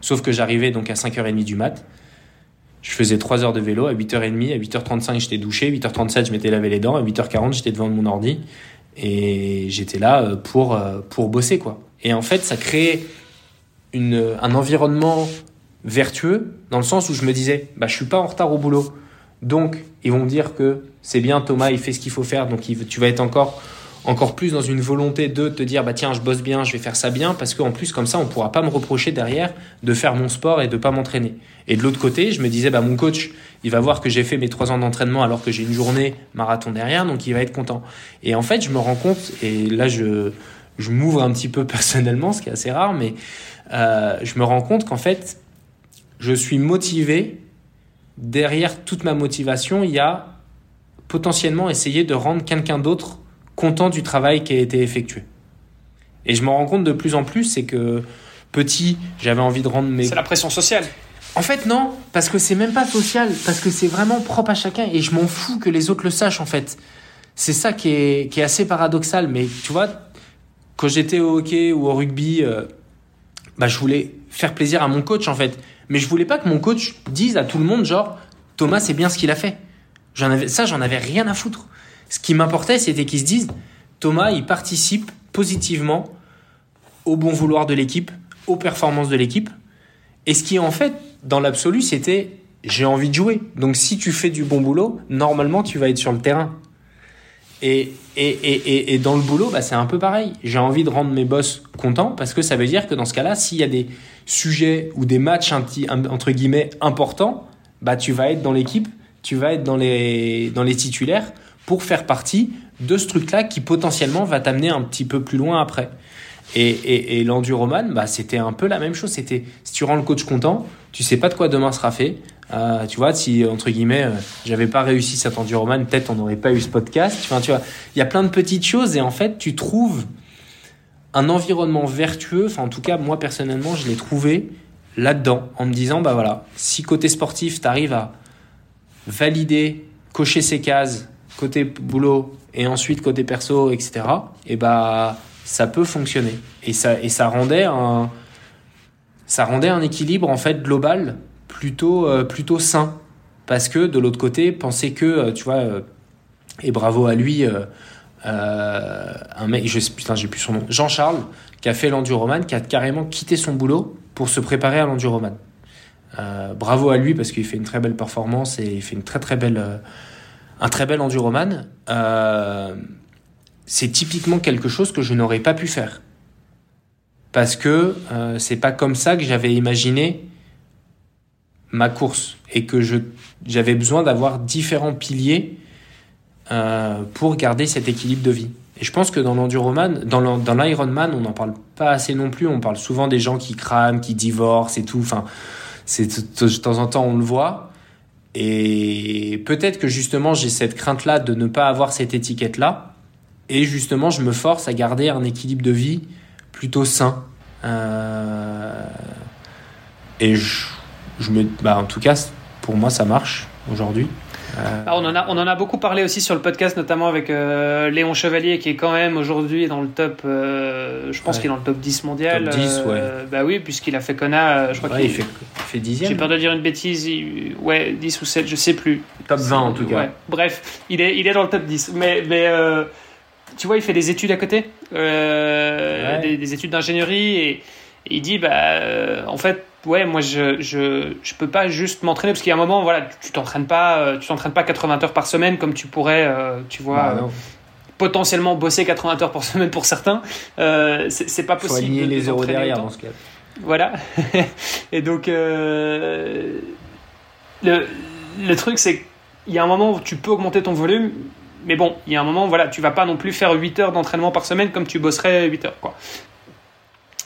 Sauf que j'arrivais donc à 5h30 du mat. Je faisais 3 heures de vélo. À 8h30, à 8h35, j'étais douché. 8h37, je m'étais lavé les dents. À 8h40, j'étais devant mon ordi. Et j'étais là euh, pour, euh, pour bosser, quoi. Et en fait, ça créait un environnement vertueux dans le sens où je me disais, bah, je suis pas en retard au boulot. Donc, ils vont me dire que c'est bien, Thomas, il fait ce qu'il faut faire. Donc, tu vas être encore, encore plus dans une volonté de te dire, bah, tiens, je bosse bien, je vais faire ça bien. Parce qu'en plus, comme ça, on pourra pas me reprocher derrière de faire mon sport et de pas m'entraîner. Et de l'autre côté, je me disais, bah, mon coach, il va voir que j'ai fait mes trois ans d'entraînement alors que j'ai une journée marathon derrière. Donc, il va être content. Et en fait, je me rends compte, et là, je, je m'ouvre un petit peu personnellement, ce qui est assez rare, mais euh, je me rends compte qu'en fait, je suis motivé. Derrière toute ma motivation, il y a potentiellement essayer de rendre quelqu'un d'autre content du travail qui a été effectué. Et je me rends compte de plus en plus, c'est que petit, j'avais envie de rendre mes... C'est la pression sociale. En fait, non, parce que c'est même pas social, parce que c'est vraiment propre à chacun, et je m'en fous que les autres le sachent, en fait. C'est ça qui est, qui est assez paradoxal, mais tu vois, quand j'étais au hockey ou au rugby, euh, bah, je voulais faire plaisir à mon coach en fait. Mais je voulais pas que mon coach dise à tout le monde genre Thomas c'est bien ce qu'il a fait. J'en avais ça, j'en avais rien à foutre. Ce qui m'importait, c'était qu'ils se disent Thomas, il participe positivement au bon vouloir de l'équipe, aux performances de l'équipe. Et ce qui, en fait, dans l'absolu, c'était j'ai envie de jouer. Donc si tu fais du bon boulot, normalement, tu vas être sur le terrain. Et, et, et, et dans le boulot, bah, c'est un peu pareil. J'ai envie de rendre mes boss contents parce que ça veut dire que dans ce cas-là, s'il y a des sujets ou des matchs entre guillemets importants, bah, tu vas être dans l'équipe, tu vas être dans les, dans les titulaires pour faire partie de ce truc-là qui potentiellement va t'amener un petit peu plus loin après. Et, et, et l'enduroman, bah, c'était un peu la même chose. C'était si tu rends le coach content, tu sais pas de quoi demain sera fait. Euh, tu vois, si entre guillemets, euh, j'avais pas réussi cet enduroman, peut-être on n'aurait pas eu ce podcast. Tu vois, il y a plein de petites choses et en fait, tu trouves un environnement vertueux. Enfin, en tout cas, moi personnellement, je l'ai trouvé là-dedans en me disant, bah voilà, si côté sportif, tu arrives à valider, cocher ces cases, côté boulot et ensuite côté perso, etc. Et bah ça peut fonctionner. Et ça, et ça rendait un, ça rendait un équilibre en fait global plutôt, euh, plutôt sain. Parce que de l'autre côté, penser que, euh, tu vois, euh, et bravo à lui, un mec, je putain, j'ai plus son nom, Jean-Charles, qui a fait l'enduroman, qui a carrément quitté son boulot pour se préparer à l'enduroman. bravo à lui parce qu'il fait une très belle performance et il fait une très très belle, un très bel enduroman. C'est typiquement quelque chose que je n'aurais pas pu faire. Parce que euh, c'est pas comme ça que j'avais imaginé ma course et que je, j'avais besoin d'avoir différents piliers euh, pour garder cet équilibre de vie. Et je pense que dans l'enduroman, dans, l'Ironman, on n'en parle pas assez non plus. On parle souvent des gens qui crament, qui divorcent et tout. Enfin, c'est de temps en temps on le voit. Et peut-être que justement j'ai cette crainte-là de ne pas avoir cette étiquette-là. Et justement, je me force à garder un équilibre de vie plutôt sain. Euh, et je, je me, bah, en tout cas, pour moi, ça marche aujourd'hui. Euh, ah, on, en a, on en a beaucoup parlé aussi sur le podcast, notamment avec euh, Léon Chevalier, qui est quand même aujourd'hui dans le top, je pense qu'il est dans le top 10 mondial. Top 10, ouais. Bah oui, puisqu'il a fait Kona, je crois ouais, qu'il fait, fait dixième. J'ai peur de dire une bêtise, il, ouais, 10 ou 7, je sais plus. Top 20 en tout cas. Ouais. Bref, il est, il est dans le top 10. Mais, mais tu vois, il fait des études à côté, euh, Ouais. des, des études d'ingénierie, et, et il dit, bah, euh, en fait, ouais, moi, je, je, je peux pas juste m'entraîner, parce qu'il y a un moment, voilà, tu t'entraînes pas, euh, tu t'entraînes pas 80 heures par semaine comme tu pourrais, euh, tu vois, Bah, euh, potentiellement bosser 80 heures par semaine pour certains. Euh, c'est pas Faut possible. aligner de- de les euros s'entraîner derrière dans ce cas. Voilà. Et donc, euh, le, le truc, c'est qu'il y a un moment où tu peux augmenter ton volume, mais bon, il y a un moment, voilà, tu vas pas non plus faire 8 heures d'entraînement par semaine comme tu bosserais 8 heures, quoi.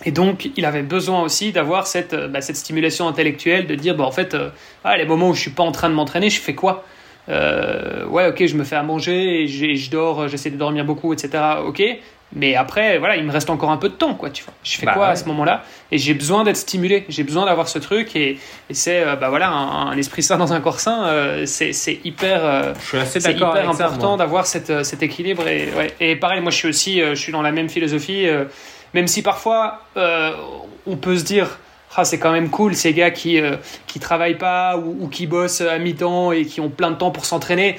Et donc, il avait besoin aussi d'avoir cette, euh, bah, cette stimulation intellectuelle, de dire, bah, en fait, euh, ah, les moments où je suis pas en train de m'entraîner, je fais quoi? Euh, Ouais, ok, je me fais à manger, et je dors, j'essaie de dormir beaucoup, etc. Ok, mais après, voilà, il me reste encore un peu de temps, quoi, tu vois. Je fais Bah quoi à ce moment-là? Et j'ai besoin d'être stimulé, j'ai besoin d'avoir ce truc, et, et c'est, euh, bah voilà, un, un esprit sain dans un corps sain, euh, c'est c'est hyper. euh, Je suis assez c'est d'accord hyper ça, important d'avoir cette, cet équilibre et, ouais. et pareil moi je suis aussi je suis dans la même philosophie même si parfois euh, on peut se dire ah, c'est quand même cool ces gars qui euh, travaillent pas ou qui bossent à mi-temps et qui ont plein de temps pour s'entraîner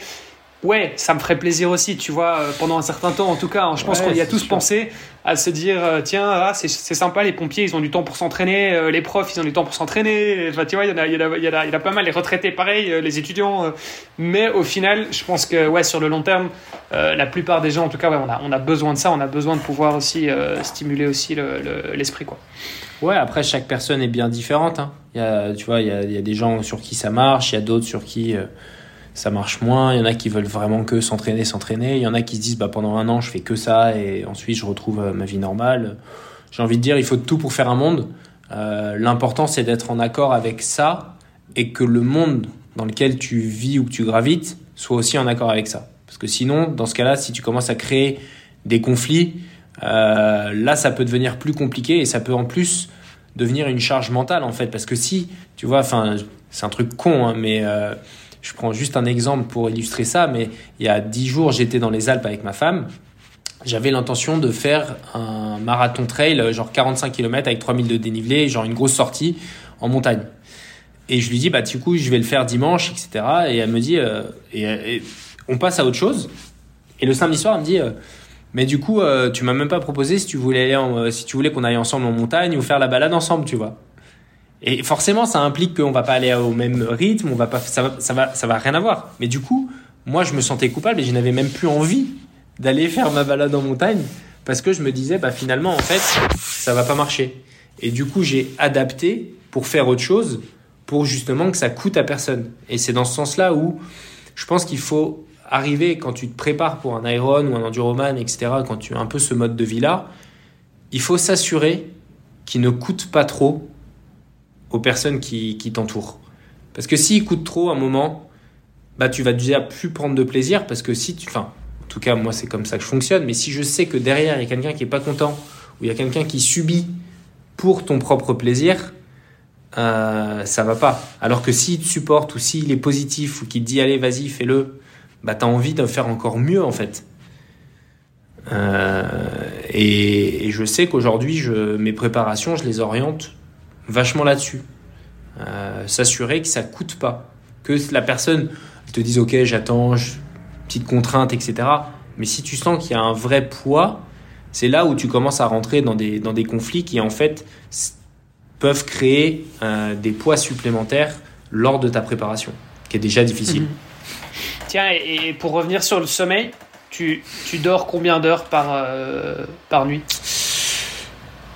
ouais ça me ferait plaisir aussi tu vois euh, pendant un certain temps en tout cas hein. je pense Ouais, qu'on y a tous sûr. pensé à se dire euh, tiens ah, c'est c'est sympa les pompiers ils ont du temps pour s'entraîner euh, les profs ils ont du temps pour s'entraîner enfin, tu vois il y en a y en a il y en a, il y en a pas mal les retraités pareil les étudiants mais au final je pense que ouais sur le long terme euh, la plupart des gens en tout cas ouais, on a on a besoin de ça on a besoin de pouvoir aussi euh, stimuler aussi le- le- l'esprit quoi Ouais, après, chaque personne est bien différente. Hein. Y a, tu vois, il y, a, il y a des gens sur qui ça marche, il y a d'autres sur qui euh, ça marche moins. Il y en a qui veulent vraiment que s'entraîner, s'entraîner. Il y en a qui se disent, bah, pendant un an, je fais que ça et ensuite, je retrouve euh, ma vie normale. J'ai envie de dire, il faut tout pour faire un monde. Euh, L'important, c'est d'être en accord avec ça et que le monde dans lequel tu vis ou que tu gravites soit aussi en accord avec ça. Parce que sinon, dans ce cas-là, si tu commences à créer des conflits, euh, là, ça peut devenir plus compliqué et ça peut en plus devenir une charge mentale en fait. Parce que si, tu vois, enfin, c'est un truc con, hein, mais je prends juste un exemple pour illustrer ça. Mais il y a dix jours, j'étais dans les Alpes avec ma femme. J'avais l'intention de faire un marathon trail, genre 45 km avec 3000 de dénivelé, genre une grosse sortie en montagne. Et je lui dis, bah, du coup, je vais le faire dimanche, etc. Et elle me dit, euh, on passe à autre chose. Et le samedi soir, elle me dit, euh, Mais du coup, euh, tu m'as même pas proposé si tu voulais aller si tu voulais qu'on aille ensemble en montagne ou faire la balade ensemble, tu vois. Et forcément, ça implique qu'on va pas aller au même rythme, on va pas, ça va, ça va, ça va rien avoir. Mais du coup, moi, je me sentais coupable et je n'avais même plus envie d'aller faire ma balade en montagne parce que je me disais, bah finalement, en fait, ça va pas marcher. Et du coup, j'ai adapté pour faire autre chose, pour justement que ça coûte à personne. Et c'est dans ce sens-là où je pense qu'il faut arriver quand tu te prépares pour un Iron ou un Enduroman, etc., quand tu as un peu ce mode de vie-là, il faut s'assurer qu'il ne coûte pas trop aux personnes qui, t'entourent. Parce que s'il coûte trop à un moment, bah tu vas déjà plus prendre de plaisir parce que si tu, enfin, en tout cas moi c'est comme ça que je fonctionne. Mais si je sais que derrière il y a quelqu'un qui est pas content ou il y a quelqu'un qui subit pour ton propre plaisir, euh, ça va pas. Alors que s'il te supporte ou s'il est positif ou qu'il te dit allez vas-y fais-le, bah t'as envie de faire encore mieux en fait. Euh, et, je sais qu'aujourd'hui mes préparations je les oriente vachement là-dessus. Euh, S'assurer que ça coûte pas. Que la personne te dise ok j'attends, petite contrainte, etc. Mais si tu sens qu'il y a un vrai poids, c'est là où tu commences à rentrer dans des, dans des conflits qui en fait peuvent créer euh, des poids supplémentaires lors de ta préparation, qui est déjà difficile. Mhm. Tiens, et, et pour revenir sur le sommeil, tu, tu dors combien d'heures par, euh, par nuit?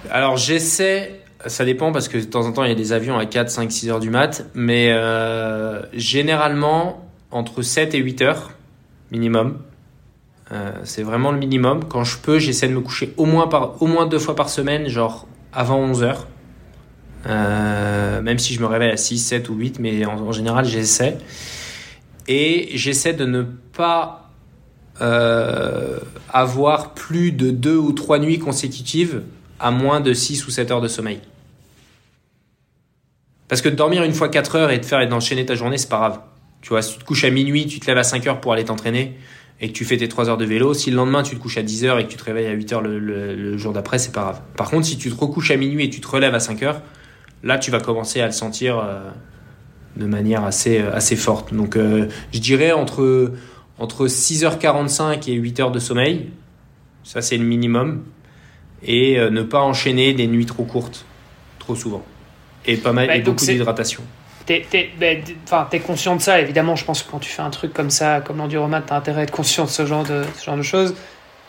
Alors j'essaie, ça dépend parce que de temps en temps il y a des avions à 4, 5, 6 heures du mat, mais euh, généralement entre 7 et 8 heures minimum. Euh, c'est vraiment le minimum. Quand je peux, j'essaie de me coucher au moins, par, au moins deux fois par semaine, genre avant 11 heures. Euh, même si je me réveille à 6, 7 ou 8, mais en, en général j'essaie. Et j'essaie de ne pas euh, avoir plus de deux ou trois nuits consécutives à moins de 6 ou 7 heures de sommeil. Parce que dormir une fois 4 heures et te faire et d'enchaîner ta journée, c'est pas grave. Tu vois, si tu te couches à minuit, tu te lèves à 5 heures pour aller t'entraîner et que tu fais tes 3 heures de vélo, si le lendemain tu te couches à 10 heures et que tu te réveilles à 8 heures le jour d'après, c'est pas grave. Par contre, si tu te recouches à minuit et tu te relèves à 5 heures, là tu vas commencer à le sentir euh, de manière assez, euh, assez forte. Donc euh, je dirais entre, entre 6h45 et 8 heures de sommeil, ça c'est le minimum, et euh, ne pas enchaîner des nuits trop courtes, trop souvent. Et pas mal, Bah, et beaucoup d'hydratation. T'es t'es conscient de ça, évidemment. Je pense que quand tu fais un truc comme ça, comme l'enduromat, t'as intérêt à être conscient de ce genre de, ce genre de choses.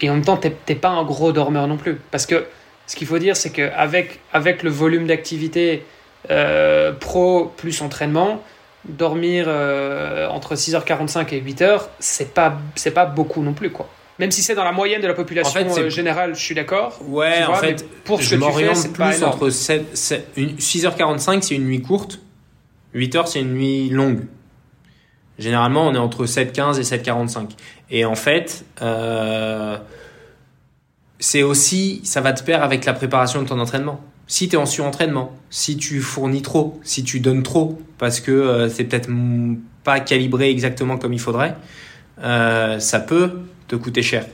Et en même temps, t'es pas un gros dormeur non plus. Parce que ce qu'il faut dire, c'est qu'avec avec le volume d'activité euh, pro plus entraînement, dormir euh, entre 6h45 et 8h, c'est pas, pas beaucoup non plus. quoi. Même si c'est dans la moyenne de la population En fait, euh, générale, je suis d'accord. Ouais, en fait, pour ce je m'oriente plus entre 7, 7 une- 6h45, c'est une nuit courte. 8h, c'est une nuit longue. Généralement, on est entre 7h15 et 7h45. Et en fait, euh, c'est aussi, ça va te pair avec la préparation de ton entraînement. Si tu es en surentraînement, si tu fournis trop, si tu donnes trop, parce que euh, c'est peut-être pas calibré exactement comme il faudrait, euh, ça peut te coûter cher.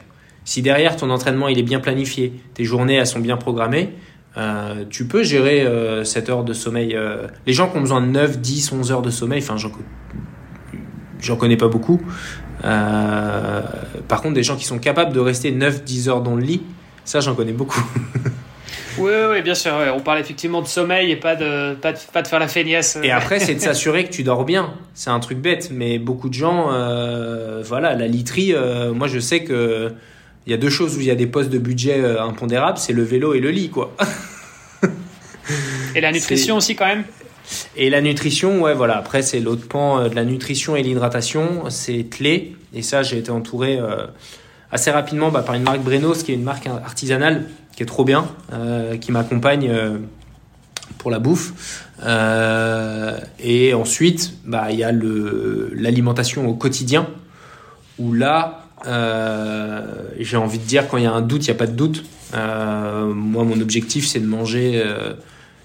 Si derrière ton entraînement il est bien planifié, tes journées elles sont bien programmées, euh, tu peux gérer euh, 7 heures de sommeil. euh. Les gens qui ont besoin de 9, 10, 11 heures de sommeil, enfin j'en, co- j'en connais pas beaucoup. Par contre, des gens qui sont capables de rester 9, 10 heures dans le lit, ça j'en connais beaucoup. Oui, oui, bien sûr. ouais. On parle effectivement de sommeil et pas de, pas de, pas de faire la feignasse. Et après, c'est de s'assurer que tu dors bien. C'est un truc bête, mais beaucoup de gens, euh, voilà, la literie, euh, moi je sais que il y a deux choses où il y a des postes de budget euh, impondérables, c'est le vélo et le lit, quoi. Et la nutrition aussi, quand même. Et la nutrition, ouais, voilà. Après, c'est l'autre pan euh, de la nutrition et l'hydratation, c'est clé. Et ça, j'ai été entouré euh, assez rapidement bah, par une marque Brenos, qui est une marque artisanale, qui est trop bien, euh, qui m'accompagne euh, pour la bouffe. Euh, et ensuite, bah, il y a l'alimentation au quotidien, où là, j'ai envie de dire, quand il y a un doute, il n'y a pas de doute. Moi, mon objectif, c'est de manger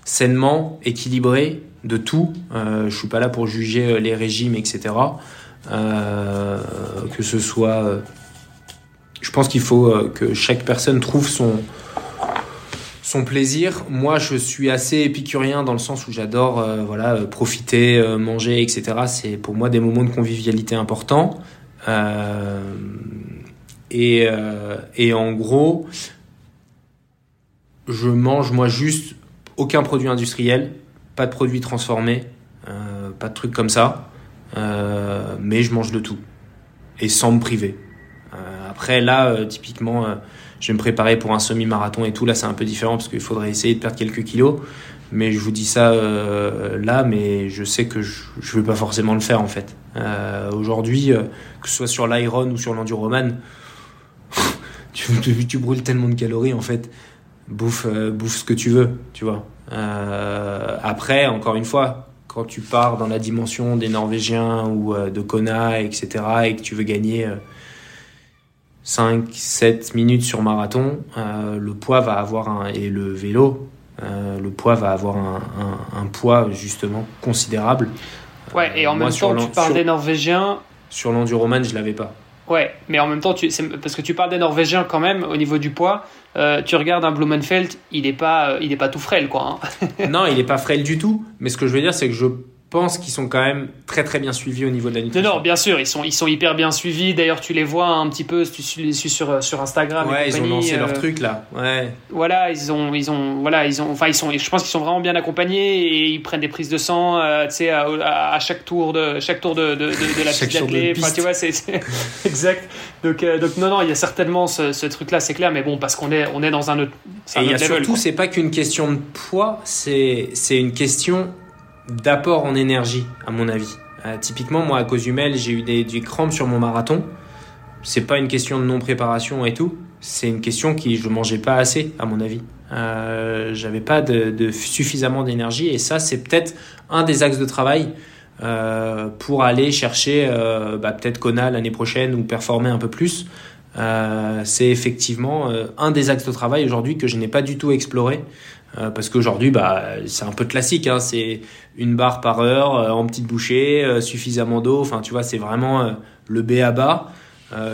sainement, équilibré, de tout. Je suis pas là pour juger les régimes, etc. Que ce soit. je pense qu'il faut que chaque personne trouve son son plaisir. Moi, je suis assez épicurien dans le sens où j'adore euh, voilà euh, profiter, euh, manger, etc. C'est pour moi des moments de convivialité importants. Et, et en gros, je mange moi juste aucun produit industriel, pas de produits transformés, pas de trucs comme ça, mais je mange de tout et sans me priver. après là, typiquement je vais me préparer pour un semi-marathon et tout. Là, c'est un peu différent parce qu'il faudrait essayer de perdre quelques kilos. Mais je vous dis ça euh, là, mais je sais que je ne veux pas forcément le faire en fait. Euh, Aujourd'hui, euh, que ce soit sur l'Iron ou sur l'Enduroman, tu, tu, brûles tellement de calories en fait. Bouffe, bouffe ce que tu veux, tu vois. Après, encore une fois, quand tu pars dans la dimension des Norvégiens ou de Kona, etc., et que tu veux gagner 5-7 minutes sur marathon, euh, le poids va avoir un, et le vélo, euh, le poids va avoir un, un, poids justement considérable. Ouais, et en même temps, tu parles des Norvégiens. Sur l'enduroman, je l'avais pas. Ouais, mais en même temps, tu, parce que tu parles des Norvégiens quand même au niveau du poids. Euh, tu regardes un Blumenfeld, il n'est pas, il est pas tout frêle, quoi. Hein. non, il n'est pas frêle du tout. Mais ce que je veux dire, c'est que je pense qu'ils sont quand même très très bien suivis au niveau de la nutrition. Non, bien sûr, ils sont, ils sont hyper bien suivis. D'ailleurs, tu les vois un petit peu, tu les suis sur, sur Instagram. Ouais, ils ont lancé leur euh, truc là. Ouais. Voilà, ils ont, ils ont, voilà, ils ont, enfin, ils sont, je pense qu'ils sont vraiment bien accompagnés et ils prennent des prises de sang, euh, tu sais, à, à, chaque tour de, chaque tour de, de, de, la piste d'athlée. Enfin, tu vois, c'est exact. Donc, euh, donc non, non, il y a certainement ce, ce truc là, c'est clair, mais bon, parce qu'on est, on est dans un autre. et il y a surtout, c'est pas qu'une question de poids, c'est, c'est une question d'apport en énergie, à mon avis. Euh, typiquement, moi, à Cozumel, j'ai eu des, des, crampes sur mon marathon. C'est pas une question de non-préparation et tout. C'est une question qui je mangeais pas assez, à mon avis. Euh, J'avais pas de, suffisamment d'énergie et ça, c'est peut-être un des axes de travail euh, pour aller chercher bah, peut-être Kona l'année prochaine ou performer un peu plus. C'est effectivement un des axes de travail aujourd'hui que je n'ai pas du tout exploré. Parce qu'aujourd'hui, bah, c'est un peu classique. Hein, c'est une barre par heure euh, en petite bouchée, euh, suffisamment d'eau. Enfin, tu vois, c'est vraiment le B à bas.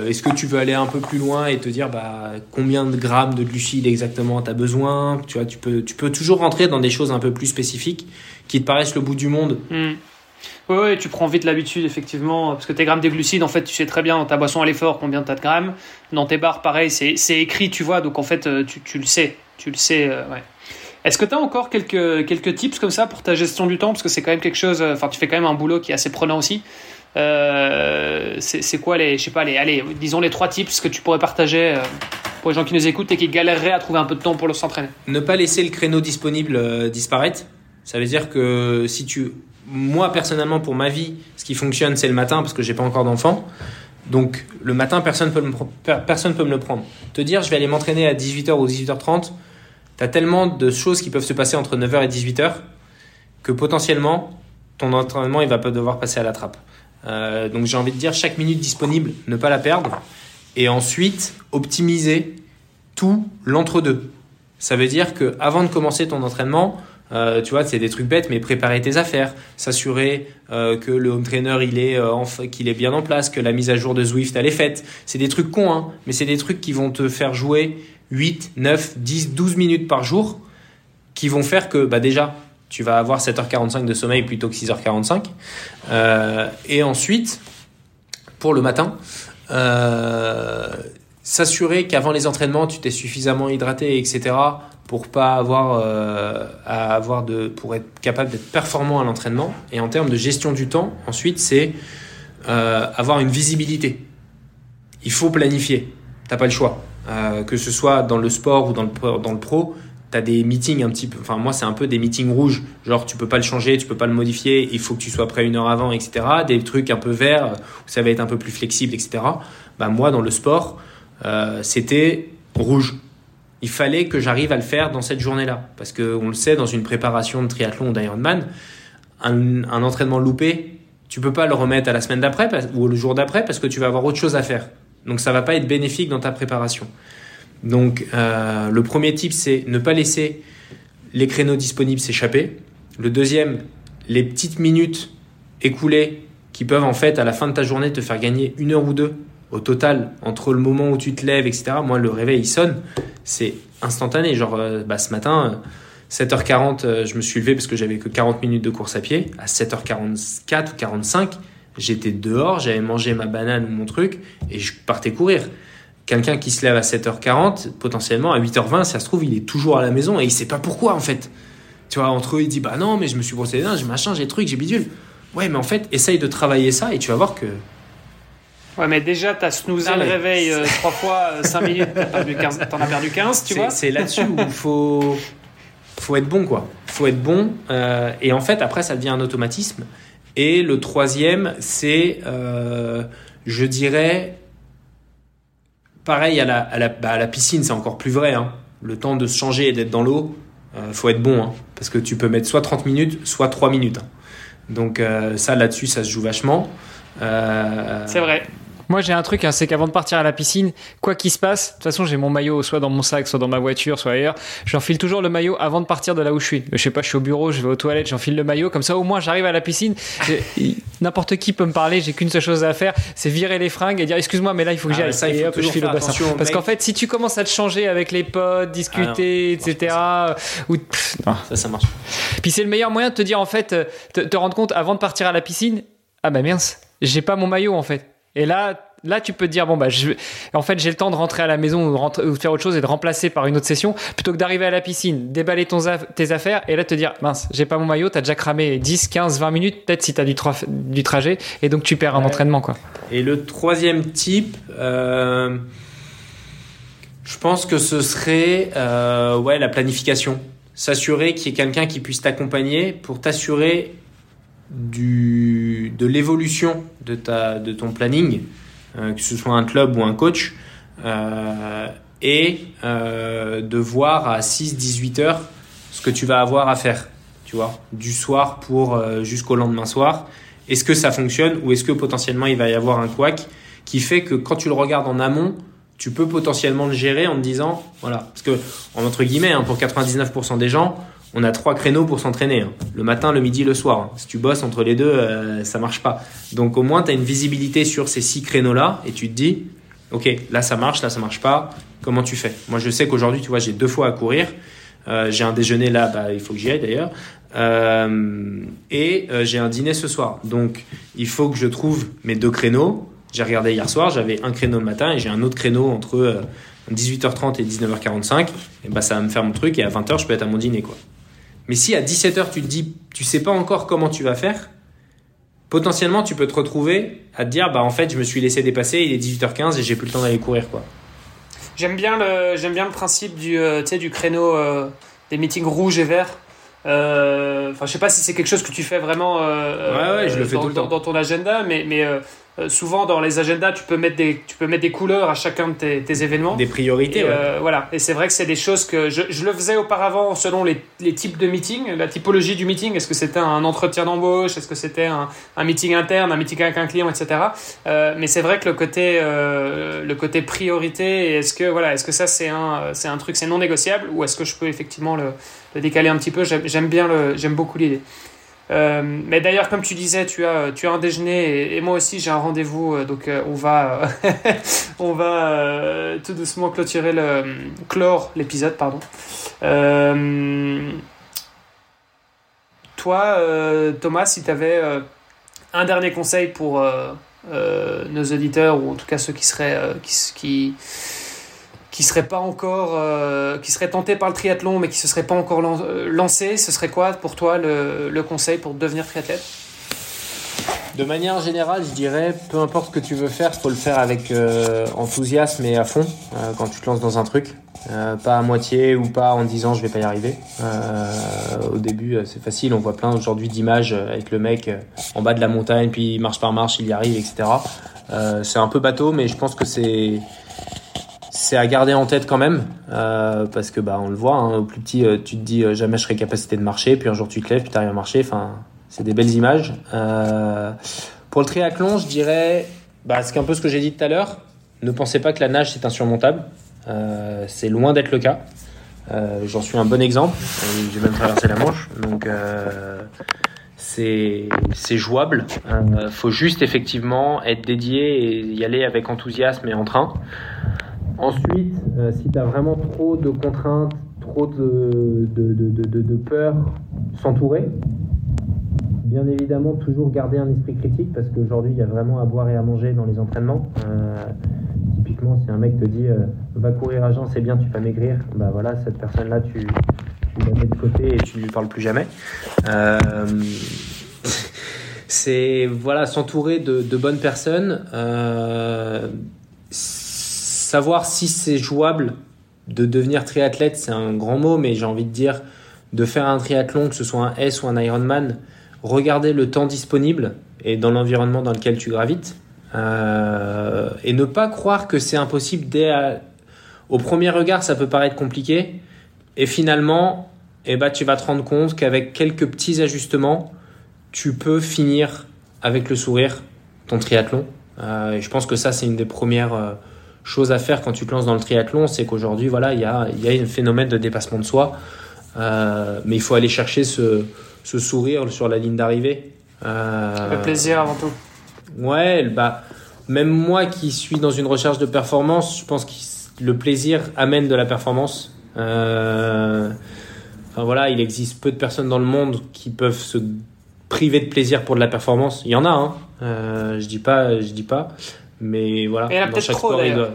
Est-ce que tu veux aller un peu plus loin et te dire bah, combien de grammes de glucides exactement tu as besoin? Tu, vois, tu, peux, tu peux toujours rentrer dans des choses un peu plus spécifiques qui te paraissent le bout du monde. Hmm. Oui, tu prends vite l'habitude, effectivement, parce que tes grammes de glucides, en fait, tu sais très bien dans ta boisson à l'effort combien tu as de grammes. Dans tes barres, pareil, c'est écrit, tu vois, donc en fait, tu, tu le sais. Tu le sais, ouais. Est-ce que tu as encore quelques, quelques tips comme ça pour ta gestion du temps? Parce que c'est quand même quelque chose, enfin tu fais quand même un boulot qui est assez prenant aussi. Euh, c'est quoi les, je sais pas, les, allez, disons les trois tips que tu pourrais partager euh, pour les gens qui nous écoutent et qui galéreraient à trouver un peu de temps pour s'entraîner? Ne pas laisser le créneau disponible euh, disparaître. Ça veut dire que si tu, moi personnellement pour ma vie, ce qui fonctionne c'est le matin parce que j'ai pas encore d'enfant. Donc le matin personne peut peut me le prendre. Te dire je vais aller m'entraîner à 18h ou 18h30 tu tellement de choses qui peuvent se passer entre 9h et 18h que potentiellement, ton entraînement, il va pas devoir passer à la trappe. Euh, donc j'ai envie de dire, chaque minute disponible, ne pas la perdre. Et ensuite, optimiser tout l'entre-deux. Ça veut dire que avant de commencer ton entraînement, euh, tu vois, c'est des trucs bêtes, mais préparer tes affaires, s'assurer euh, que le home trainer il est qu'il est bien en place, que la mise à jour de Zwift elle est faite. C'est des trucs cons, hein, mais c'est des trucs qui vont te faire jouer 8, 9, 10, 12 minutes par jour qui vont faire que bah déjà tu vas avoir 7h45 de sommeil plutôt que 6h45. Euh, et ensuite, pour le matin, euh, s'assurer qu'avant les entraînements, tu t'es suffisamment hydraté, etc. pour pas avoir euh, à avoir de pour être capable d'être performant à l'entraînement. Et en termes de gestion du temps, ensuite, c'est euh, avoir une visibilité. Il faut planifier. T'as pas le choix. Euh, que ce soit dans le sport ou dans le, dans le pro, tu as des meetings un petit peu, enfin moi c'est un peu des meetings rouges, genre tu peux pas le changer, tu peux pas le modifier, il faut que tu sois prêt une heure avant, etc. Des trucs un peu verts où ça va être un peu plus flexible, etc. Bah moi dans le sport, euh, c'était rouge. Il fallait que j'arrive à le faire dans cette journée-là, parce que on le sait dans une préparation de triathlon ou d'Ironman, un, un entraînement loupé, tu peux pas le remettre à la semaine d'après ou le jour d'après parce que tu vas avoir autre chose à faire. Donc ça va pas être bénéfique dans ta préparation. Donc euh, le premier type, c'est ne pas laisser les créneaux disponibles s'échapper. Le deuxième, les petites minutes écoulées qui peuvent en fait à la fin de ta journée te faire gagner une heure ou deux au total entre le moment où tu te lèves, etc. Moi, le réveil il sonne, c'est instantané. Genre euh, bah, ce matin, 7h40, euh, je me suis levé parce que j'avais que 40 minutes de course à pied. À 7h44 ou 45, j'étais dehors, j'avais mangé ma banane ou mon truc et je partais courir. quelqu'un qui se lève à 7h40, potentiellement à 8h20, ça se trouve, il est toujours à la maison et il sait pas pourquoi en fait. Tu vois, entre eux, il dit bah non, mais je me suis brossé les dents, j'ai machin, j'ai truc, j'ai bidule. Ouais, mais en fait, essaye de travailler ça et tu vas voir que. Ouais, mais déjà, t'as snoozé Ah le ouais. réveil euh, trois fois, 5 minutes, t'as perdu 15 t'en as perdu 15, tu vois. C'est là-dessus où il faut, faut être bon, quoi. faut être bon. euh, et en fait, après, ça devient un automatisme. Et le troisième, c'est, euh, je dirais, pareil à la, à la, bah, à la piscine, c'est encore plus vrai. hein. Le temps de se changer et d'être dans l'eau, euh, faut être bon. hein. parce que tu peux mettre soit 30 minutes, soit 3 minutes. hein. Donc euh, ça, là-dessus, ça se joue vachement. Euh, C'est vrai. Moi, j'ai un truc, hein, c'est qu'avant de partir à la piscine, quoi qu'il se passe, de toute façon, j'ai mon maillot soit dans mon sac, soit dans ma voiture, soit ailleurs. J'enfile toujours le maillot avant de partir de là où je suis. Je sais pas, je suis au bureau, je vais aux toilettes, j'enfile le maillot. Comme ça, au moins, j'arrive à la piscine. N'importe qui peut me parler, j'ai qu'une seule chose à faire, c'est virer les fringues et dire excuse-moi, mais là, il faut que Ah, j'y aille. ça, il et hop, je file au bassin. Parce qu'en fait, si tu commences à te changer avec les potes, discuter, Ah non, etc., ou. Ça, ça marche. Puis c'est le meilleur moyen de te dire en fait, euh, te, te rendre compte avant de partir à la piscine, ah bah mince, j'ai pas mon maillot en fait. Et là, là tu peux te dire bon bah je, en fait j'ai le temps de rentrer à la maison ou, rentrer- ou de faire autre chose et de remplacer par une autre session plutôt que d'arriver à la piscine, déballer ton tes affaires et là te dire mince, j'ai pas mon maillot, t'as déjà cramé 10, 15, 20 minutes peut-être si t'as du, du trajet et donc tu perds un Ouais. entraînement quoi. Et le troisième type, euh, je pense que ce serait euh, ouais, la planification. S'assurer qu'il y ait quelqu'un qui puisse t'accompagner pour t'assurer du, de l'évolution de, ta, de ton planning, euh, que ce soit un club ou un coach, euh, et euh, de voir à 6-18 heures ce que tu vas avoir à faire, tu vois, du soir pour jusqu'au lendemain soir. Est-ce que ça fonctionne ou est-ce que potentiellement il va y avoir un couac qui fait que quand tu le regardes en amont, tu peux potentiellement le gérer en te disant, voilà, parce que en entre guillemets, hein, pour 99% des gens, on a trois créneaux pour s'entraîner, hein. le matin, le midi, le soir. hein. Si tu bosses entre les deux, euh, ça marche pas. Donc au moins, tu as une visibilité sur ces six créneaux-là et tu te dis, ok, là ça marche, là ça marche pas, comment tu fais? Moi je sais qu'aujourd'hui, tu vois, j'ai deux fois à courir. Euh, j'ai un déjeuner là, bah, il faut que j'y aille d'ailleurs. Euh, et euh, j'ai un dîner ce soir. Donc il faut que je trouve mes deux créneaux. J'ai regardé hier soir, j'avais un créneau le matin et j'ai un autre créneau entre euh, 18h30 et 19h45. Et bah ça va me faire mon truc et à 20h je peux être à mon dîner quoi. Mais si à 17h tu te dis, tu sais pas encore comment tu vas faire, potentiellement tu peux te retrouver à te dire bah en fait je me suis laissé dépasser, il est 18h15 et j'ai plus le temps d'aller courir quoi. J'aime bien le, j'aime bien le principe du, euh, du créneau euh, des meetings rouges et verts. Euh, Enfin, je sais pas si c'est quelque chose que tu fais vraiment euh, Ouais, ouais, je le fais dans, tout le dans- temps. dans ton agenda, mais, mais euh, souvent dans les agendas, tu peux mettre des, tu peux mettre des couleurs à chacun de tes, tes événements. Des priorités Et, ouais. euh, voilà. Et c'est vrai que c'est des choses que je, je le faisais auparavant selon les, les types de meetings, la typologie du meeting. Est-ce que c'était un entretien d'embauche? Est-ce que c'était un, un meeting interne, un meeting avec un client, etc. Euh, mais c'est vrai que le côté, euh, le côté priorité, est-ce que voilà, est-ce que ça c'est un, c'est un truc, c'est non négociable? Ou est-ce que je peux effectivement le, le décaler un petit peu? J'aime j'aime bien le, j'aime beaucoup l'idée. Euh, mais d'ailleurs, comme tu disais, tu as, tu as un déjeuner et, moi aussi j'ai un rendez-vous, euh, donc euh, on va, on va tout doucement clôturer le, clore l'épisode, pardon. Toi, Thomas, si tu avais un dernier conseil pour nos auditeurs ou en tout cas ceux qui seraient, qui qui seraient pas encore, euh, qui seraient tentés par le triathlon mais qui se seraient pas encore euh, lancés, ce serait quoi pour toi le, conseil pour devenir triathlète? De manière générale, je dirais, peu importe ce que tu veux faire, faut le faire avec euh, enthousiasme et à fond quand tu te lances dans un truc. Pas à moitié ou pas en disant je vais pas y arriver. Au début, c'est facile. On voit plein aujourd'hui d'images avec le mec en bas de la montagne, puis marche par marche, il y arrive, etc. C'est un peu bateau, mais je pense que c'est c'est à garder en tête quand même euh, parce que bah on le voit. Hein, au plus petit, euh, tu te dis euh, jamais je serai capacité de marcher, puis un jour tu te lèves, puis t'arrives à marcher. Enfin, c'est des belles images. Pour le triathlon, je dirais, bah, c'est un peu ce que j'ai dit tout à l'heure. Ne pensez pas que la nage c'est insurmontable. C'est loin d'être le cas. J'en suis un bon exemple. J'ai même traversé la Manche, donc c'est jouable. Euh, faut juste effectivement être dédié et y aller avec enthousiasme et en train. Ensuite, euh, si tu as vraiment trop de contraintes, trop de, de, de, de, peur, s'entourer. Bien évidemment, toujours garder un esprit critique parce qu'aujourd'hui, il y a vraiment à boire et à manger dans les entraînements. Euh, typiquement, si un mec te dit euh, va courir à Jean, c'est bien, tu vas maigrir, bah voilà, cette personne-là, tu, tu la mets de côté et tu lui parles plus jamais. C'est voilà, s'entourer de, bonnes personnes, savoir si c'est jouable de devenir triathlète, c'est un grand mot, mais j'ai envie de dire de faire un triathlon, que ce soit un S ou un Ironman, regarder le temps disponible et dans l'environnement dans lequel tu gravites. Euh, et ne pas croire que c'est impossible dès au premier regard ça peut paraître compliqué et finalement eh ben, tu vas te rendre compte qu'avec quelques petits ajustements tu peux finir avec le sourire ton triathlon euh, et je pense que ça c'est une des premières euh, choses à faire quand tu te lances dans le triathlon c'est qu'aujourd'hui voilà il y a, y a un phénomène de dépassement de soi mais il faut aller chercher ce, ce sourire sur la ligne d'arrivée le plaisir avant tout Ouais, bah, même moi qui suis dans une recherche de performance, je pense que le plaisir amène de la performance. Euh, enfin voilà, il existe peu de personnes dans le monde qui peuvent se priver de plaisir pour de la performance. Il y en a, hein. Euh, je dis pas, je dis pas, mais voilà. Et il y en a peut-être trop doit...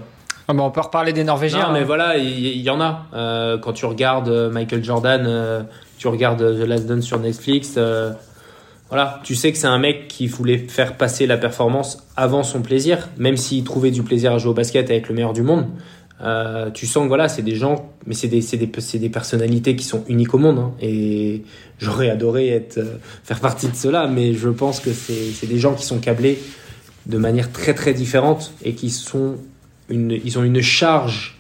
Ah bah on peut reparler des Norvégiens. Non, mais hein. voilà, il y, en a. Euh, quand tu regardes Michael Jordan, tu regardes The Last Dance sur Netflix, voilà, tu sais que c'est un mec qui voulait faire passer la performance avant son plaisir, même s'il trouvait du plaisir à jouer au basket avec le meilleur du monde. Euh, tu sens que voilà, c'est des gens, mais c'est des, des, des, personnalités qui sont uniques au monde. Hein, et j'aurais adoré être, euh, faire partie de cela, mais je pense que c'est des gens qui sont câblés de manière très très différente et qui sont une, ils ont une charge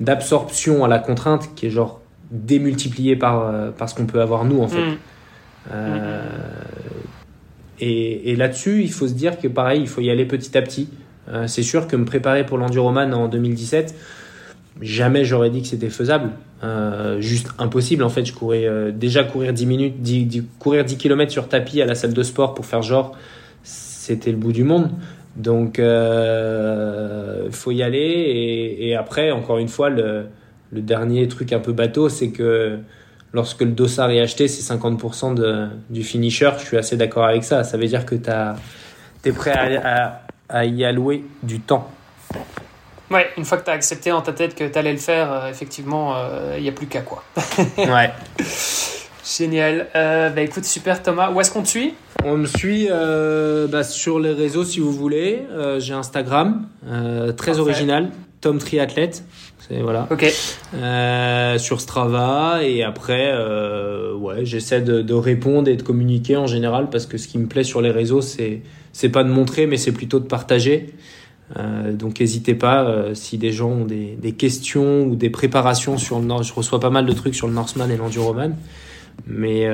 d'absorption à la contrainte qui est genre démultipliée par, euh, par ce qu'on peut avoir nous en fait. Mm. Euh, et, là-dessus, il faut se dire que pareil, il faut y aller petit à petit. Euh, c'est sûr que me préparer pour l'enduroman en 2017, jamais j'aurais dit que c'était faisable. Euh, juste impossible en fait. Je courais déjà courir 10 minutes, 10, courir 10 km sur tapis à la salle de sport pour faire genre, c'était le bout du monde. Donc il faut y aller. Et, et, après, encore une fois, le, le dernier truc un peu bateau, c'est que lorsque le dossard est acheté, c'est 50% de, du finisher. Je suis assez d'accord avec ça. Ça veut dire que tu es prêt à, à, y allouer du temps. Ouais, une fois que tu as accepté dans ta tête que tu allais le faire, euh, effectivement, il euh, n'y a plus qu'à quoi. ouais. Génial. Euh, bah écoute, super Thomas. Où est-ce qu'on te suit? On me suit bah, sur les réseaux si vous voulez. J'ai Instagram, très original, Tom Triathlète voilà. Ok. Euh, sur Strava et après, euh, ouais, j'essaie de, répondre et de communiquer en général parce que ce qui me plaît sur les réseaux, c'est c'est pas de montrer, mais c'est plutôt de partager. Euh, donc n'hésitez pas si des gens ont des, des, questions ou des préparations sur le Nord. Je reçois pas mal de trucs sur le Norseman et l'Enduroman, mais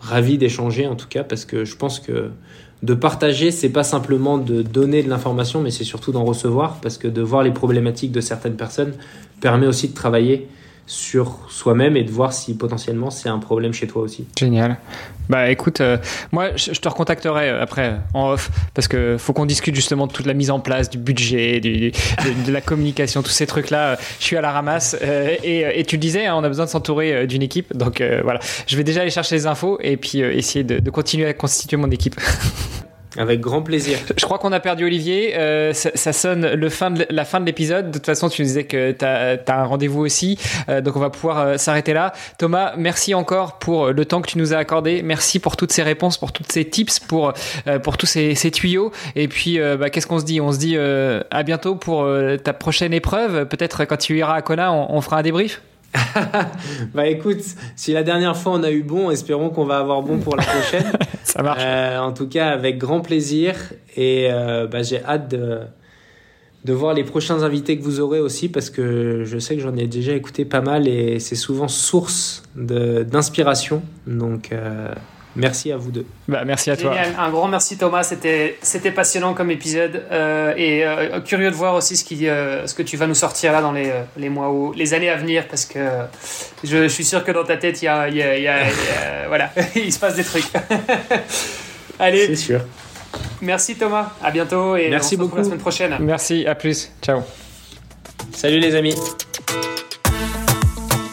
ravi d'échanger en tout cas parce que je pense que de partager, c'est pas simplement de donner de l'information, mais c'est surtout d'en recevoir, parce que de voir les problématiques de certaines personnes permet aussi de travailler sur soi-même et de voir si potentiellement c'est un problème chez toi aussi. Génial. Bah écoute, euh, moi je, te recontacterai euh, après en off parce que faut qu'on discute justement de toute la mise en place, du budget, de, la communication, tous ces trucs-là. Je suis à la ramasse euh, et, tu le disais, hein, on a besoin de s'entourer d'une équipe. Donc voilà, je vais déjà aller chercher les infos et puis essayer de continuer à constituer mon équipe. Avec grand plaisir. Je crois qu'on a perdu Olivier. Euh, ça, sonne le fin de, la fin de l'épisode. De toute façon, tu nous disais que tu as, un rendez-vous aussi. Euh, donc, on va pouvoir euh, s'arrêter là. Thomas, merci encore pour le temps que tu nous as accordé. Merci pour toutes ces réponses, pour toutes ces tips, pour, pour tous ces, ces tuyaux. Et puis, bah, qu'est-ce qu'on se dit? On se dit à bientôt pour ta prochaine épreuve. Peut-être quand tu iras à Kona, on, on fera un débrief? Bah écoute, si la dernière fois on a eu bon, espérons qu'on va avoir bon pour la prochaine. Ça marche. Euh, en tout cas, avec grand plaisir. Et euh, bah, j'ai hâte de, de voir les prochains invités que vous aurez aussi parce que je sais que j'en ai déjà écouté pas mal et c'est souvent source d'inspiration. Donc. Euh, Merci à vous deux. Bah, merci à toi. Un grand merci Thomas, c'était c'était passionnant comme épisode euh, et euh, curieux de voir aussi ce qui euh, ce que tu vas nous sortir là dans les, les mois ou les années à venir parce que je, suis sûr que dans ta tête il y a, y a, y a voilà il se passe des trucs. Allez. C'est sûr. Merci Thomas, à bientôt et merci on se beaucoup la semaine prochaine. Merci, à plus, ciao. Salut les amis.